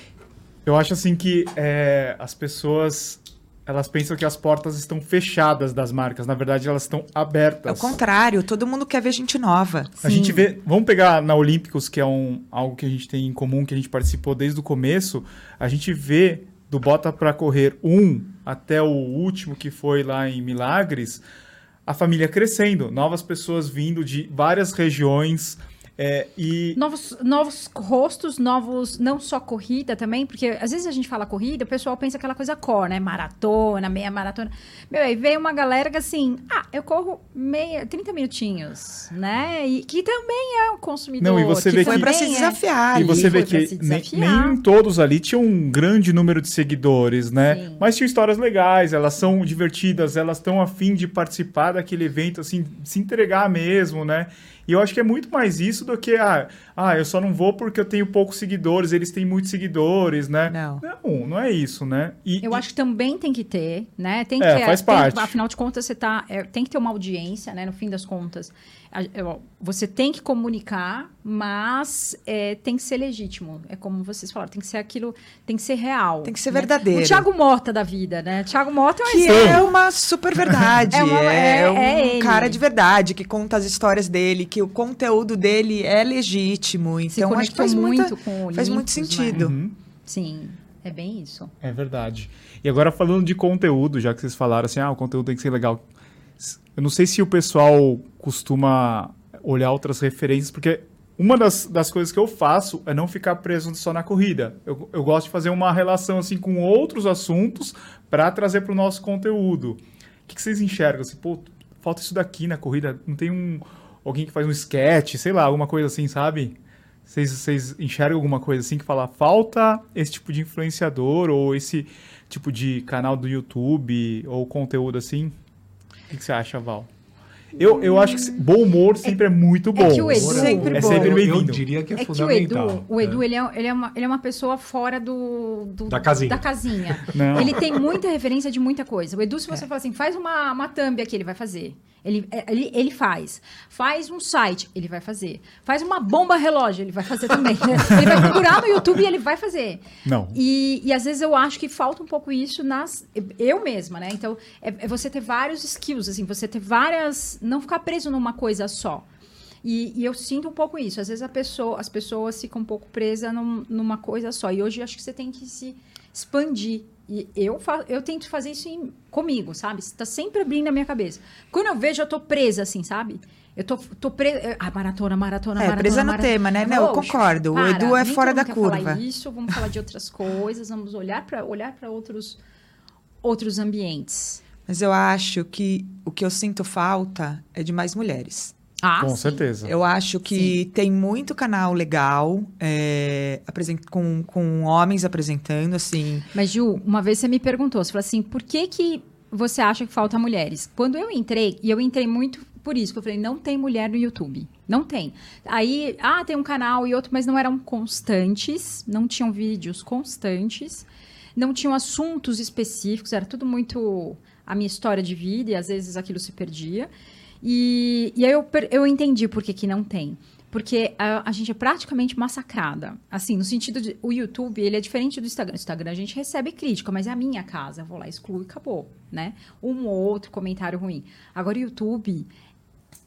eu acho assim que é, as pessoas elas pensam que as portas estão fechadas das marcas. Na verdade, elas estão É o abertas. contrário, todo mundo quer ver gente nova. A gente vê. Vamos pegar na Olímpicos, que é um, algo que a gente tem em comum, que a gente participou desde o começo. A gente vê do Bota pra Correr 1 até o último, que foi lá em Milagres, a família crescendo, novas pessoas vindo de várias regiões. É, e Novos, novos rostos, novos. Não só corrida também, porque às vezes a gente fala corrida, o pessoal pensa aquela coisa core, né? Maratona, meia maratona. Meu, aí veio uma galera que assim, ah, eu corro meia, 30 minutinhos, né? E que também é um consumidor. Não, e você vê Foi que- pra se é- desafiar. E você vê que se nem, desafiar. nem todos ali tinham um grande número de seguidores, né? Sim. Mas tinham histórias legais, elas são divertidas, elas estão a fim de participar daquele evento, assim, se entregar mesmo, né? E eu acho que é muito mais isso do que, ah, ah, eu só não vou porque eu tenho poucos seguidores, eles têm muitos seguidores, né? Não. Não, não é isso, né? E, Eu e- acho que também tem que ter, né? Tem que É, ter, faz tem- parte. afinal de contas, você tá, é, tem que ter uma audiência, né? No fim das contas. A- eu- Você tem que comunicar, mas é, tem que ser legítimo. É como vocês falaram, tem que ser aquilo, tem que ser real. Tem que ser né? verdadeiro. O Thiago Mota da vida, né? Thiago Mota é um Que exemplo. é uma super verdade. É (laughs) é, uma- é- um é ele. cara de verdade que conta as histórias dele, que o conteúdo dele é legítimo. Se Então acho que faz muito muita, com o faz muito né? sentido. Uhum. Sim, é bem isso. É verdade. E agora falando de conteúdo, já que vocês falaram assim, ah, o conteúdo tem que ser legal. Eu não sei se o pessoal costuma olhar outras referências, porque uma das, das coisas que eu faço é não ficar preso só na corrida. Eu, eu gosto de fazer uma relação assim com outros assuntos para trazer para o nosso conteúdo. O que, que vocês enxergam? Assim, pô, falta isso daqui na corrida. Não tem um alguém que faz um sketch, sei lá, alguma coisa assim, sabe? Vocês, vocês enxergam alguma coisa assim que fala, falta esse tipo de influenciador ou esse tipo de canal do YouTube ou conteúdo assim? O que, que você acha, Val? Eu, eu acho que bom humor sempre é, muito bom. que o Edu- Sempre é bom. sempre eu, eu bem-vindo. diria que é, É que o fundamental. Edu, o Edu ele, é, ele, é uma, ele é uma pessoa fora do, do- Da casinha. Da casinha. (laughs) Ele tem muita referência de muita coisa. O Edu, se você falar assim, faz uma, uma thumb aqui, ele vai fazer. Ele, é, ele, ele faz. Faz um site, ele vai fazer. Faz uma bomba relógio, ele vai fazer também. (laughs) ele vai procurar no YouTube e ele vai fazer. Não. E, e às vezes eu acho que falta um pouco isso nas. Eu mesma, né? Então, é, é você ter vários skills, assim, você ter várias. Não ficar preso numa coisa só. E, e eu sinto um pouco isso. Às vezes a pessoa, as pessoas ficam um pouco presas num- numa coisa só. E hoje eu acho que você tem que se expandir. E eu, fa eu tento fazer isso em- comigo, sabe? Está sempre abrindo a minha cabeça. Quando eu vejo, eu tô presa, assim, sabe? Eu tô, tô presa. Ah, maratona, maratona, É, maratona. presa no maratona. tema, né? Eu Não, eu concordo. O Edu é fora da quer falar curva. isso, vamos falar de outras coisas, vamos olhar para olhar para outros outros ambientes. Mas eu acho que o que eu sinto falta é de mais mulheres. Ah, Com sim. certeza. Eu acho que tem muito canal legal é, com, com homens apresentando, assim. Mas Ju, uma vez você me perguntou, você falou assim, por que que você acha que falta mulheres? Quando eu entrei, e eu entrei muito por isso, que eu falei, não tem mulher no YouTube. Não tem. Aí, ah, tem um canal e outro, mas não eram constantes, não tinham vídeos constantes, não tinham assuntos específicos, era tudo muito a minha história de vida e às vezes aquilo se perdia. E, e aí eu, eu entendi por que, que não tem. Porque a, a gente é praticamente massacrada. Assim, no sentido de. O YouTube, ele é diferente do Instagram. Instagram a gente recebe crítica, mas é a minha casa. Eu vou lá, excluo e acabou, né? Um ou outro comentário ruim. Agora, o YouTube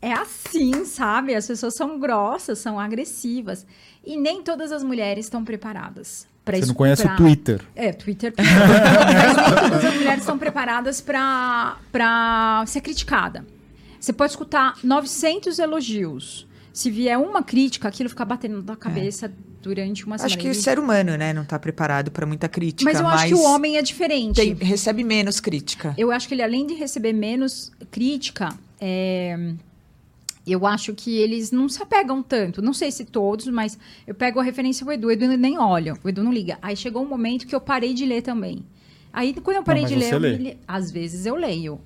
é assim, sabe? As pessoas são grossas, são agressivas. E nem todas as mulheres estão preparadas. Pra Você não conhece pra- o Twitter. é, Twitter. Mas nem todas as mulheres estão preparadas para ser criticada. Você pode escutar 900 elogios. Se vier uma crítica, aquilo fica batendo na cabeça durante uma semana. Acho que o ser humano, né, não tá preparado para muita crítica. Mas eu acho que o homem é diferente. tem- recebe menos crítica. Eu acho que ele, além de receber menos crítica, é, eu acho que eles não se apegam tanto. Não sei se todos, mas eu pego a referência do Edu. O Edu nem olha, o Edu não liga. Aí chegou um momento que eu parei de ler também. Aí, quando eu parei mas de ler, li- às vezes eu leio.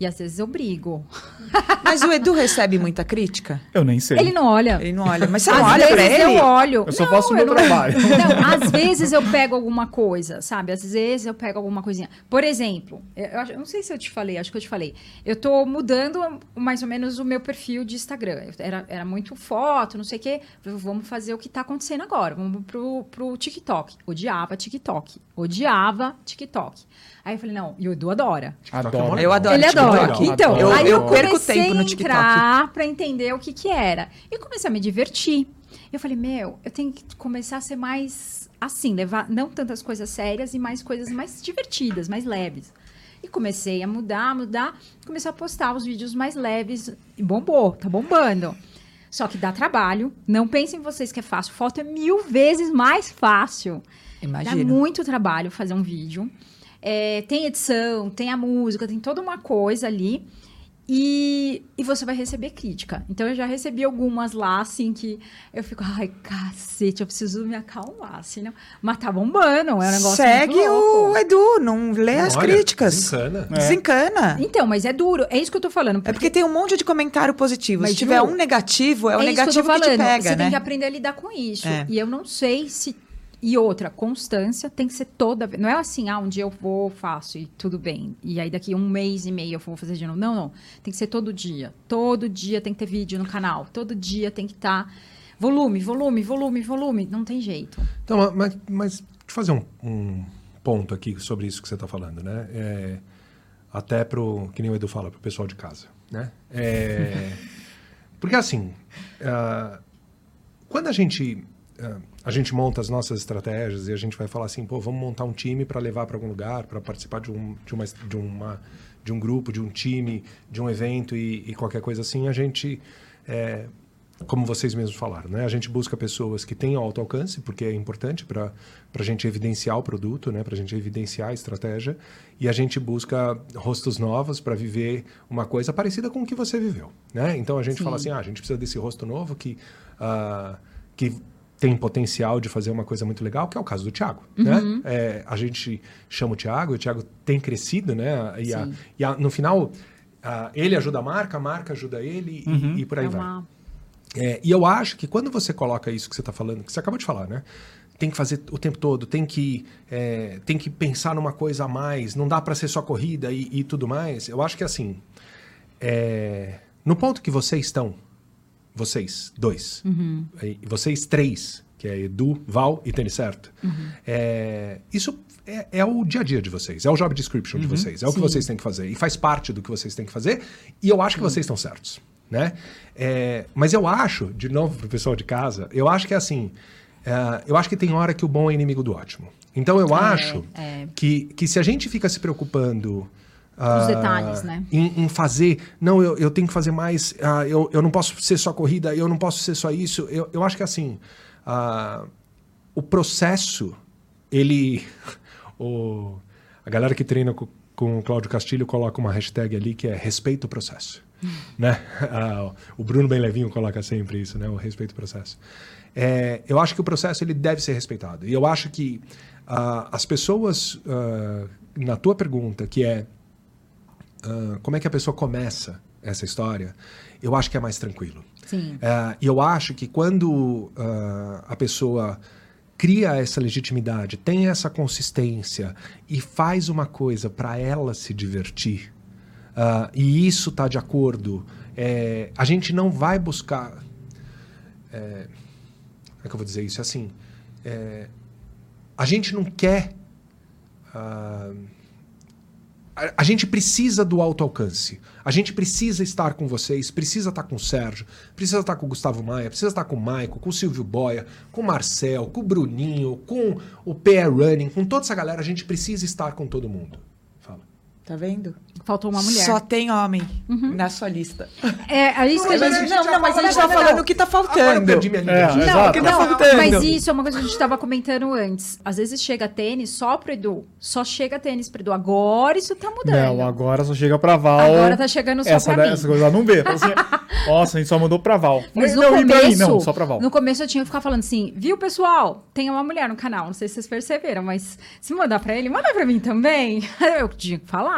E às vezes eu brigo. (laughs) Mas o Edu recebe muita crítica? Eu nem sei. Ele não olha. Ele não olha. Mas você Às não olha pra ele? eu olho. Eu só Não, faço o meu eu não- trabalho. (laughs) Não, às vezes eu pego alguma coisa, sabe? Às vezes eu pego alguma coisinha. Por exemplo, eu, eu não sei se eu te falei, acho que eu te falei. Eu tô mudando mais ou menos o meu perfil de Instagram. Eu- Era, era muito foto, não sei o quê. Vamos fazer o que tá acontecendo agora. Vamos pro, pro TikTok. Odiava TikTok. Odiava TikTok. Aí eu falei, não, e o Edu adora. Adoro. Eu adoro Ele TikTok. adora. Então, Adoro. aí eu Eu comecei perco tempo no a TikTok. entrar pra entender o que que era. E comecei a me divertir. Eu falei, meu, eu tenho que começar a ser mais assim, levar não tantas coisas sérias e mais coisas mais divertidas, mais leves. E comecei a mudar, mudar, comecei a postar os vídeos mais leves e bombou, tá bombando. Só que dá trabalho. Não pensem vocês que é fácil. Foto é mil vezes mais fácil. Dá Imagina. muito trabalho fazer um vídeo. É, tem edição, tem a música, tem toda uma coisa ali. E, e você vai receber crítica. Então eu já recebi algumas lá, assim, que eu fico, ai, cacete, eu preciso me acalmar, assim, não. Mas tá bombando, é um negócio Segue muito louco. o Edu, não lê as Olha, críticas. desencana. É. Desencana. Então, mas é duro, é isso que eu tô falando. É porque tem um monte de comentário positivo. Mas, Se tiver Ju, um negativo, é o que tô negativo que, te falando. pega, Você né? tem que aprender a lidar com isso. É. E eu não sei se. E outra, constância tem que ser toda vez. Não é assim, ah, um dia eu vou, faço e tudo bem. E aí daqui um mês e meio eu vou fazer de novo. Não, não. Tem que ser todo dia. Todo dia tem que ter vídeo no canal. Todo dia tem que estar. Volume, volume, volume, volume. Não tem jeito. Então, ma- mas, mas deixa eu fazer um, um ponto aqui sobre isso que você está falando, né? É, até pro, que nem o Edu fala, pro pessoal de casa, né? É, (laughs) porque assim, ah, quando a gente ah, a gente monta as nossas estratégias e a gente vai falar assim, pô, vamos montar um time para levar para algum lugar, para participar de um de uma, de uma de um grupo, de um time, de um evento e, e qualquer coisa assim, a gente é, como vocês mesmos falaram, né? A gente busca pessoas que tenham alto alcance, porque é importante para a gente evidenciar o produto, né? Para a gente evidenciar a estratégia. E a gente busca rostos novos para viver uma coisa parecida com o que você viveu, né? Então a gente Sim. fala assim, ah, a gente precisa desse rosto novo que ah, que tem potencial de fazer uma coisa muito legal, que é o caso do Thiago, né? É, a gente chama o Thiago, o Thiago tem crescido, né? E, a- e a- no final ah, ele ajuda a marca, a marca ajuda ele e- e, por aí é vai. uma. É, e eu acho que quando você coloca isso que você está falando, que você acabou de falar, né? Tem que fazer o tempo todo, tem que, é, tem que pensar numa coisa a mais, não dá para ser só corrida e, e tudo mais. Eu acho que assim, é, no ponto que vocês estão, vocês dois, e vocês três, que é Edu, Val e Tênis Certo, é, isso é, é o dia a dia de vocês, é o job description de vocês, é o que Sim. vocês têm que fazer e faz parte do que vocês têm que fazer. E eu acho que vocês estão certos, né? É, mas eu acho, de novo pro pessoal de casa, eu acho que é assim, é, eu acho que tem hora que o bom é inimigo do ótimo. Então eu acho é. Que, que se a gente fica se preocupando Os ah, detalhes, né? em, em fazer, não, eu, eu tenho que fazer mais, ah, eu, eu não posso ser só corrida, eu não posso ser só isso. Eu, eu acho que assim, ah, o processo, ele. (laughs) o, a galera que treina com, com o Cláudio Castilho coloca uma hashtag ali que é respeito o processo. né? (laughs) Ah, o Bruno Bem Levinho coloca sempre isso, né? O respeito o processo. É, eu acho que o processo ele deve ser respeitado. E eu acho que as pessoas, na tua pergunta, que é ah, como é que a pessoa começa essa história, eu acho que é mais tranquilo. Sim. É, E eu acho que quando ah, a pessoa cria essa legitimidade, tem essa consistência e faz uma coisa para ela se divertir, ah, e isso está de acordo, é, a gente não vai buscar. é, como é que eu vou dizer isso? Assim, é, a gente não quer. ah, a, gente precisa do alto alcance. A gente precisa estar com vocês, precisa estar com o Sérgio, precisa estar com o Gustavo Maia, precisa estar com o Maico, com o Silvio Boia, com o Marcel, com o Bruninho, com o PR Running, com toda essa galera. A gente precisa estar com todo mundo. Tá vendo? Faltou uma mulher. Só tem homem Uhum. na sua lista. É, é isso que a gente. a gente não, já não, mas a gente tá não, falando não. o que tá eu faltando. perdi minha É, exato. Não, o que tá não, faltando? mas isso é uma coisa que a gente estava comentando antes. Às vezes chega tênis só pro Edu. Só chega tênis pro Edu. Agora isso tá mudando. Não, agora só chega pra Val. Agora tá chegando só essa, pra mim. Essa coisa não vê. Assim, (laughs) Nossa, a gente só mandou pra Val. Mas no não, e pra mim? começo, Não, só pra Val. no começo eu tinha que ficar falando assim, viu, pessoal? Tem uma mulher no canal, não sei se vocês perceberam, mas se mandar pra ele, manda pra mim também. (laughs) Eu tinha que falar.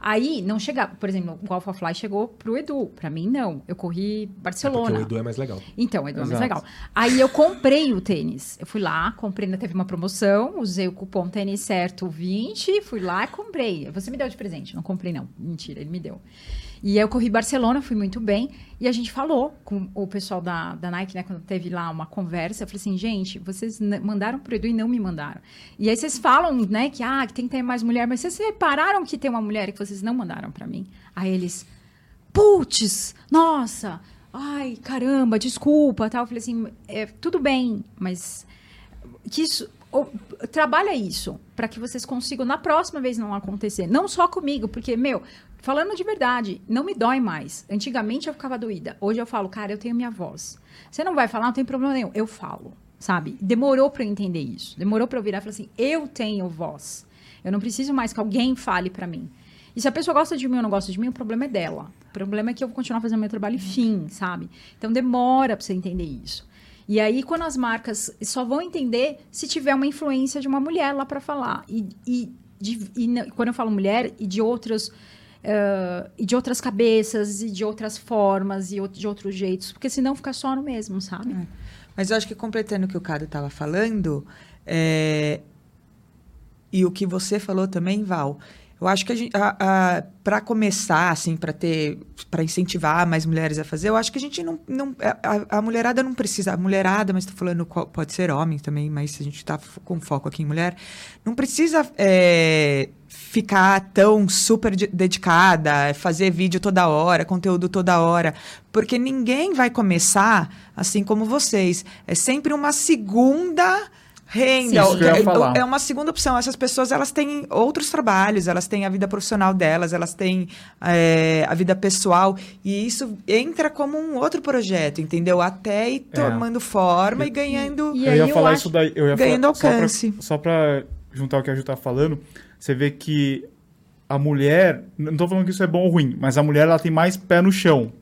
Aí, não chegava, por exemplo, o Alpha Fly chegou pro Edu, pra mim não. Eu corri É porque Barcelona. o Edu é mais legal. Então, Edu é mais Exato. legal. Aí eu comprei o tênis. Eu fui lá, comprei, ainda teve uma promoção, usei o cupom tênis certo 20, fui lá e comprei. Você me deu de presente, não comprei não. Mentira, ele me deu. E eu corri Barcelona, fui muito bem. E a gente falou com o pessoal da, da Nike, né? Quando teve lá uma conversa, eu falei assim, gente, vocês mandaram pro Edu e não me mandaram. E aí vocês falam, né, que, ah, que tem que ter mais mulher, mas vocês repararam que tem uma mulher que vocês não mandaram pra mim? Aí eles, putz, nossa, ai, caramba, desculpa, tal. Eu falei assim, é, tudo bem, mas que isso, o- trabalha isso para que vocês consigam na próxima vez não acontecer. Não só comigo, porque, meu, falando de verdade, não me dói mais. Antigamente eu ficava doída. Hoje eu falo, cara, eu tenho minha voz. Você não vai falar, não tem problema nenhum. Eu falo, sabe? Demorou para eu entender isso. Demorou para eu virar e falar assim, eu tenho voz. Eu não preciso mais que alguém fale para mim. E se a pessoa gosta de mim ou não gosta de mim, o problema é dela. O problema é que eu vou continuar fazendo meu trabalho e fim, sabe? Então demora pra você entender isso. E aí, quando as marcas só vão entender se tiver uma influência de uma mulher lá para falar. E, e, de, e quando eu falo mulher, e de outros. Eh, e de outras cabeças, e de outras formas, e de outros jeitos. Porque senão fica só no mesmo, sabe? Mas eu acho que completando o que o Cado estava falando, é, e o que você falou também, Val, eu acho que a para começar, assim, para ter, para incentivar mais mulheres a fazer, eu acho que a gente não, não a, a mulherada não precisa, a mulherada, mas estou falando pode ser homem também, mas a gente está com foco aqui em mulher, não precisa é, ficar tão super de- dedicada, fazer vídeo toda hora, conteúdo toda hora, porque ninguém vai começar assim como vocês. É sempre uma segunda renda. Sim, isso que eu ia É- falar. é uma segunda opção. Essas pessoas elas têm outros trabalhos, elas têm a vida profissional delas, elas têm é, a vida pessoal e isso entra como um outro projeto, entendeu? Até ir tomando forma e ganhando. E eu aí ia eu falar acho- isso daí. Eu ia ganhando falar, alcance. Só pra juntar o que a Ju tá falando, você vê que a mulher, não tô falando que isso é bom ou ruim, mas a mulher ela tem mais pé no chão.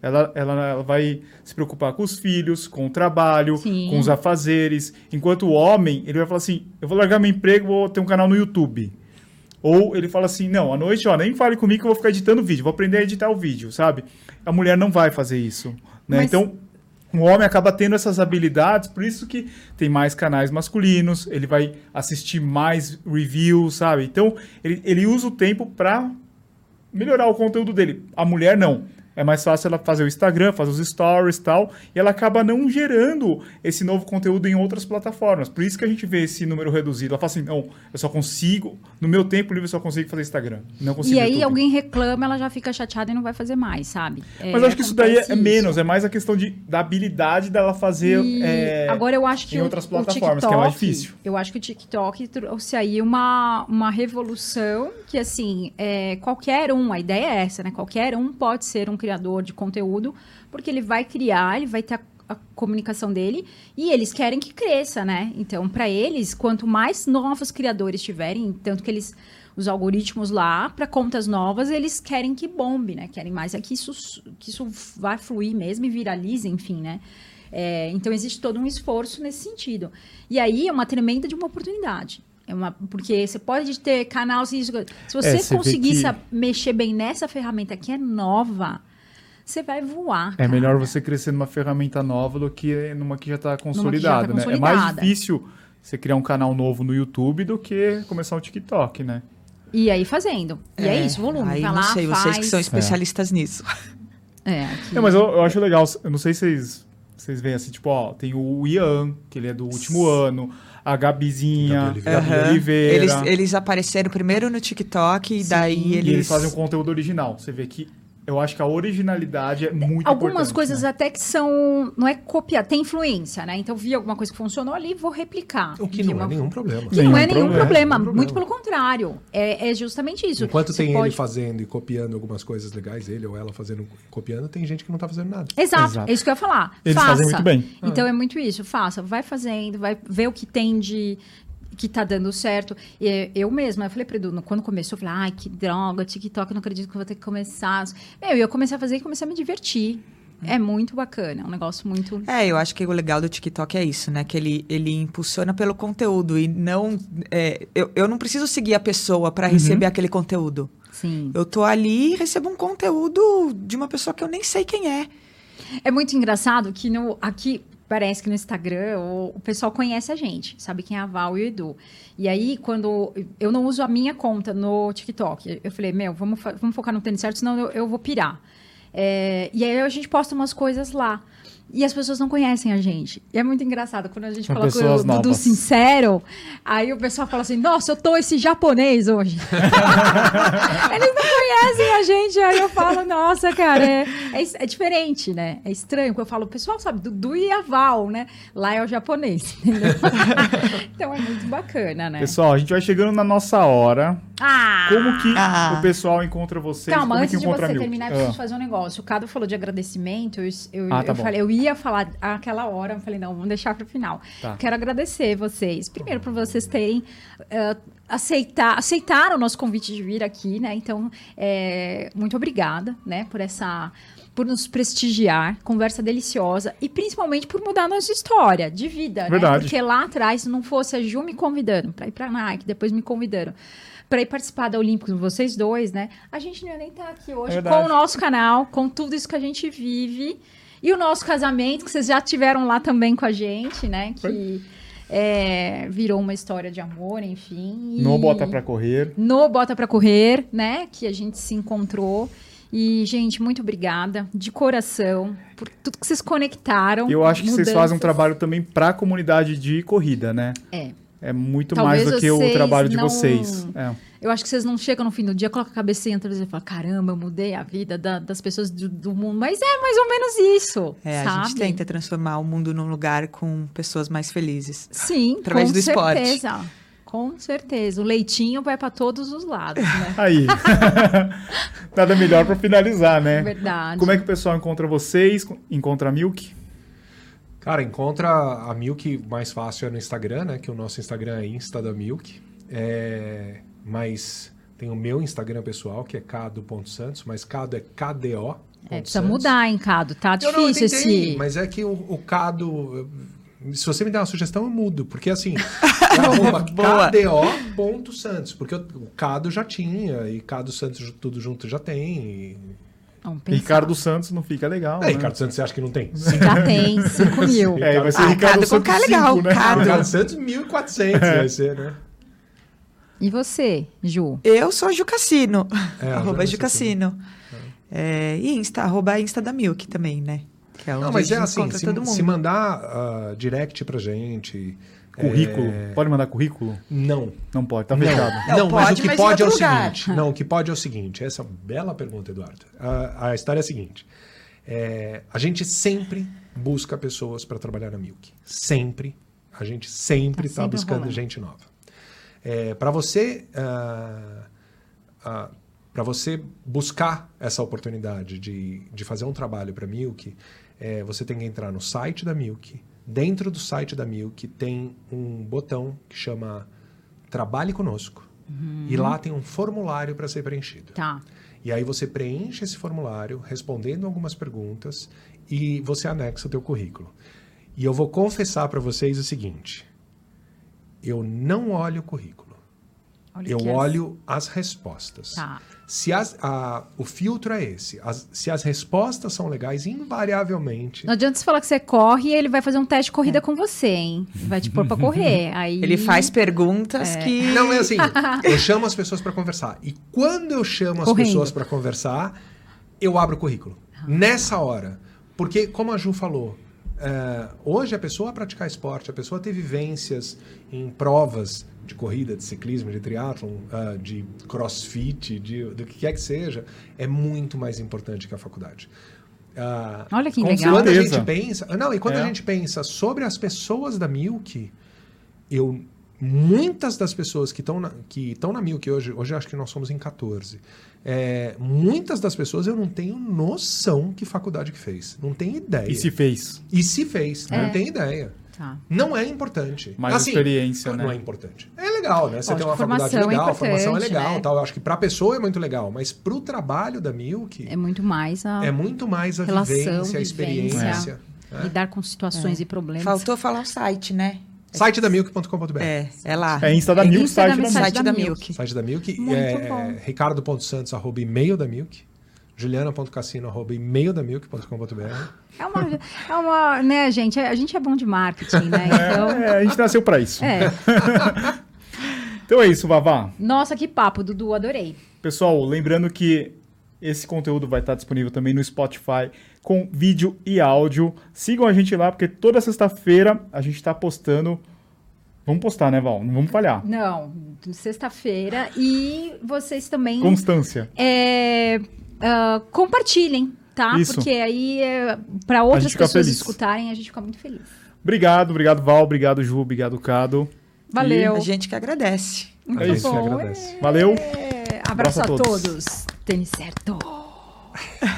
Ela, ela, ela vai se preocupar com os filhos, com o trabalho, Sim. com os afazeres. Enquanto o homem, ele vai falar assim: eu vou largar meu emprego, vou ter um canal no YouTube. Ou ele fala assim: não, à noite, ó, nem fale comigo que eu vou ficar editando vídeo, vou aprender a editar o vídeo, sabe? A mulher não vai fazer isso. Né? Mas- Então, o homem acaba tendo essas habilidades, por isso que tem mais canais masculinos, ele vai assistir mais reviews, sabe? Então, ele, ele usa o tempo para melhorar o conteúdo dele. A mulher não. É mais fácil ela fazer o Instagram, fazer os stories e tal, e ela acaba não gerando esse novo conteúdo em outras plataformas. Por isso que a gente vê esse número reduzido. Ela fala assim, não, eu só consigo, no meu tempo livre eu só consigo fazer Instagram, não consigo E aí YouTube. alguém reclama, ela já fica chateada e não vai fazer mais, sabe? É, Mas eu acho que isso daí é, é menos, é mais a questão de, da habilidade dela fazer... E é, agora eu acho que em o- outras o plataformas, que é mais TikTok, difícil. Eu acho que o TikTok trouxe aí uma, uma revolução que, assim, é, qualquer um, a ideia é essa, né? Qualquer um pode ser um criador de conteúdo, porque ele vai criar, ele vai ter a, a comunicação dele e eles querem que cresça, né? Então, para eles, quanto mais novos criadores tiverem, tanto que eles os algoritmos lá para contas novas, eles querem que bombe, né? Querem mais é que isso, que isso vai fluir mesmo e viralize, enfim, né? É, então existe todo um esforço nesse sentido. E aí é uma tremenda de uma oportunidade. É uma, porque você pode ter canal, se, você É, conseguir que- mexer bem nessa ferramenta que é nova, você vai voar. É cara. melhor você crescer numa ferramenta nova do que numa que já está consolidada, né? É mais difícil você criar um canal novo no YouTube do que começar um TikTok, né? E aí fazendo. E é, isso, volume. Aí vai não lá, sei, faz. vocês que são especialistas nisso. É, aqui. (laughs) Não, mas eu, eu acho legal, eu não sei se vocês, vocês veem assim, tipo, ó, tem o Ian, que ele é do último ano, a Gabizinha, Gabi Oliveira. Aham. Oliveira. Eles, eles apareceram primeiro no TikTok e daí E eles... eles fazem um conteúdo original. Você vê que eu acho que a originalidade é muito Algumas coisas né? até que são. Não é copiar, tem influência, né? Então, vi alguma coisa que funcionou ali, vou replicar. O que Vi não uma- é nenhum problema. Que não é Nenhum nenhum problema, problema, nenhum muito problema. pelo contrário. É, é justamente isso. Enquanto Você tem pode- ele fazendo e copiando algumas coisas legais, ele ou ela fazendo e copiando, tem gente que não tá fazendo nada. Exato, Exato. é isso que eu ia falar. Eles faça. fazem muito bem. Então é muito isso, faça, vai fazendo, vai ver o que tem de que tá dando certo. E eu mesma, eu falei pra Edu, quando começou, eu falei, ai, que droga, TikTok, eu não acredito que eu vou ter que começar. Meu, e eu comecei a fazer e comecei a me divertir. É muito bacana, é um negócio muito. É, eu acho que o legal do TikTok é isso, né? Que ele, ele impulsiona pelo conteúdo e não... é, eu, eu não preciso seguir a pessoa para receber aquele conteúdo. Sim. Eu tô ali e recebo um conteúdo de uma pessoa que eu nem sei quem é. É muito engraçado que no, aqui parece que no Instagram o, pessoal conhece a gente, sabe quem é a Val e o Edu. E aí, quando eu não uso a minha conta no TikTok, eu falei, meu, vamos, vamos focar no tênis certo, senão eu, eu vou pirar. É, e aí a gente posta umas coisas lá. E as pessoas não conhecem a gente. E é muito engraçado. Quando a gente São fala com o Dudu novas. Sincero, aí o pessoal fala assim, nossa, eu tô esse japonês hoje. (laughs) Eles não conhecem a gente. Aí eu falo, nossa, cara, é, é, é diferente, né? É estranho. Quando eu falo, o pessoal sabe, Dudu e a Val, né? Lá é o japonês, entendeu? (laughs) então é muito bacana, né? Pessoal, a gente vai chegando na nossa hora. Ah! Como que Ah. o pessoal encontra vocês? Calma, Como antes que de você terminar, eu Ah. preciso fazer um negócio. O Cado falou de agradecimento, eu, eu, Ah, tá eu falei, eu ia falar aquela hora, eu falei, não, vamos deixar para o final. Tá. Quero agradecer vocês. Primeiro, por vocês terem eh, aceitar, aceitaram o nosso convite de vir aqui, né? Então, é, muito obrigada, né, por essa. Por nos prestigiar, conversa deliciosa e principalmente por mudar a nossa história de vida, né? Verdade. Porque lá atrás, se não fosse a Ju me convidando para ir para Nike, depois me convidando para ir participar da Olímpicos, vocês dois, né? A gente não ia nem estar aqui hoje Verdade. com o nosso canal, com tudo isso que a gente vive. E o nosso casamento, que vocês já tiveram lá também com a gente, né? Que é, virou uma história de amor, enfim. e- No Bota Pra Correr. No Bota Pra Correr, né? Que a gente se encontrou. E, gente, muito obrigada, de coração, por tudo que vocês conectaram. Eu acho que vocês fazem um mudanças. trabalho também pra comunidade de corrida, né? É. É muito Talvez mais do que o trabalho de não- vocês. É. Eu acho que vocês não chegam no fim do dia, colocam a cabecinha outra vez e falam: caramba, eu mudei a vida da- das pessoas do, do mundo. Mas é mais ou menos isso. É, sabe? a gente tenta transformar o mundo num lugar com pessoas mais felizes. Sim, (laughs) Através com do esporte. certeza. Com certeza. O leitinho vai para todos os lados, né? (laughs) Aí. (laughs) Nada melhor pra finalizar, né? Verdade. Como é que o pessoal encontra vocês? Encontra a Milk? Cara, encontra a Milk mais fácil é no Instagram, né? Que o nosso Instagram é Insta da Milk. É, mas tem o meu Instagram pessoal, que é cado.santos, mas cado é KDO. É, precisa mudar, hein, Cado? Tá Eu não, eu difícil tentei, esse. Mas é que o, o Cado. Se você me der uma sugestão, eu mudo. Porque assim, (laughs) é. KDO.santos. Porque o, o Cado já tinha, e Cado Santos tudo junto já tem. E... Ricardo Santos não fica legal. É, né? Ricardo Santos, você acha que não tem? Já tem, (laughs) 5 mil. É, vai ser Ah, Ricardo Santos K é legal, 5, né? Ricardo Santos, 1.400 vai ser, né? E você, Ju? Eu sou Jucassino, É, (laughs) arroba Ju Jucassino. É, e Insta, arroba Insta da Milk também, né? Que é onde Não, mas a é assim, se, todo mundo. se mandar ah, direct pra gente... Currículo. é, Pode mandar currículo? Não. Não pode, tá Não, fechado. Não, não mas pode, o que mas pode é o lugar. seguinte. Não, o que pode é o seguinte. Essa é uma bela pergunta, Eduardo. A, a história é a seguinte. É, a gente sempre busca pessoas para trabalhar na Milk. Sempre. A gente sempre Tá está sempre buscando rolando. gente nova. Para você para você buscar essa oportunidade de, de fazer um trabalho para a Milk, é, você tem que entrar no site da Milk. Dentro do site da Milk tem um botão que chama Trabalhe Conosco. E lá tem um formulário para ser preenchido. Tá. E aí você preenche esse formulário, respondendo algumas perguntas, e você anexa o teu currículo. E eu vou confessar para vocês o seguinte: eu não olho o currículo. Olha Eu as- olho as respostas. Tá. Se as, a- o filtro é esse. As- se as respostas são legais, invariavelmente. Não adianta você falar que você corre e ele vai fazer um teste de corrida com você, hein? Vai te pôr pra correr. (laughs) Aí... Ele faz perguntas que... Não, é assim. (laughs) eu chamo as pessoas para conversar. E quando eu chamo as Correndo. pessoas para conversar, eu abro o currículo. Nessa hora. Porque, como a Ju falou, é, hoje a pessoa praticar esporte, a pessoa ter vivências em provas de corrida, de ciclismo, de triatlon, ah, de crossfit, de, do que quer que seja, é muito mais importante que a faculdade. Ah, Olha que legal. quando a gente pensa. Não, e quando É. a gente pensa sobre as pessoas da Milk, eu. Muitas das pessoas que estão na, que estão na Milk hoje, hoje acho que nós somos em 14. é, muitas das pessoas eu não tenho noção que faculdade que fez. Não tenho ideia. E se fez? E se fez, É. não tenho ideia. Tá. Não é importante. Mais assim, experiência, né? Não é importante. É legal, né? Você Lógico, tem uma faculdade formação é legal, a formação é legal, né? tal. Eu acho que para a pessoa é muito legal, mas para o trabalho da Milk É muito mais a é muito mais a relação, vivência, a experiência. vivência. né? lidar com situações e problemas. Faltou falar o site, né? Site da milk.com.br. É, é lá. É Insta da É Milk, Insta da site da Milk. Site da Milk. Site da Milk Muito é, bom. é ricardo.santos arroba e-mail da Milk, juliana.cassino arroba e-mail da milk.com.br. É uma, é uma, né, gente? A gente é bom de marketing, né? Então, É, a gente nasceu pra isso. é. (laughs) Então é isso, Vavá. Nossa, que papo, Dudu, adorei. Pessoal, lembrando que esse conteúdo vai estar disponível também no Spotify com vídeo e áudio. Sigam a gente lá, porque toda sexta-feira a gente está postando. Vamos postar, né, Val? Não vamos falhar. Não, sexta-feira. E vocês também Constância. é, ah, compartilhem, tá? Isso. Porque aí, para outras pessoas feliz. escutarem, a gente fica muito feliz. Obrigado, obrigado, Val. Obrigado, Ju. Obrigado, Cado. Valeu. A gente que agradece. Muito É isso, bom. agradece. Valeu. É, Abraço, Abraço a a todos. todos. Tênis certo. (laughs)